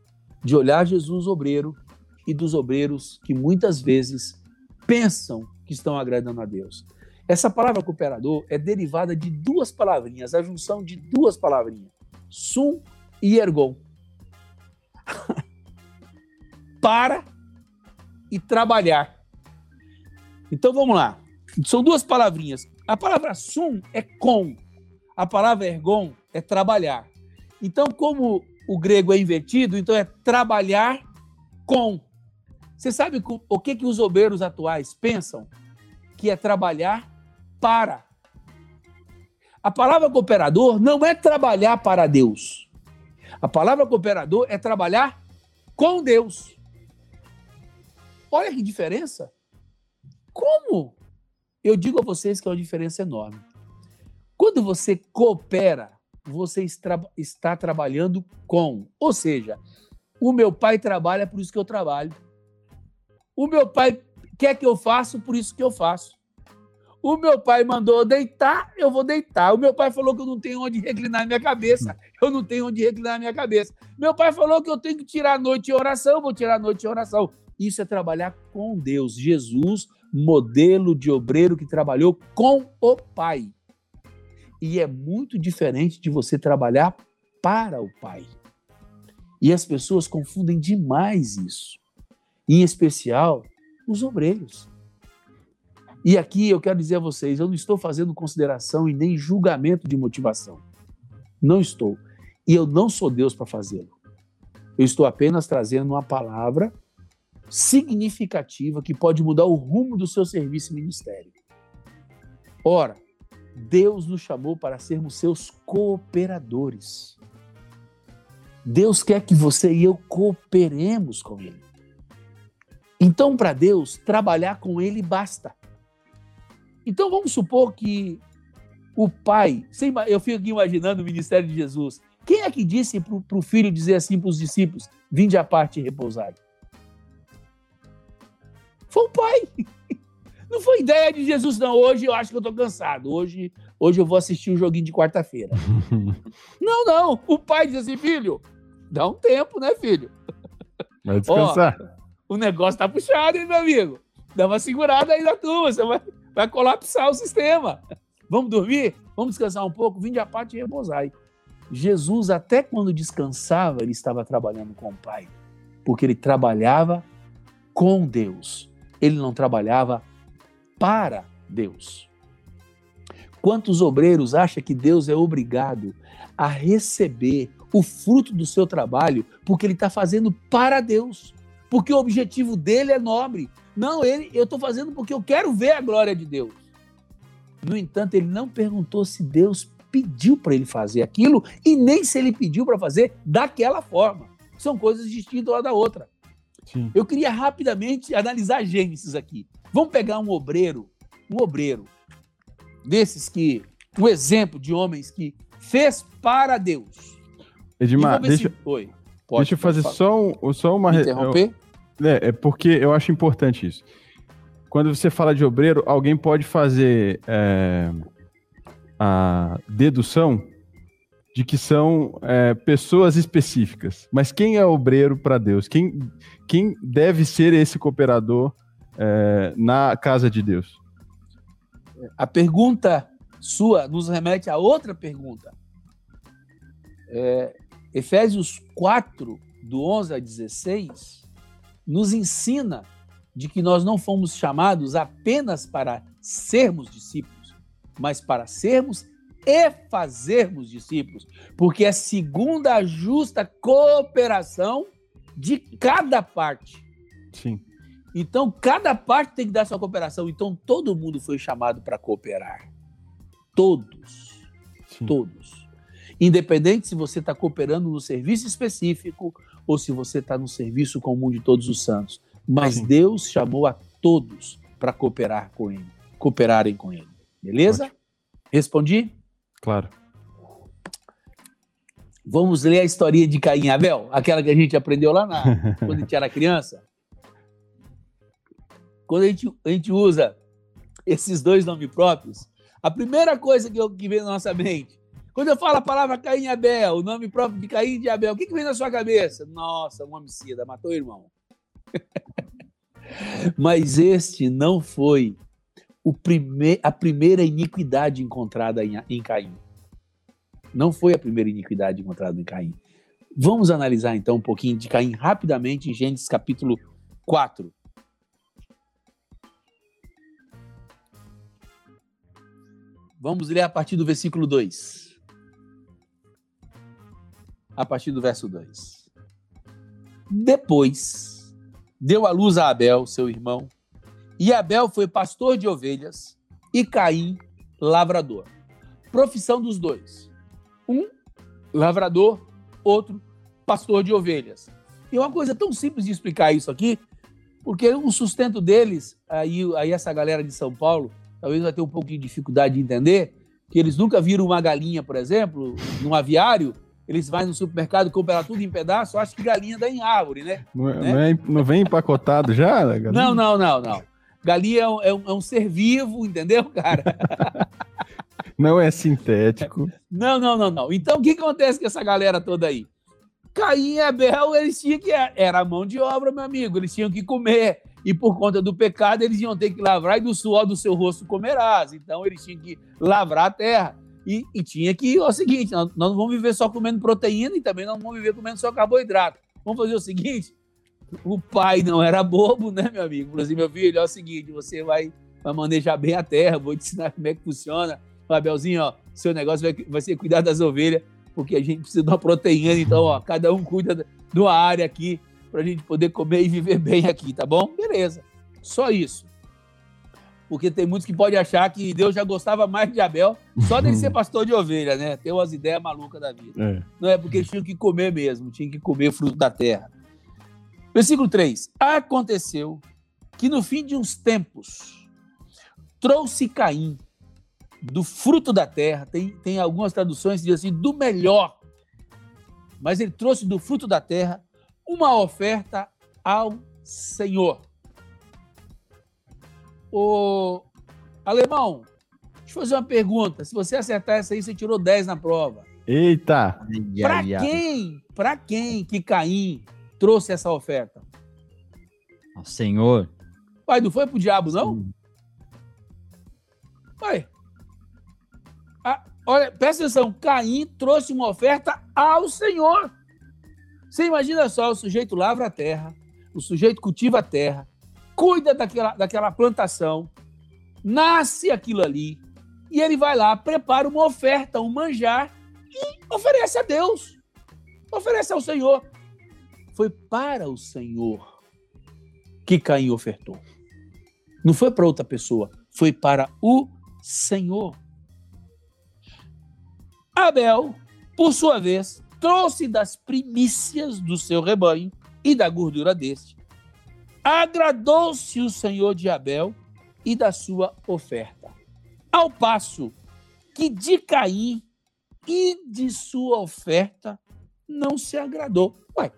de olhar Jesus obreiro e dos obreiros que muitas vezes pensam que estão agradando a Deus. Essa palavra cooperador é derivada de duas palavrinhas, a junção de duas palavrinhas, sum e ergon. Para e trabalhar. Então vamos lá. São duas palavrinhas. A palavra sum é com. A palavra ergon é trabalhar. Então, como o grego é invertido, então é trabalhar com. Você sabe o que, que os obreiros atuais pensam? Que é trabalhar para. A palavra cooperador não é trabalhar para Deus. A palavra cooperador é trabalhar com Deus. Olha que diferença. Como? Eu digo a vocês que é uma diferença enorme. Quando você coopera, você está trabalhando com. Ou seja, o meu pai trabalha, por isso que eu trabalho. O meu pai quer que eu faça, por isso que eu faço. O meu pai mandou deitar, eu vou deitar. O meu pai falou que eu não tenho onde reclinar minha cabeça, eu não tenho onde reclinar minha cabeça. Meu pai falou que eu tenho que tirar a noite em oração, eu vou tirar a noite em oração. Isso é trabalhar com Deus. Jesus, modelo de obreiro que trabalhou com o Pai. E é muito diferente de você trabalhar para o Pai. E as pessoas confundem demais isso em especial os obreiros. E aqui eu quero dizer a vocês, eu não estou fazendo consideração e nem julgamento de motivação. Não estou. E eu não sou Deus para fazê-lo. Eu estou apenas trazendo uma palavra significativa que pode mudar o rumo do seu serviço e ministério. Ora, Deus nos chamou para sermos seus cooperadores. Deus quer que você e eu cooperemos com Ele. Então, para Deus, trabalhar com Ele basta. Então, vamos supor que o pai, eu fico aqui imaginando o ministério de Jesus. Quem é que disse para o filho dizer assim para os discípulos: vinde à parte e repousai? Foi o pai. Não foi ideia de Jesus, não. Hoje eu acho que eu estou cansado. Hoje, hoje eu vou assistir um joguinho de quarta-feira. não, não. O pai diz assim: filho, dá um tempo, né, filho? Vai descansar. Ó, o negócio tá puxado, hein, meu amigo? Dá uma segurada aí na turma, você vai, vai colapsar o sistema. Vamos dormir? Vamos descansar um pouco? Vinde à parte e repousai. Jesus, até quando descansava, ele estava trabalhando com o Pai, porque ele trabalhava com Deus. Ele não trabalhava para Deus. Quantos obreiros acham que Deus é obrigado a receber o fruto do seu trabalho porque ele está fazendo para Deus? porque o objetivo dele é nobre. Não, ele, eu estou fazendo porque eu quero ver a glória de Deus. No entanto, ele não perguntou se Deus pediu para ele fazer aquilo e nem se ele pediu para fazer daquela forma. São coisas distintas uma da outra. Sim. Eu queria rapidamente analisar Gênesis aqui. Vamos pegar um obreiro, um obreiro desses que, um exemplo de homens que fez para Deus. Edmar, deixa, se... Oi, pode, deixa eu fazer só, um, só uma... Interromper? É, é porque eu acho importante isso. Quando você fala de obreiro, alguém pode fazer é, a dedução de que são é, pessoas específicas. Mas quem é obreiro para Deus? Quem, quem deve ser esse cooperador é, na casa de Deus? A pergunta sua nos remete a outra pergunta. É, Efésios 4, do 11 a 16, nos ensina de que nós não fomos chamados apenas para sermos discípulos, mas para sermos e fazermos discípulos, porque é segundo a justa cooperação de cada parte. Sim. Então, cada parte tem que dar sua cooperação. Então, todo mundo foi chamado para cooperar. Todos. Sim. Todos. Independente se você está cooperando no serviço específico ou se você está no serviço comum de todos os santos. Mas Sim. Deus chamou a todos para cooperar com Ele, cooperarem com Ele. Beleza? Ótimo. Respondi? Claro. Vamos ler a historinha de Caim e Abel, aquela que a gente aprendeu lá na, quando a gente era criança. Quando a gente, a gente usa esses dois nomes próprios, a primeira coisa que, eu, que vem na nossa mente quando eu falo a palavra Caim e Abel, o nome próprio de Caim e de Abel, o que, que vem na sua cabeça? Nossa, um homicida, matou o irmão. Mas este não foi o prime a primeira iniquidade encontrada em, em Caim. Não foi a primeira iniquidade encontrada em Caim. Vamos analisar então um pouquinho de Caim rapidamente em Gênesis capítulo 4. Vamos ler a partir do versículo 2 a partir do verso 2. Depois deu à luz a Abel, seu irmão, e Abel foi pastor de ovelhas e Caim, lavrador. Profissão dos dois. Um, lavrador, outro, pastor de ovelhas. E uma coisa tão simples de explicar isso aqui, porque o sustento deles, aí, aí essa galera de São Paulo, talvez vai ter um pouco de dificuldade de entender, que eles nunca viram uma galinha, por exemplo, num aviário, eles vão no supermercado comprar tudo em pedaço, acho que galinha dá em árvore, né? Não, é- Né? não é- não vem empacotado já? né, galinha? Não, não, não, não. Galinha é um, é um- é um ser vivo, entendeu, cara? Não é sintético. Não, não, não, não. Então, o que acontece com essa galera toda aí? Caim e Abel, eles tinham que. Era a mão de obra, meu amigo. Eles tinham que comer. E por conta do pecado, eles iam ter que lavrar e do suor do seu rosto comerás. Então, eles tinham que lavrar a terra. E, e tinha que. É o seguinte: nós, nós não vamos viver só comendo proteína e também não vamos viver comendo só carboidrato. Vamos fazer o seguinte: o pai não era bobo, né, meu amigo? Falou assim: meu filho, é o seguinte: você vai, vai manejar bem a terra, vou te ensinar como é que funciona. Abelzinho, ó, seu negócio vai, vai ser cuidar das ovelhas, porque a gente precisa de uma proteína, então, ó, cada um cuida de uma área aqui para a gente poder comer e viver bem aqui, tá bom? Beleza. Só isso. Porque tem muitos que podem achar que Deus já gostava mais de Abel só dele ser pastor de ovelha, né? Tem umas ideias malucas da vida. É. Não é porque eles tinham que comer mesmo, tinham que comer fruto da terra. Versículo 3. Aconteceu que no fim de uns tempos trouxe Caim do fruto da terra, tem, tem algumas traduções que dizem assim, do melhor, mas ele trouxe do fruto da terra uma oferta ao Senhor. O alemão, deixa eu fazer uma pergunta. Se você acertar essa aí, você tirou 10 na prova. Eita! Para quem? Para quem que Caim trouxe essa oferta? Ao Senhor. Pai, não foi pro diabo, não? Pai. Ah, olha, presta atenção. Caim trouxe uma oferta ao Senhor. Você imagina só, o sujeito lavra a terra, o sujeito cultiva a terra, cuida daquela, daquela plantação, nasce aquilo ali, e ele vai lá, prepara uma oferta, um manjar, e oferece a Deus. Oferece ao Senhor. Foi para o Senhor que Caim ofertou. Não foi para outra pessoa, foi para o Senhor. Abel, por sua vez, trouxe das primícias do seu rebanho e da gordura deste. Agradou-se o Senhor de Abel e da sua oferta. Ao passo que de Caim e de sua oferta não se agradou. Ué,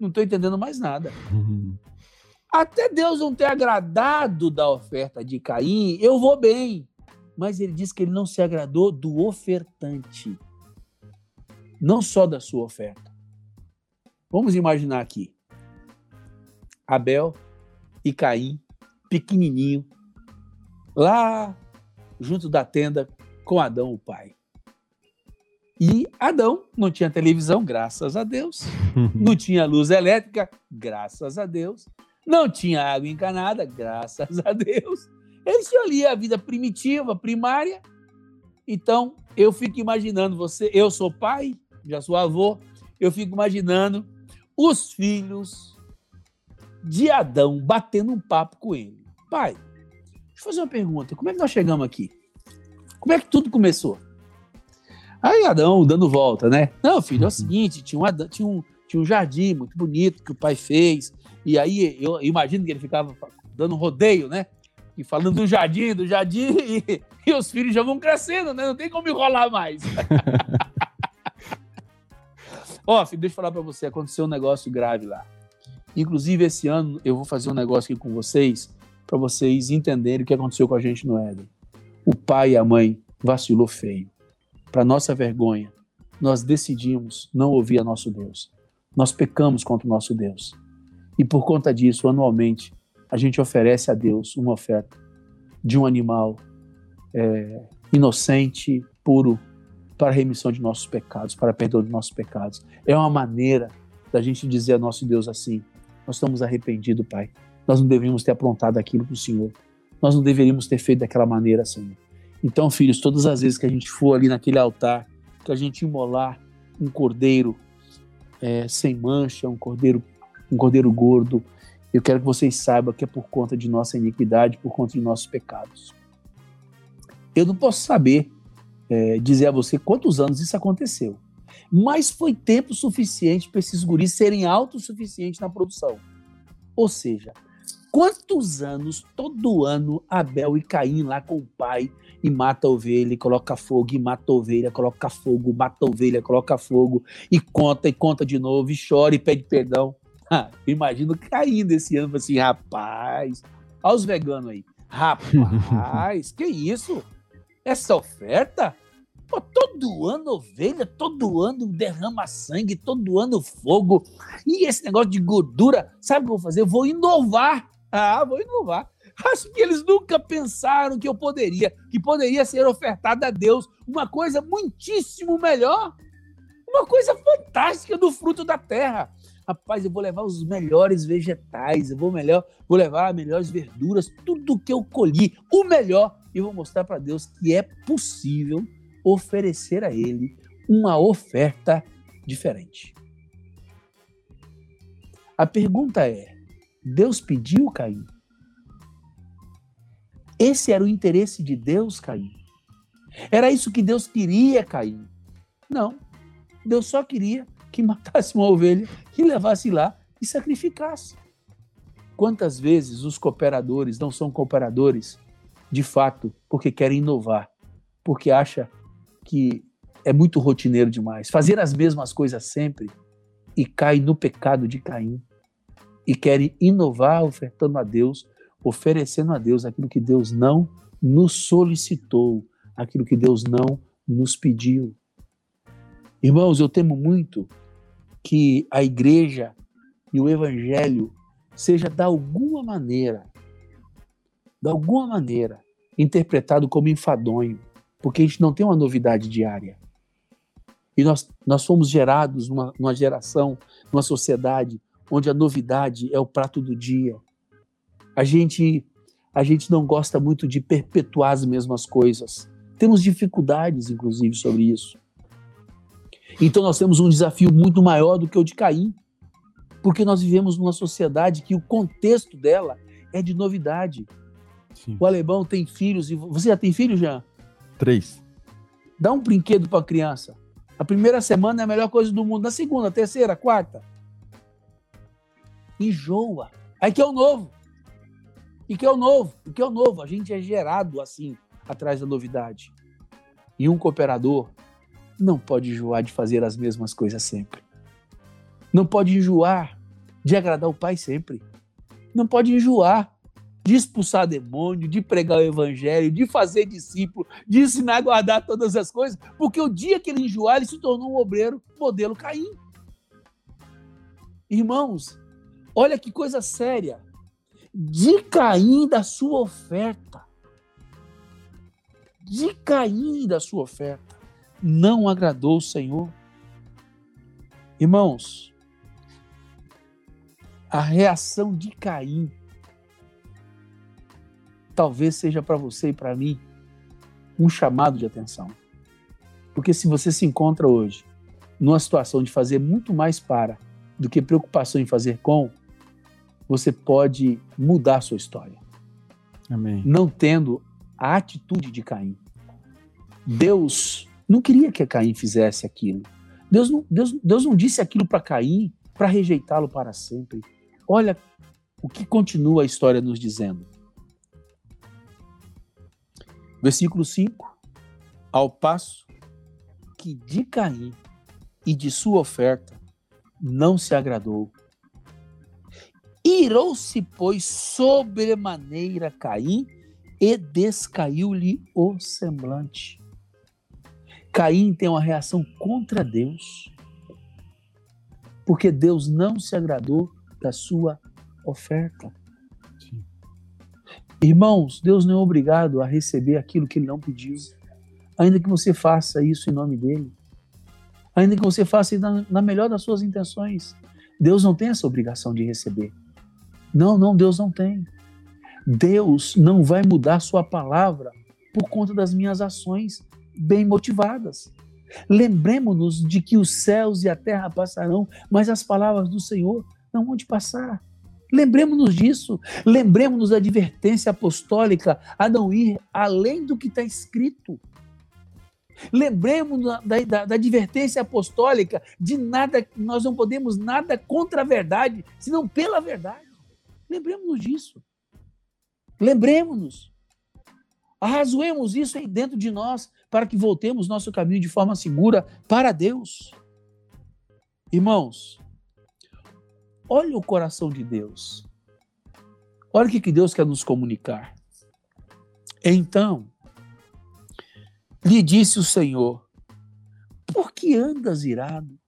não estou entendendo mais nada. Até Deus não ter agradado da oferta de Caim, eu vou bem. Mas ele diz que ele não se agradou do ofertante, não só da sua oferta. Vamos imaginar aqui: Abel e Caim, pequenininho, lá junto da tenda com Adão, o pai. E Adão não tinha televisão, graças a Deus. Não tinha luz elétrica, graças a Deus. Não tinha água encanada, graças a Deus. Eles tinham ali a vida primitiva, primária. Então, eu fico imaginando você, eu sou pai, já sou avô, eu fico imaginando os filhos de Adão batendo um papo com ele. Pai, deixa eu fazer uma pergunta. Como é que nós chegamos aqui? Como é que tudo começou? Aí Adão dando volta, né? Não, filho, é o seguinte, tinha um, Adão- tinha um, tinha um jardim muito bonito que o pai fez. E aí eu imagino que ele ficava dando um rodeio, né? E falando do jardim, do jardim, e, e os filhos já vão crescendo, né? Não tem como enrolar mais. Ó, filho, deixa eu falar pra você, aconteceu um negócio grave lá. Inclusive, esse ano eu vou fazer um negócio aqui com vocês, para vocês entenderem o que aconteceu com a gente no Éden. O pai e a mãe vacilou feio. Para nossa vergonha, nós decidimos não ouvir a nosso Deus. Nós pecamos contra o nosso Deus. E por conta disso, anualmente, a gente oferece a Deus uma oferta de um animal é, inocente, puro, para a remissão de nossos pecados, para perdão de nossos pecados. É uma maneira da gente dizer a nosso Deus assim: nós estamos arrependidos, Pai. Nós não deveríamos ter aprontado aquilo para o Senhor. Nós não deveríamos ter feito daquela maneira, Senhor. Então, filhos, todas as vezes que a gente for ali naquele altar, que a gente imolar um cordeiro é, sem mancha, um cordeiro, um cordeiro gordo, Eu quero que vocês saibam que é por conta de nossa iniquidade, por conta de nossos pecados. Eu não posso saber é, dizer a você quantos anos isso aconteceu, mas foi tempo suficiente para esses guris serem autossuficientes na produção. Ou seja, quantos anos, todo ano, Abel e Caim lá com o pai, e mata a ovelha, e coloca fogo, e mata a ovelha, coloca fogo, mata a ovelha, coloca fogo, e conta, e conta de novo, e chora, e pede perdão. Ah, imagino Caim desse ano, assim, rapaz, olha os veganos aí, rapaz, que isso? Essa oferta? Pô, todo ano ovelha, todo ano derrama sangue, todo ano fogo. E esse negócio de gordura, sabe o que eu vou fazer? Eu vou inovar. Ah, vou inovar. Acho que eles nunca pensaram que eu poderia, que poderia ser ofertada a Deus uma coisa muitíssimo melhor, uma coisa fantástica do fruto da terra. Rapaz, eu vou levar os melhores vegetais, eu vou melhor, vou levar as melhores verduras, tudo que eu colhi, o melhor, e vou mostrar para Deus que é possível oferecer a Ele uma oferta diferente. A pergunta é: Deus pediu Caim? Esse era o interesse de Deus, Caim. Era isso que Deus queria, Caim. Não. Deus só queria que matasse uma ovelha e levasse lá e sacrificasse. Quantas vezes os cooperadores não são cooperadores de fato porque querem inovar, porque acha que é muito rotineiro demais, fazer as mesmas coisas sempre e cai no pecado de Caim e querem inovar ofertando a Deus oferecendo a Deus aquilo que Deus não nos solicitou, aquilo que Deus não nos pediu. Irmãos, eu temo muito que a igreja e o evangelho seja de alguma maneira, de alguma maneira, interpretado como enfadonho, porque a gente não tem uma novidade diária. E nós, nós fomos gerados numa, numa geração, numa sociedade onde a novidade é o prato do dia, a gente a gente não gosta muito de perpetuar as mesmas coisas. Temos dificuldades, inclusive, sobre isso. Então nós temos um desafio muito maior do que o de Caim, porque nós vivemos numa sociedade que o contexto dela é de novidade. Sim. O alemão tem filhos e você já tem filhos já? Três. Dá um brinquedo para a criança. A primeira semana é a melhor coisa do mundo. Na segunda, terceira, quarta, enjoa. Aí que é o novo. E que é o novo? O que é o novo? A gente é gerado assim, atrás da novidade. E um cooperador não pode enjoar de fazer as mesmas coisas sempre. Não pode enjoar de agradar o Pai sempre. Não pode enjoar de expulsar demônio, de pregar o evangelho, de fazer discípulo, de ensinar a guardar todas as coisas, porque o dia que ele enjoar, ele se tornou um obreiro modelo Caim. Irmãos, olha que coisa séria de Caim da sua oferta. De Caim da sua oferta. Não agradou o Senhor. Irmãos, a reação de Caim talvez seja para você e para mim um chamado de atenção. Porque se você se encontra hoje numa situação de fazer muito mais para do que preocupação em fazer com, você pode mudar sua história. Amém. Não tendo a atitude de Caim. Deus não queria que Caim fizesse aquilo. Deus não, Deus, Deus não disse aquilo para Caim para rejeitá-lo para sempre. Olha o que continua a história nos dizendo. Versículo 5: Ao passo que de Caim e de sua oferta não se agradou, Irou-se, pois, sobremaneira Caim e descaiu-lhe o semblante. Caim tem uma reação contra Deus, porque Deus não se agradou da sua oferta. Sim. Irmãos, Deus não é obrigado a receber aquilo que ele não pediu, ainda que você faça isso em nome dele, ainda que você faça na, na melhor das suas intenções. Deus não tem essa obrigação de receber. Não, não, Deus não tem. Deus não vai mudar sua palavra por conta das minhas ações bem motivadas. Lembremos-nos de que os céus e a terra passarão, mas as palavras do Senhor não vão de passar. Lembremos-nos disso. Lembremos-nos da advertência apostólica a não ir além do que está escrito. Lembremos da, da, da, advertência apostólica de nada, nós não podemos nada contra a verdade, senão pela verdade. Lembremos-nos disso. Lembremos-nos. Arrazoemos isso aí dentro de nós para que voltemos nosso caminho de forma segura para Deus. Irmãos, olha o coração de Deus. Olha o que Deus quer nos comunicar. Então, lhe disse o Senhor: Por que andas irado?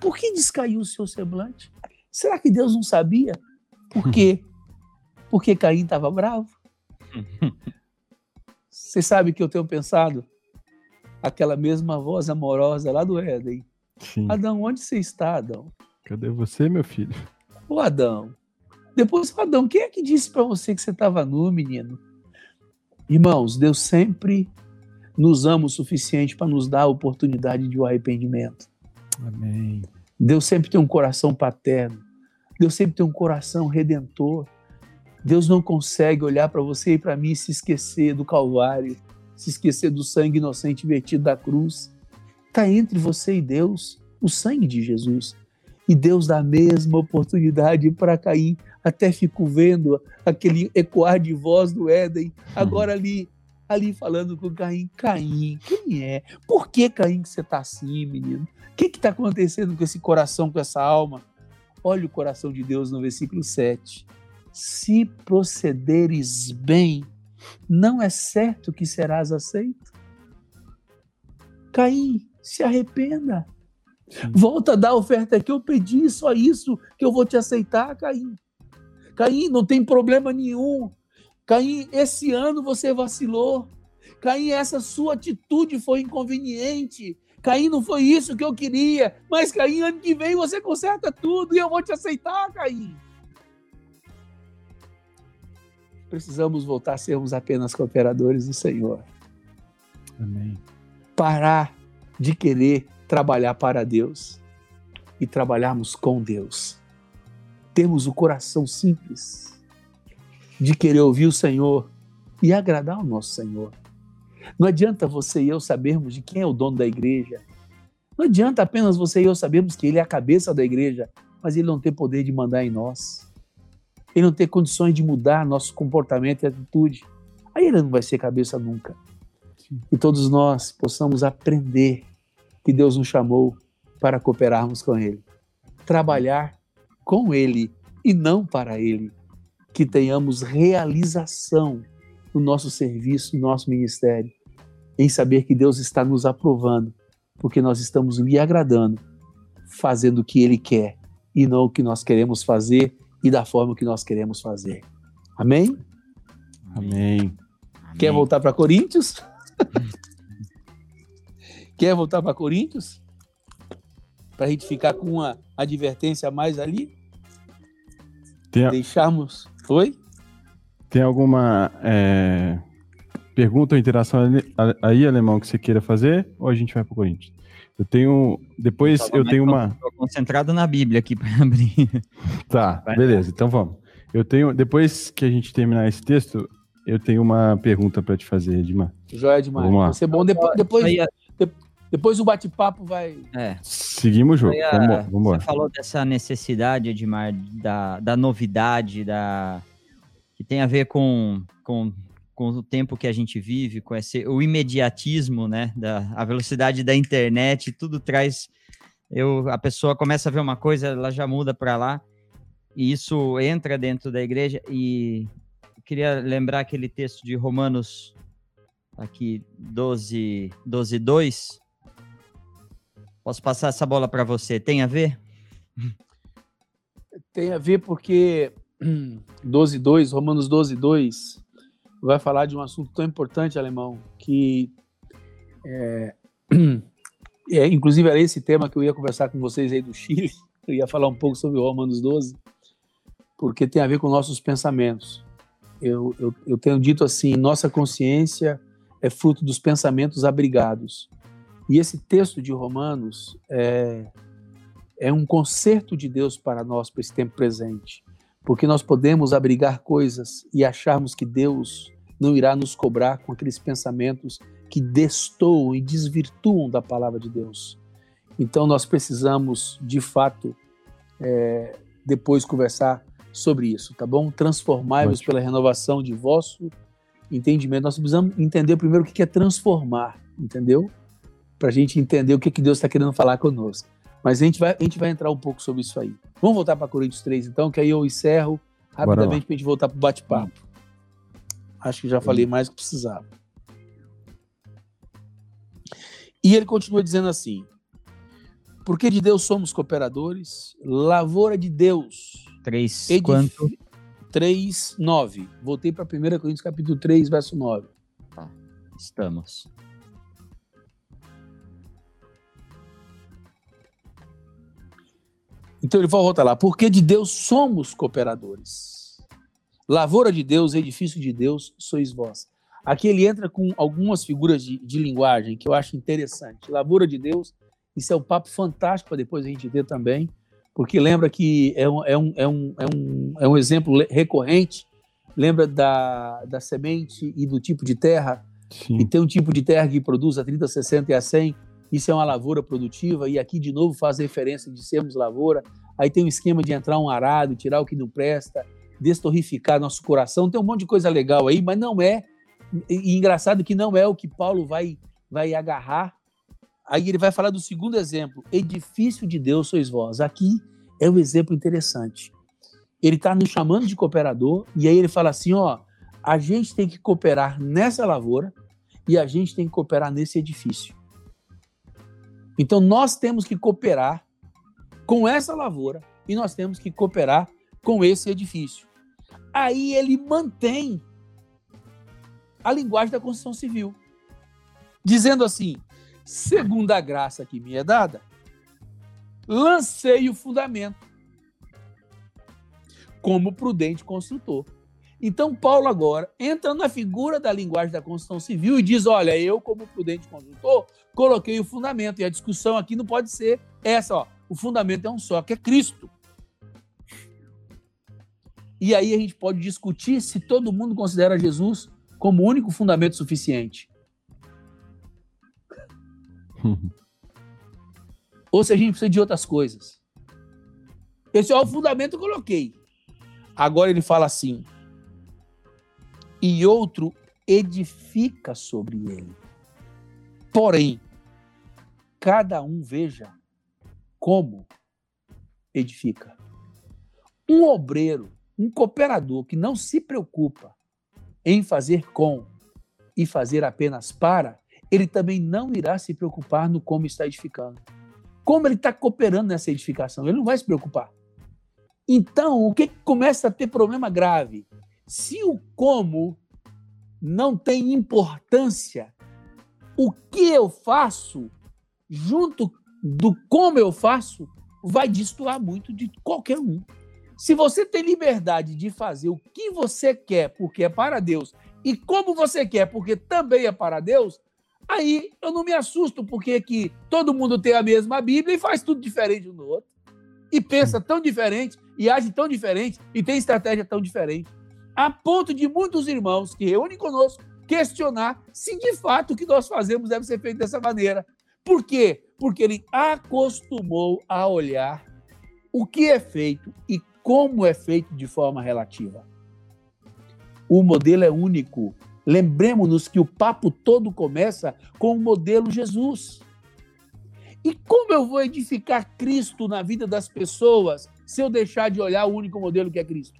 Por que descaiu o seu semblante? Será que Deus não sabia? Por quê? Porque Caim estava bravo? Você sabe que eu tenho pensado? Aquela mesma voz amorosa lá do Éden. Sim. Adão, onde você está, Adão? Cadê você, meu filho? Ô, Adão. Depois, Adão, quem é que disse para você que você estava nu, menino? Irmãos, Deus sempre nos ama o suficiente para nos dar a oportunidade de um arrependimento. Amém. Deus sempre tem um coração paterno. Deus sempre tem um coração redentor. Deus não consegue olhar para você e para mim e se esquecer do Calvário, se esquecer do sangue inocente vertido da cruz. Está entre você e Deus o sangue de Jesus. E Deus dá a mesma oportunidade para Caim. Até fico vendo aquele ecoar de voz do Éden, agora ali ali falando com Caim. Caim, quem é? Por que, Caim, que você está assim, menino? O que está acontecendo com esse coração, com essa alma? Olha o coração de Deus no versículo 7. Se procederes bem, não é certo que serás aceito? Caim, se arrependa. Volta a dar a oferta que eu pedi, só isso que eu vou te aceitar, Caim. Caim, não tem problema nenhum. Caim, esse ano você vacilou. Caim, essa sua atitude foi inconveniente. Caim, não foi isso que eu queria. Mas, Caim, ano que vem você conserta tudo e eu vou te aceitar, Caim. Precisamos voltar a sermos apenas cooperadores do Senhor. Amém. Parar de querer trabalhar para Deus e trabalharmos com Deus. Temos o coração simples de querer ouvir o Senhor e agradar o nosso Senhor. Não adianta você e eu sabermos de quem é o dono da igreja. Não adianta apenas você e eu sabermos que ele é a cabeça da igreja, mas ele não tem poder de mandar em nós. Ele não tem condições de mudar nosso comportamento e atitude. Aí ele não vai ser cabeça nunca. E todos nós possamos aprender que Deus nos chamou para cooperarmos com Ele, trabalhar com Ele e não para Ele que tenhamos realização no nosso serviço, no nosso ministério, em saber que Deus está nos aprovando, porque nós estamos lhe agradando, fazendo o que Ele quer e não o que nós queremos fazer e da forma que nós queremos fazer. Amém? Amém. Quer voltar para Coríntios? Quer voltar para Coríntios? Para a gente ficar com uma advertência a mais ali? Tem... Deixarmos foi? Tem alguma é, pergunta ou interação aí, alemão, que você queira fazer? Ou a gente vai para o Corinthians? Eu tenho. Depois eu, eu tenho uma. Estou concentrado na Bíblia aqui para abrir. Tá, vai beleza, então vamos. Eu tenho. Depois que a gente terminar esse texto, eu tenho uma pergunta para te fazer, Edmar. Joia demais. Vamos lá. Vai ser bom. Depois, depois, depois o bate-papo vai. É. Seguimos o jogo. Vamos, vamos Você falou dessa necessidade, Edmar, da, da novidade, da que tem a ver com, com, com o tempo que a gente vive, com esse, o imediatismo, né? Da, a velocidade da internet, tudo traz. Eu, a pessoa começa a ver uma coisa, ela já muda para lá, e isso entra dentro da igreja. E queria lembrar aquele texto de Romanos, aqui, 12, 12 2 Posso passar essa bola para você? Tem a ver? Tem a ver porque 12.2, Romanos 12.2, vai falar de um assunto tão importante, alemão, que é, é, inclusive era esse tema que eu ia conversar com vocês aí do Chile, eu ia falar um pouco sobre Romanos 12, porque tem a ver com nossos pensamentos. Eu, eu, eu tenho dito assim, nossa consciência é fruto dos pensamentos abrigados. E esse texto de Romanos é, é um concerto de Deus para nós, para esse tempo presente. Porque nós podemos abrigar coisas e acharmos que Deus não irá nos cobrar com aqueles pensamentos que destoam e desvirtuam da palavra de Deus. Então nós precisamos, de fato, é, depois conversar sobre isso, tá bom? Transformai-vos pela renovação de vosso entendimento. Nós precisamos entender primeiro o que é transformar, entendeu? Para a gente entender o que, que Deus está querendo falar conosco. Mas a gente, vai, a gente vai entrar um pouco sobre isso aí. Vamos voltar para Coríntios 3, então, que aí eu encerro rapidamente para a gente voltar para o bate-papo. Acho que já falei mais do que precisava. E ele continua dizendo assim: Porque de Deus somos cooperadores, lavoura de Deus. 3, edif... quanto? 3, 9. Voltei para 1 Coríntios capítulo 3, verso 9. Tá, estamos. Então ele volta lá, porque de Deus somos cooperadores. Lavoura de Deus, edifício de Deus, sois vós. Aqui ele entra com algumas figuras de, de linguagem que eu acho interessante. Lavoura de Deus, isso é um papo fantástico para depois a gente ter também, porque lembra que é um, é um, é um, é um, é um exemplo recorrente, lembra da, da semente e do tipo de terra, Sim. e tem um tipo de terra que produz a 30, 60 e a 100, isso é uma lavoura produtiva, e aqui de novo faz referência de sermos lavoura. Aí tem um esquema de entrar um arado, tirar o que não presta, destorrificar nosso coração. Tem um monte de coisa legal aí, mas não é. E engraçado que não é o que Paulo vai, vai agarrar. Aí ele vai falar do segundo exemplo: edifício de Deus sois vós. Aqui é um exemplo interessante. Ele está nos chamando de cooperador, e aí ele fala assim: ó, a gente tem que cooperar nessa lavoura e a gente tem que cooperar nesse edifício. Então nós temos que cooperar com essa lavoura e nós temos que cooperar com esse edifício. Aí ele mantém a linguagem da construção civil, dizendo assim: segundo a graça que me é dada, lancei o fundamento como prudente construtor. Então, Paulo agora entra na figura da linguagem da construção civil e diz: Olha, eu, como prudente construtor, coloquei o fundamento. E a discussão aqui não pode ser essa: ó, o fundamento é um só, que é Cristo. E aí a gente pode discutir se todo mundo considera Jesus como o único fundamento suficiente. Ou se a gente precisa de outras coisas. Esse é o fundamento que eu coloquei. Agora ele fala assim: e outro edifica sobre ele. Porém, cada um veja como edifica. Um obreiro, um cooperador que não se preocupa em fazer com e fazer apenas para, ele também não irá se preocupar no como está edificando. Como ele está cooperando nessa edificação, ele não vai se preocupar. Então, o que começa a ter problema grave? Se o como não tem importância, o que eu faço, junto do como eu faço, vai destoar muito de qualquer um. Se você tem liberdade de fazer o que você quer porque é para Deus e como você quer porque também é para Deus, aí eu não me assusto porque que todo mundo tem a mesma Bíblia e faz tudo diferente um do outro. E pensa tão diferente, e age tão diferente, e tem estratégia tão diferente a ponto de muitos irmãos que reúnem conosco questionar se de fato o que nós fazemos deve ser feito dessa maneira. Por quê? Porque ele acostumou a olhar o que é feito e como é feito de forma relativa. O modelo é único. Lembremos-nos que o papo todo começa com o modelo Jesus. E como eu vou edificar Cristo na vida das pessoas se eu deixar de olhar o único modelo que é Cristo?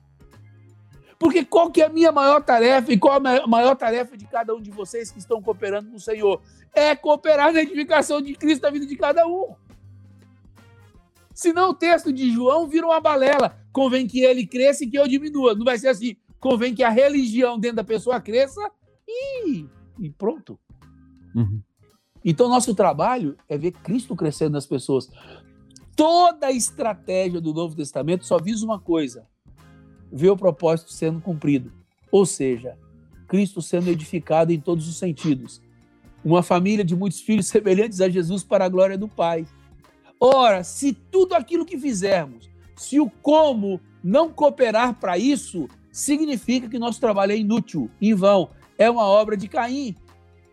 Porque qual que é a minha maior tarefa e qual a maior tarefa de cada um de vocês que estão cooperando com o Senhor? É cooperar na edificação de Cristo na vida de cada um. Senão o texto de João vira uma balela. Convém que ele cresça e que eu diminua. Não vai ser assim. Convém que a religião dentro da pessoa cresça e, e pronto. Uhum. Então, nosso trabalho é ver Cristo crescendo nas pessoas. Toda a estratégia do Novo Testamento só visa uma coisa: vê o propósito sendo cumprido. Ou seja, Cristo sendo edificado em todos os sentidos. Uma família de muitos filhos semelhantes a Jesus para a glória do Pai. Ora, se tudo aquilo que fizermos Se o como não cooperar para isso, significa que nosso trabalho é inútil, em vão. É uma obra de Caim.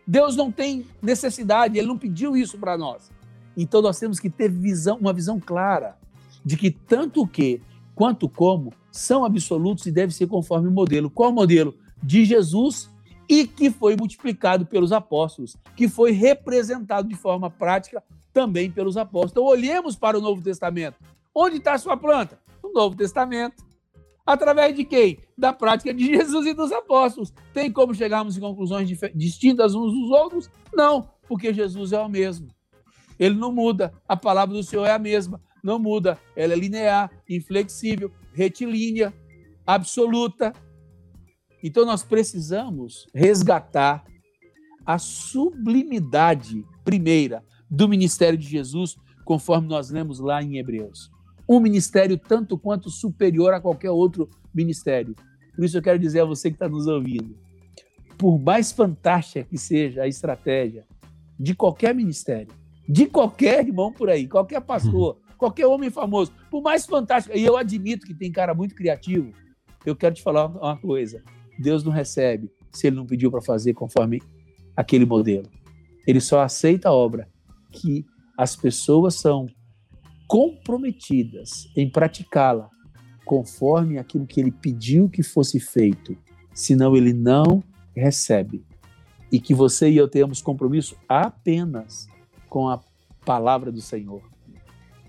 Deus não tem necessidade, ele não pediu isso para nós. Então nós temos que ter visão, uma visão clara de que tanto que quanto como são absolutos e devem ser conforme o modelo. Qual modelo? De Jesus e que foi multiplicado pelos apóstolos, que foi representado de forma prática também pelos apóstolos. Então olhemos para o Novo Testamento. Onde está a sua planta? No Novo Testamento. Através de quem? Da prática de Jesus e dos apóstolos. Tem como chegarmos em conclusões distintas uns dos outros? Não, porque Jesus é o mesmo. Ele não muda. A palavra do Senhor é a mesma. Não muda. Ela é linear, inflexível, retilínea, absoluta. Então nós precisamos resgatar a sublimidade primeira do ministério de Jesus, conforme nós lemos lá em Hebreus um ministério tanto quanto superior a qualquer outro ministério. Por isso eu quero dizer a você que está nos ouvindo, por mais fantástica que seja a estratégia de qualquer ministério, de qualquer irmão por aí, qualquer pastor. qualquer homem famoso, por mais fantástica, e eu admito que tem cara muito criativo, eu quero te falar uma coisa: Deus não recebe se ele não pediu para fazer conforme aquele modelo. Ele só aceita a obra que as pessoas são comprometidas em praticá-la conforme aquilo que ele pediu que fosse feito, senão ele não recebe. E que você e eu tenhamos compromisso apenas com a palavra do Senhor.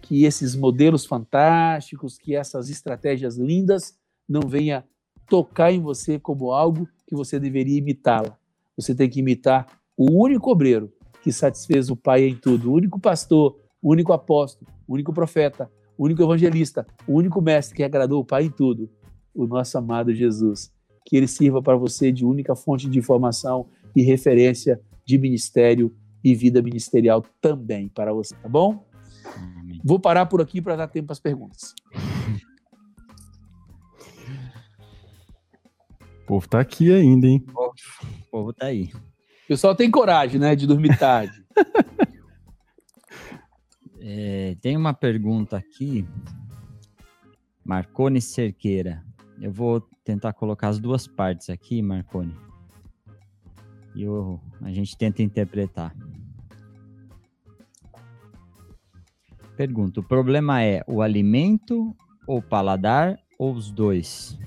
Que esses modelos fantásticos, que essas estratégias lindas não venha tocar em você como algo que você deveria imitá-la. Você tem que imitar o único obreiro que satisfez o Pai em tudo, o único pastor, o único apóstolo, o único profeta, o único evangelista, o único mestre que agradou o Pai em tudo, o nosso amado Jesus. Que ele sirva para você de única fonte de informação e referência de ministério e vida ministerial também para você, tá bom? Vou parar por aqui para dar tempo para as perguntas. O povo tá aqui ainda, hein? O povo tá aí. O pessoal tem coragem, né, de dormir tarde. É, tem uma pergunta aqui, Marcone Cerqueira. Eu vou tentar colocar as duas partes aqui, Marcone. E eu, a gente tenta interpretar. Pergunta: o problema é o alimento ou o paladar ou os dois?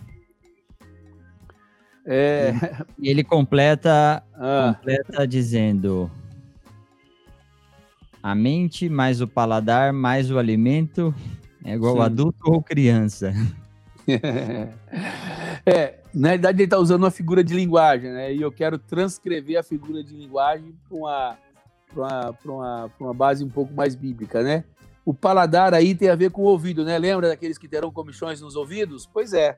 É... E ele completa, ah. completa dizendo: a mente mais o paladar mais o alimento é igual Sim. adulto ou criança. é, na verdade ele está usando uma figura de linguagem, né? E eu quero transcrever a figura de linguagem para uma, uma, uma, uma base um pouco mais bíblica, né? O paladar aí tem a ver com o ouvido, né? Lembra daqueles que terão comichões nos ouvidos? Pois é.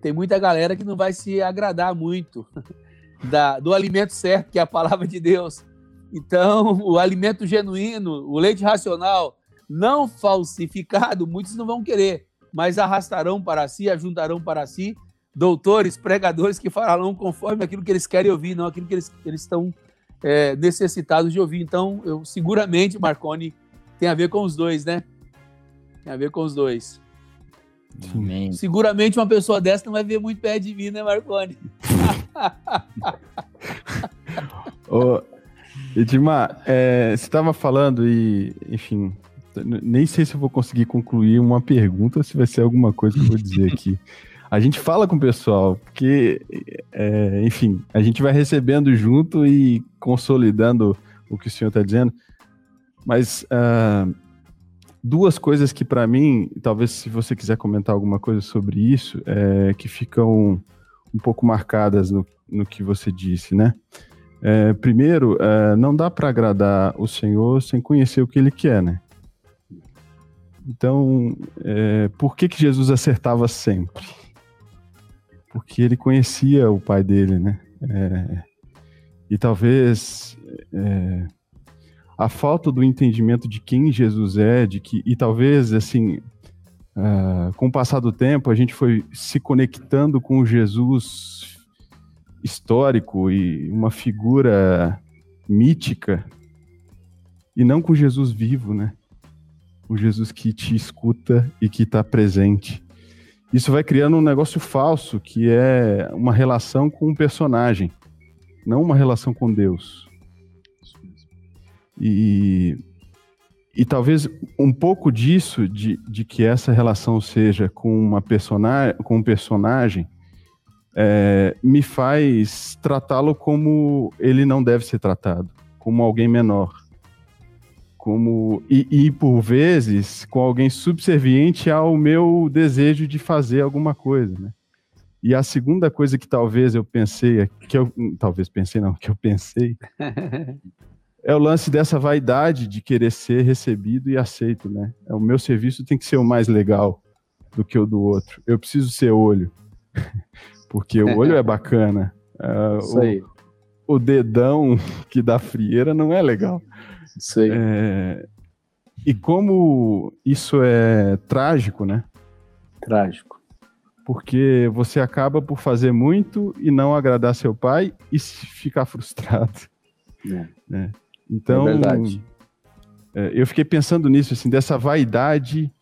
Tem muita galera que não vai se agradar muito da, do alimento certo, que é a palavra de Deus. Então, o alimento genuíno, o leite racional, não falsificado, muitos não vão querer, mas arrastarão para si, ajuntarão para si doutores, pregadores que falarão conforme aquilo que eles querem ouvir, não aquilo que eles, eles estão é, necessitados de ouvir. Então, eu seguramente, Marconi, tem a ver com os dois, né? Tem a ver com os dois. Amém. Seguramente uma pessoa dessa não vai ver muito perto de mim, né, Marconi? oh, Edmar, é, você estava falando e, enfim, nem sei se eu vou conseguir concluir uma pergunta ou se vai ser alguma coisa que eu vou dizer aqui. A gente fala com o pessoal, porque, é, enfim, a gente vai recebendo junto e consolidando o que o senhor está dizendo. Mas uh, duas coisas que, para mim, talvez se você quiser comentar alguma coisa sobre isso, é, que ficam um pouco marcadas no, no que você disse, né? É, primeiro, é, não dá para agradar o Senhor sem conhecer o que Ele quer, né? Então, é, por que que Jesus acertava sempre? Porque ele conhecia o pai dele, né? É, e talvez é, a falta do entendimento de quem Jesus é, de que e talvez assim, uh, com o passar do tempo a gente foi se conectando com Jesus histórico e uma figura mítica e não com Jesus vivo, né? o Jesus que te escuta e que está presente. Isso vai criando um negócio falso, que é uma relação com um personagem, não uma relação com Deus. E, e talvez um pouco disso, de, de que essa relação seja com, uma personagem, com um personagem, é, me faz tratá-lo como ele não deve ser tratado, como alguém menor. Como, e, e, por vezes com alguém subserviente ao meu desejo de fazer alguma coisa, né? E a segunda coisa que talvez eu pensei, que eu talvez pensei não, que eu pensei, é o lance dessa vaidade de querer ser recebido e aceito, né? É, o meu serviço tem que ser o mais legal do que o do outro. Eu preciso ser olho. porque o olho é bacana. Uh, Isso aí. O, o, dedão que dá frieira não é legal. Isso aí. É, e como isso é trágico, né? Trágico. Porque você acaba por fazer muito e não agradar seu pai e ficar frustrado. É. Né? Então, é verdade. É, eu fiquei pensando nisso, assim, dessa vaidade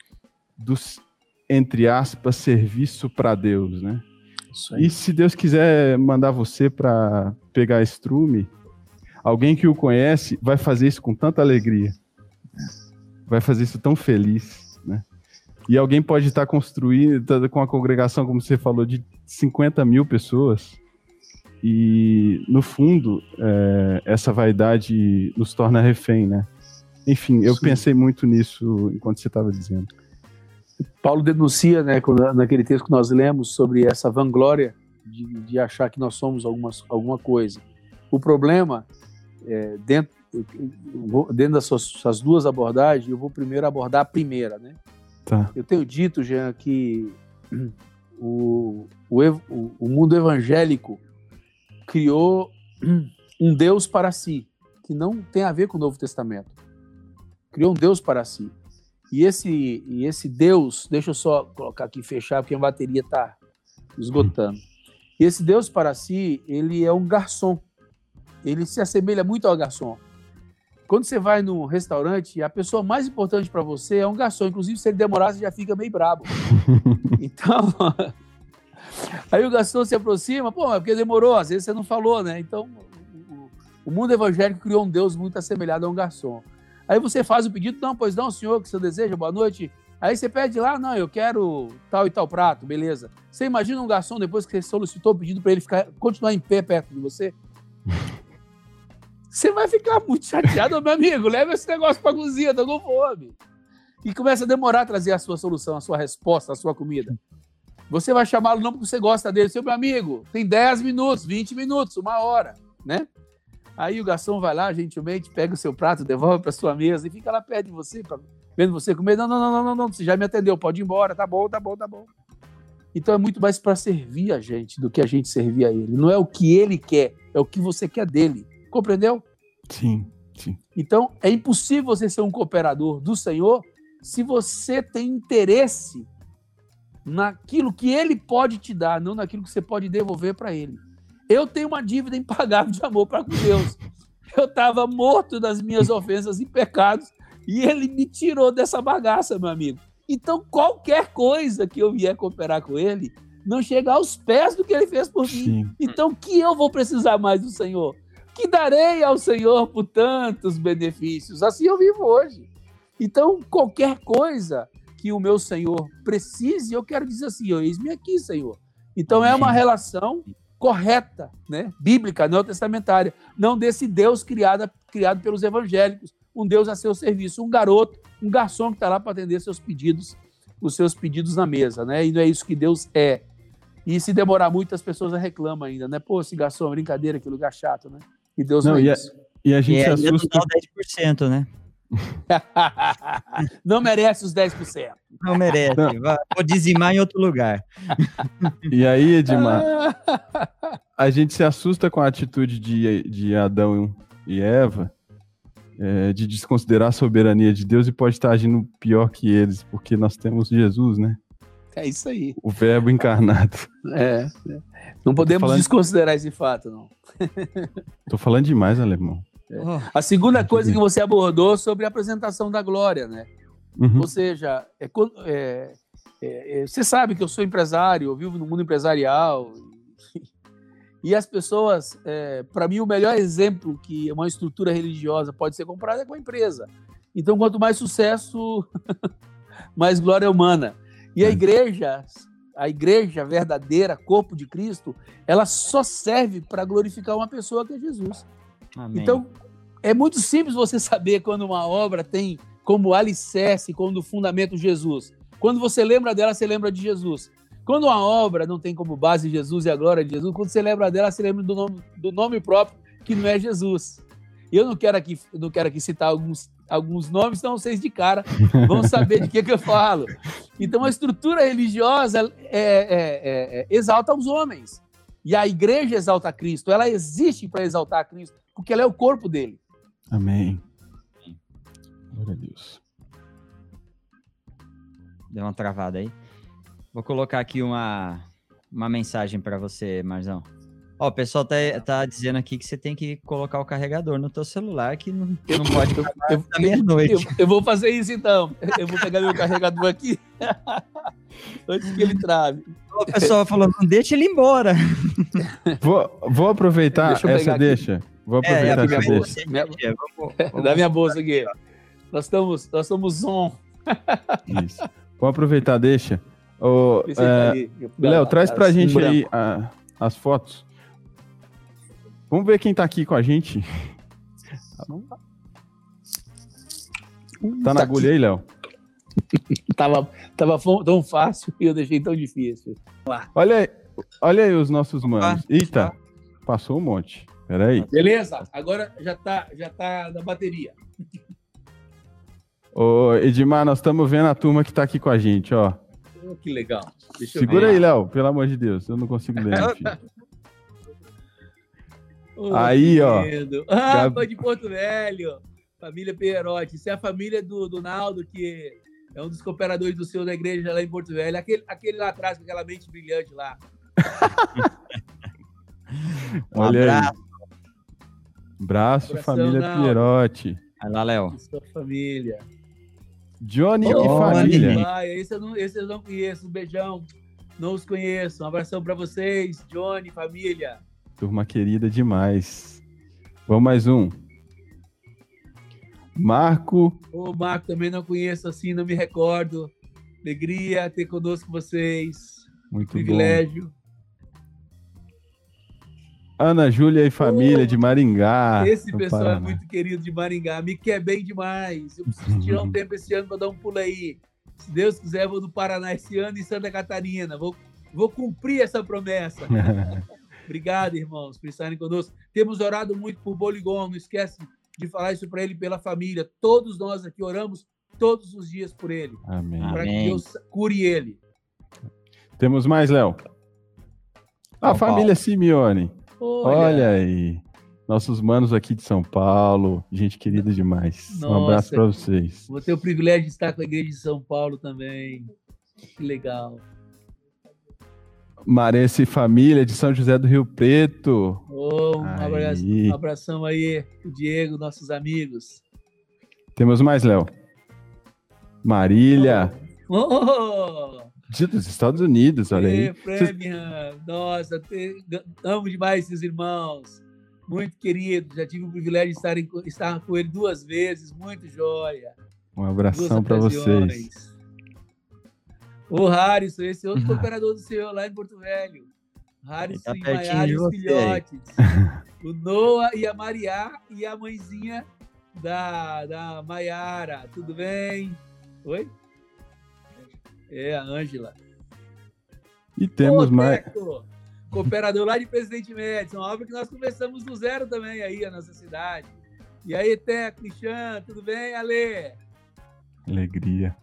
dos, entre aspas, serviço para Deus, né? E se Deus quiser mandar você para pegar estrume, alguém que o conhece vai fazer isso com tanta alegria. Vai fazer isso tão feliz, né? E alguém pode estar construindo tá com a congregação, como você falou, de 50 mil pessoas. E, no fundo, é, essa vaidade nos torna refém, né? Enfim, eu Sim. pensei muito nisso enquanto você estava dizendo. Paulo denuncia, né, naquele texto que nós lemos, sobre essa vanglória de, de achar que nós somos algumas, alguma coisa. O problema, é, dentro, dentro suas, duas abordagens, eu vou primeiro abordar a primeira. Né? Tá. Eu tenho dito, Jean, que o, o, o mundo evangélico criou um Deus para si, que não tem a ver com o Novo Testamento. Criou um Deus para si. E esse, e esse Deus, deixa eu só colocar aqui, fechar, porque a bateria está esgotando. E esse Deus para si, ele é um garçom. Ele se assemelha muito ao garçom. Quando você vai num restaurante, a pessoa mais importante para você é um garçom. Inclusive, se ele demorar, você já fica meio brabo. Então, aí o garçom se aproxima, pô, é porque demorou, às vezes você não falou, né? Então, o mundo evangélico criou um Deus muito assemelhado a um garçom. Aí você faz o pedido, não, pois não, senhor, que você deseja, boa noite. Aí você pede lá, não, eu quero tal e tal prato, beleza. Você imagina um garçom depois que você solicitou o pedido para ele ficar, continuar em pé perto de você? Você vai ficar muito chateado, meu amigo. Leva esse negócio para cozinha, tô com fome. E começa a demorar a trazer a sua solução, a sua resposta, a sua comida. Você vai chamá-lo não porque você gosta dele, seu meu amigo. Tem 10 minutos, 20 minutos, uma hora, né? Aí o garçom vai lá, gentilmente, pega o seu prato, devolve para sua mesa e fica lá perto de você, pra, vendo você comer. Não, não, não, não, não, não, você já me atendeu, pode ir embora, tá bom, tá bom, tá bom. Então é muito mais para servir a gente do que a gente servir a ele. Não é o que ele quer, é o que você quer dele. Compreendeu? Sim, sim. Então é impossível você ser um cooperador do Senhor se você tem interesse naquilo que ele pode te dar, não naquilo que você pode devolver para ele. Eu tenho uma dívida impagável de amor para com Deus. Eu estava morto das minhas ofensas e pecados e ele me tirou dessa bagaça, meu amigo. Então, qualquer coisa que eu vier cooperar com ele, não chega aos pés do que ele fez por Sim. mim. Então, que eu vou precisar mais do Senhor? Que darei ao Senhor por tantos benefícios? Assim eu vivo hoje. Então, qualquer coisa que o meu Senhor precise, eu quero dizer assim: eis-me aqui, Senhor. Então, é uma relação correta, né, bíblica, não testamentária, não desse Deus criado, criado pelos evangélicos, um Deus a seu serviço, um garoto, um garçom que está lá para atender seus pedidos, os seus pedidos na mesa, né? E não é isso que Deus é. E se demorar muito, as pessoas reclamam ainda, né? Pô, esse garçom, brincadeira, que lugar chato, né? E Deus não, não é e isso. A, e a gente e se assusta... 10%, né? não merece os 10%. Não merece. Não. Vou dizimar em outro lugar. E aí, Edmar, a gente se assusta com a atitude de, de Adão e Eva é, de desconsiderar a soberania de Deus e pode estar agindo pior que eles, porque nós temos Jesus, né? É isso aí. O verbo encarnado. É. é. Não podemos falando... desconsiderar esse fato, não. Tô falando demais, alemão. É. A segunda coisa que você abordou sobre a apresentação da glória, né? Uhum. Ou seja, é, é, é, você sabe que eu sou empresário, eu vivo no mundo empresarial. E as pessoas, para mim, o melhor exemplo que uma estrutura religiosa pode ser comprada é com a empresa. Então, quanto mais sucesso, mais glória humana. E a igreja, a igreja verdadeira, corpo de Cristo, ela só serve para glorificar uma pessoa que é Jesus. Amém. Então, é muito simples você saber quando uma obra tem como alicerce, como fundamento Jesus. Quando você lembra dela, você lembra de Jesus. Quando uma obra não tem como base Jesus e a glória de Jesus, quando você lembra dela, você lembra do nome, do nome próprio, que não é Jesus. Eu não quero aqui, não quero aqui citar alguns, alguns nomes, senão vocês de cara vão saber de que, que eu falo. Então, a estrutura religiosa é, é, é, é exalta os homens. E a igreja exalta Cristo. Ela existe para exaltar Cristo, porque ela é o corpo dele. Amém. Glória a Deus. Deu uma travada aí. Vou colocar aqui uma, uma mensagem para você, Marzão. Ó, o pessoal tá, tá dizendo aqui que você tem que colocar o carregador no teu celular, que não, não pode eu, meia-noite. Eu, eu, vou fazer isso então. Eu vou pegar meu carregador aqui antes que ele trave. O pessoal falou, não deixa ele embora. Vou, vou aproveitar deixa essa deixa. Vou é, aproveitar é, essa deixa. Minha, vamos, vamos, Dá minha bolsa aqui. Nós estamos, nós estamos on. Isso. Vou aproveitar, deixa. Ô, é, Léo, traz pra gente branco. aí a, as fotos. Vamos ver quem tá aqui com a gente. Tá na tá agulha aí, Léo? tava, tava tão fácil e eu deixei tão difícil. Olha aí, olha aí os nossos manos. Eita, passou um monte. Peraí. Beleza, agora já tá, já tá na bateria. Ô, Edmar, nós estamos vendo a turma que tá aqui com a gente, ó. Oh, que legal. Deixa Segura aí, Léo, pelo amor de Deus. Eu não consigo ler. oh, aí, ó. Ah, Gab... de Porto Velho. Família Pierotti. Isso é a família do, do Naldo, que é um dos cooperadores do Senhor da igreja lá em Porto Velho. Aquele, aquele lá atrás, com aquela mente brilhante lá. um Olha abraço. Aí. Braço, família Naldo. Pierotti. Vai lá, Léo. Sua família. Johnny oh, e família. Ah, esse, eu não, esse eu não conheço. Um beijão. Não os conheço. Um abração para vocês, Johnny, família. Turma querida demais. Vamos mais um. Marco. Ô, Marco, também não conheço assim, não me recordo. Alegria ter conosco vocês. Muito Privilégio. Bom. Ana Júlia e família oh, de Maringá. Esse pessoal Paraná. é muito querido de Maringá. Me quer bem demais. Eu preciso tirar um tempo esse ano para dar um pulo aí. Se Deus quiser, vou do Paraná esse ano e Santa Catarina. Vou, vou cumprir essa promessa. Obrigado, irmãos, por estarem conosco. Temos orado muito por Boligon. Não esquece de falar isso para ele pela família. Todos nós aqui oramos todos os dias por ele. Amém. Para que Deus cure ele. Temos mais, Léo. A família Simeone. Olha. Olha aí. Nossos manos aqui de São Paulo, gente querida demais. Nossa, um abraço para vocês. Vou ter o privilégio de estar com a igreja de São Paulo também. Que legal. Marense e família de São José do Rio Preto. Oh, um, abraço, um abração aí, Diego, nossos amigos. Temos mais, Léo. Marília. Oh. oh dos Estados Unidos, olha aí. Framingham, nossa, te, amo demais esses irmãos. Muito querido, já tive o privilégio de estar, em, estar com ele duas vezes, muito joia. Um abração para vocês. O Harrison, esse outro cooperador do Senhor lá em Porto Velho. Harrison tá e Maiara os filhotes. o Noah e a Mariá e a mãezinha da, da Maiara. Tudo bem? Oi? É, a Ângela. E temos Ô, mais. cooperador lá de Presidente Médici, uma obra que nós começamos do zero também aí, a nossa cidade. E aí, Teco, Cristian, tudo bem, Ale? Alegria.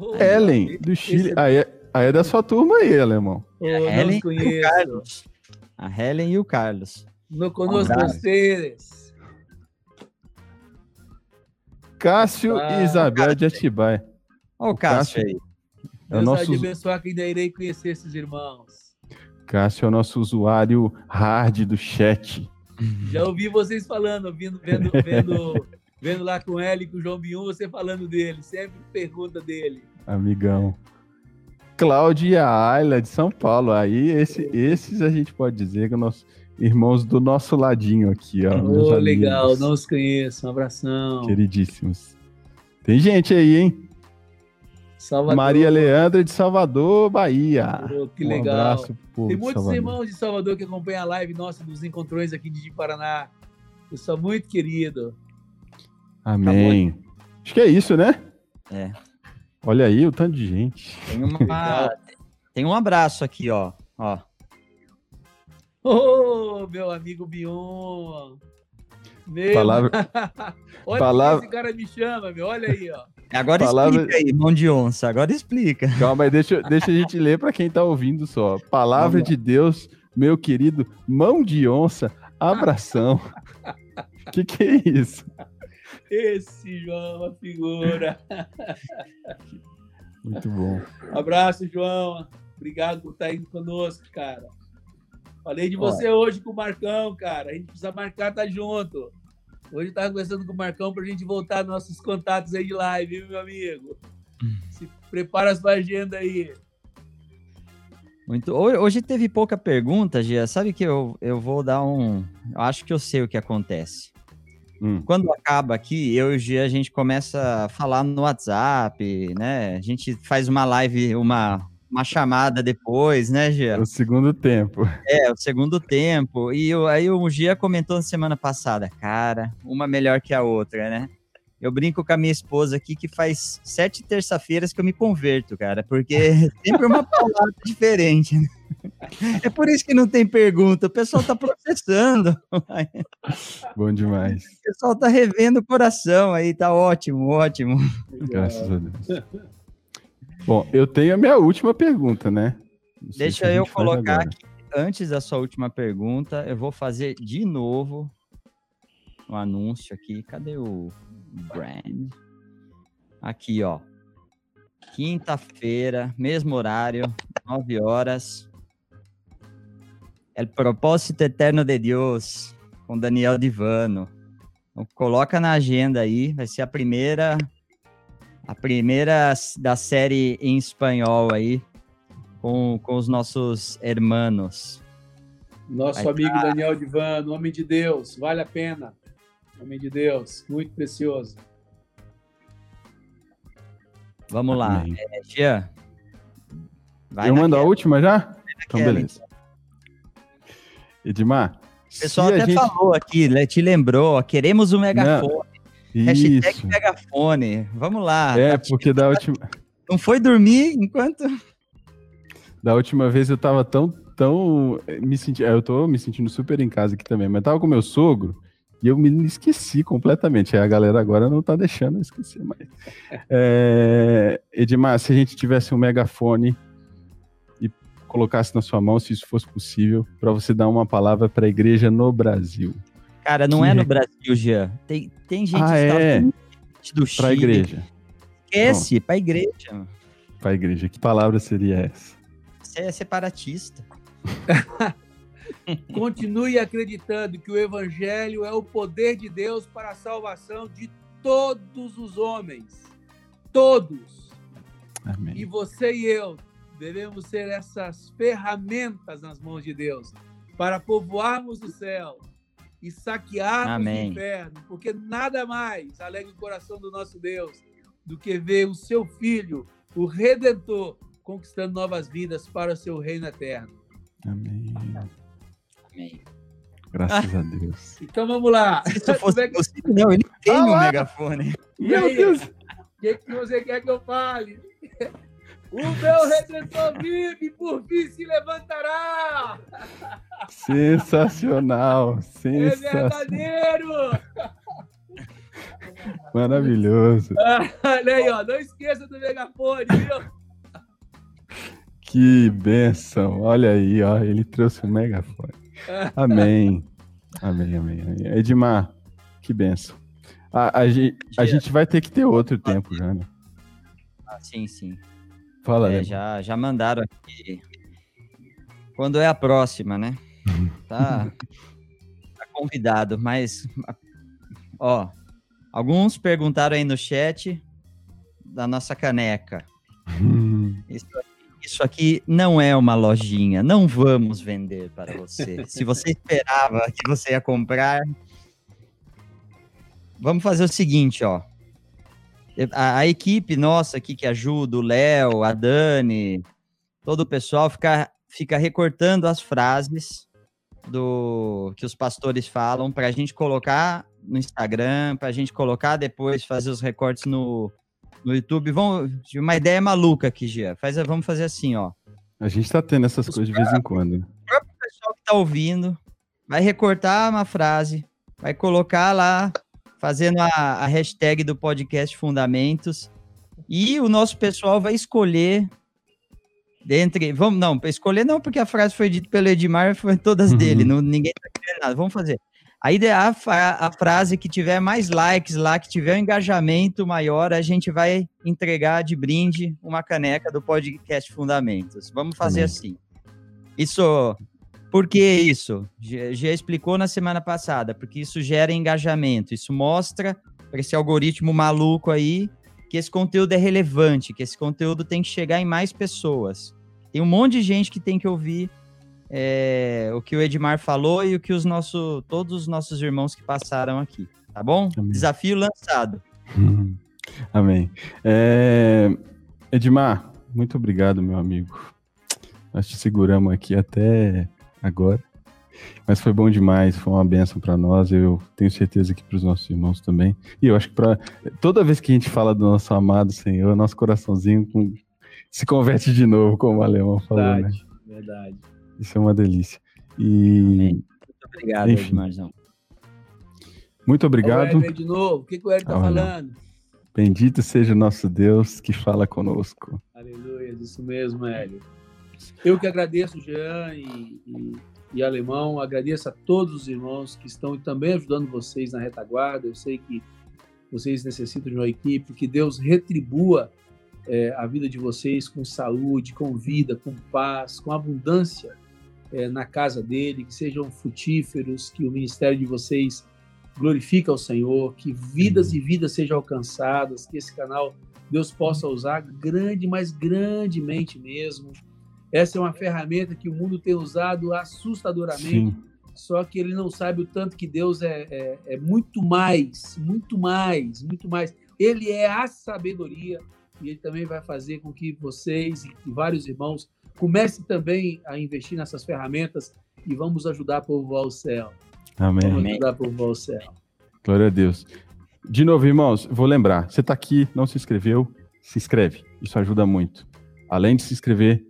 Ô, Ellen, do Chile. Aí, é, aí é da sua turma aí, alemão. Ô, a Helen e o Carlos. A Helen e o Carlos. No conosco um vocês. Cássio ah, e Isabel de Atibaia. Olha o Cássio, aí. É o nosso... abençoar que ainda irei conhecer esses irmãos. Cássio é o nosso usuário hard do chat. Já ouvi vocês falando, vendo, vendo, vendo vendo lá com ele com o João Bion, você falando dele, sempre pergunta dele. Amigão. Cláudia Ayla de São Paulo. Aí, esse, esses a gente pode dizer que nossos irmãos do nosso ladinho aqui, ó. Oh, legal, não os conheço. Um abração. Queridíssimos. Tem gente aí, hein? Salvador. Maria Leandra de Salvador, Bahia. Oh, que um legal. Abraço pro Tem muitos irmãos de Salvador que acompanham a live nossa dos encontrões aqui de Paraná. Eu sou muito querido. Amém. Tá Acho que é isso, né? É. Olha aí o tanto de gente. Tem, uma... Tem um abraço aqui, ó. ó. Ô, oh, meu amigo Bion. Meu... Palavra... Olha Palavra... esse cara me chama, meu. Olha aí, ó. Agora Palavra... explica aí, mão de onça. Agora explica. Calma aí, deixa, deixa a gente ler para quem tá ouvindo só. Palavra de Deus, meu querido, mão de onça, abração. O que, que é isso? Esse João é uma figura. Muito bom. Abraço, João. Obrigado por estar indo conosco, cara. Falei de você Olha. hoje com o Marcão, cara. A gente precisa marcar, tá junto. Hoje eu tava conversando com o Marcão pra gente voltar nossos contatos aí de live, viu, meu amigo? Se prepara a sua agenda aí. Muito. Hoje teve pouca pergunta, Gia. Sabe que eu, eu vou dar um. Eu acho que eu sei o que acontece. Hum. Quando acaba aqui, eu e o Gia, a gente começa a falar no WhatsApp, né? A gente faz uma live, uma, uma chamada depois, né, Gia? O segundo tempo. É, o segundo tempo. E eu, aí o Gia comentou na semana passada, cara, uma melhor que a outra, né? Eu brinco com a minha esposa aqui que faz sete terça-feiras que eu me converto, cara, porque é sempre uma palavra diferente. Né? É por isso que não tem pergunta. O pessoal tá processando. Bom demais. O pessoal tá revendo o coração aí, tá ótimo, ótimo. Graças a Deus. Bom, eu tenho a minha última pergunta, né? Deixa eu colocar aqui, antes da sua última pergunta, eu vou fazer de novo um anúncio aqui. Cadê o brand? Aqui, ó. Quinta-feira, mesmo horário, 9 horas. El Propósito Eterno de Deus, com Daniel Divano. Então, coloca na agenda aí, vai ser a primeira a primeira da série em espanhol aí, com, com os nossos hermanos. Nosso vai amigo tá... Daniel Divano, homem de Deus, vale a pena. Homem de Deus, muito precioso. Vamos lá. É, Jean. Eu mando a última já? Então, beleza. Edmar. O pessoal até gente... falou aqui, né, te lembrou, queremos o um megafone. Não, Hashtag isso. megafone. Vamos lá. É, porque da última. Não foi dormir enquanto. Da última vez eu tava tão, tão. Me senti... Eu tô me sentindo super em casa aqui também, mas tava com meu sogro e eu me esqueci completamente. A galera agora não tá deixando eu esquecer mais. É... Edmar, se a gente tivesse um megafone colocasse na sua mão, se isso fosse possível, para você dar uma palavra para a igreja no Brasil. Cara, não que é no Brasil, Jean. Tem, tem gente ah, é. do Chile. Para a igreja. Esquece, para a igreja. Para a igreja. Que palavra seria essa? Você é separatista. Continue acreditando que o evangelho é o poder de Deus para a salvação de todos os homens. Todos. Amém. E você e eu devemos ser essas ferramentas nas mãos de Deus para povoarmos o céu e saquearmos Amém. o inferno, porque nada mais alegra o coração do nosso Deus do que ver o seu Filho, o Redentor, conquistando novas vidas para o seu reino eterno. Amém. Amém. Graças a Deus. Então vamos lá. Se fosse possível, não, ele tem ah, um megafone. Meu Deus. O que, que você quer que eu fale? O meu redentor vive e por fim se levantará. Sensacional, é sensacional. É verdadeiro. Maravilhoso. olha aí, ó, não esqueça do megafone, viu? Que benção. Olha aí, ó, ele trouxe o um megafone. Amém. Amém, amém, amém. Edmar, que benção. A, a, a, gente vai ter que ter outro tempo já, né? Ah, sim, sim. Fala, é, já, já mandaram aqui. Quando é a próxima, né? Tá, tá convidado, mas ó, Alguns perguntaram aí no chat da nossa caneca. Isso isso aqui não é uma lojinha, não vamos vender para você. Se você esperava que você ia comprar, vamos fazer o seguinte, ó. A, a equipe nossa aqui que ajuda, o Léo, a Dani, todo o pessoal fica, fica recortando as frases do que os pastores falam para a gente colocar no Instagram, para a gente colocar depois, fazer os recortes no, no YouTube. Vamos, uma ideia maluca aqui, Gia. Faz, vamos fazer assim, ó. A gente está tendo essas os coisas de vez em quando. O próprio pessoal que está ouvindo vai recortar uma frase, vai colocar lá, fazendo a, a hashtag do podcast Fundamentos, e o nosso pessoal vai escolher dentre. Vamos, não, escolher não, porque a frase foi dita pelo Edmar, foi todas uhum. dele, não, ninguém tá querendo nada. Vamos fazer. A ideia, a, a frase que tiver mais likes lá, que tiver um engajamento maior, a gente vai entregar de brinde uma caneca do podcast Fundamentos. Vamos fazer assim. Isso. Por que isso? Já, explicou na semana passada, porque isso gera engajamento, isso mostra para esse algoritmo maluco aí que esse conteúdo é relevante, que esse conteúdo tem que chegar em mais pessoas. Tem um monte de gente que tem que ouvir é, o que o Edmar falou e o que os nosso, todos os nossos irmãos que passaram aqui, tá bom? Amém. Desafio lançado. Amém. É, Edmar, muito obrigado, meu amigo. Nós te seguramos aqui até agora. Mas foi bom demais, foi uma benção para nós. Eu tenho certeza que para os nossos irmãos também. E eu acho que para toda vez que a gente fala do nosso amado Senhor, nosso coraçãozinho com... se converte de novo, como o alemão falou. Né? Verdade, né? verdade. Isso é uma delícia. E muito obrigado, Enfim. Edmarzão. Muito obrigado. O de novo. O que, que o Hélio está falando? Bendito seja o nosso Deus que fala conosco. Aleluia, isso mesmo, Hélio. Eu que agradeço, Jean e, e e alemão. Agradeço a todos os irmãos que estão também ajudando vocês na retaguarda. Eu sei que vocês necessitam de uma equipe, que Deus retribua é, a vida de vocês com saúde, com vida, com paz, com abundância é, na casa dele, que sejam frutíferos, que o ministério de vocês glorifique ao Senhor, que vidas e vidas sejam alcançadas, que esse canal Deus possa usar grande, mas grandemente mesmo essa é uma ferramenta que o mundo tem usado assustadoramente, Sim. só que ele não sabe o tanto que Deus é, é, é muito mais, muito mais, muito mais. Ele é a sabedoria e ele também vai fazer com que vocês e vários irmãos comecem também a investir nessas ferramentas e vamos ajudar a povoar o céu. Amém. Vamos ajudar a povoar o céu. Glória a Deus. De novo, irmãos, vou lembrar, você está aqui, não se inscreveu, se inscreve. Isso ajuda muito. Além de se inscrever,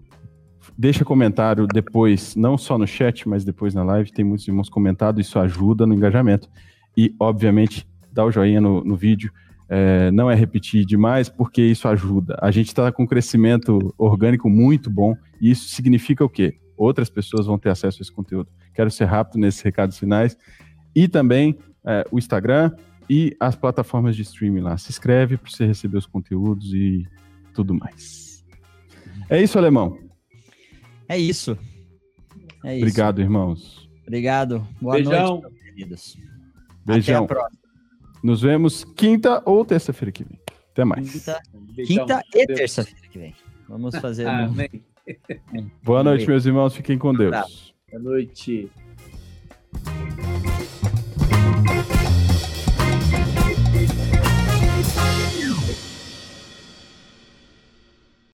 Deixa comentário depois, não só no chat, mas depois na live. Tem muitos irmãos comentado, isso ajuda no engajamento. E, obviamente, dá o joinha no, no vídeo. É, não é repetir demais, porque isso ajuda. A gente está com um crescimento orgânico muito bom, e isso significa o quê? Outras pessoas vão ter acesso a esse conteúdo. Quero ser rápido nesses recados finais. E também é, o Instagram e as plataformas de streaming lá. Se inscreve para você receber os conteúdos e tudo mais. É isso, Alemão. É isso. É isso. Obrigado, irmãos. Obrigado. Boa Beijão. noite, queridos. Beijão. Até a próxima. Nos vemos quinta ou terça-feira que vem. Até mais. Quinta, quinta e terça-feira que vem. Vamos fazer. Amém. Boa noite, meus irmãos. Fiquem com Deus. Boa noite.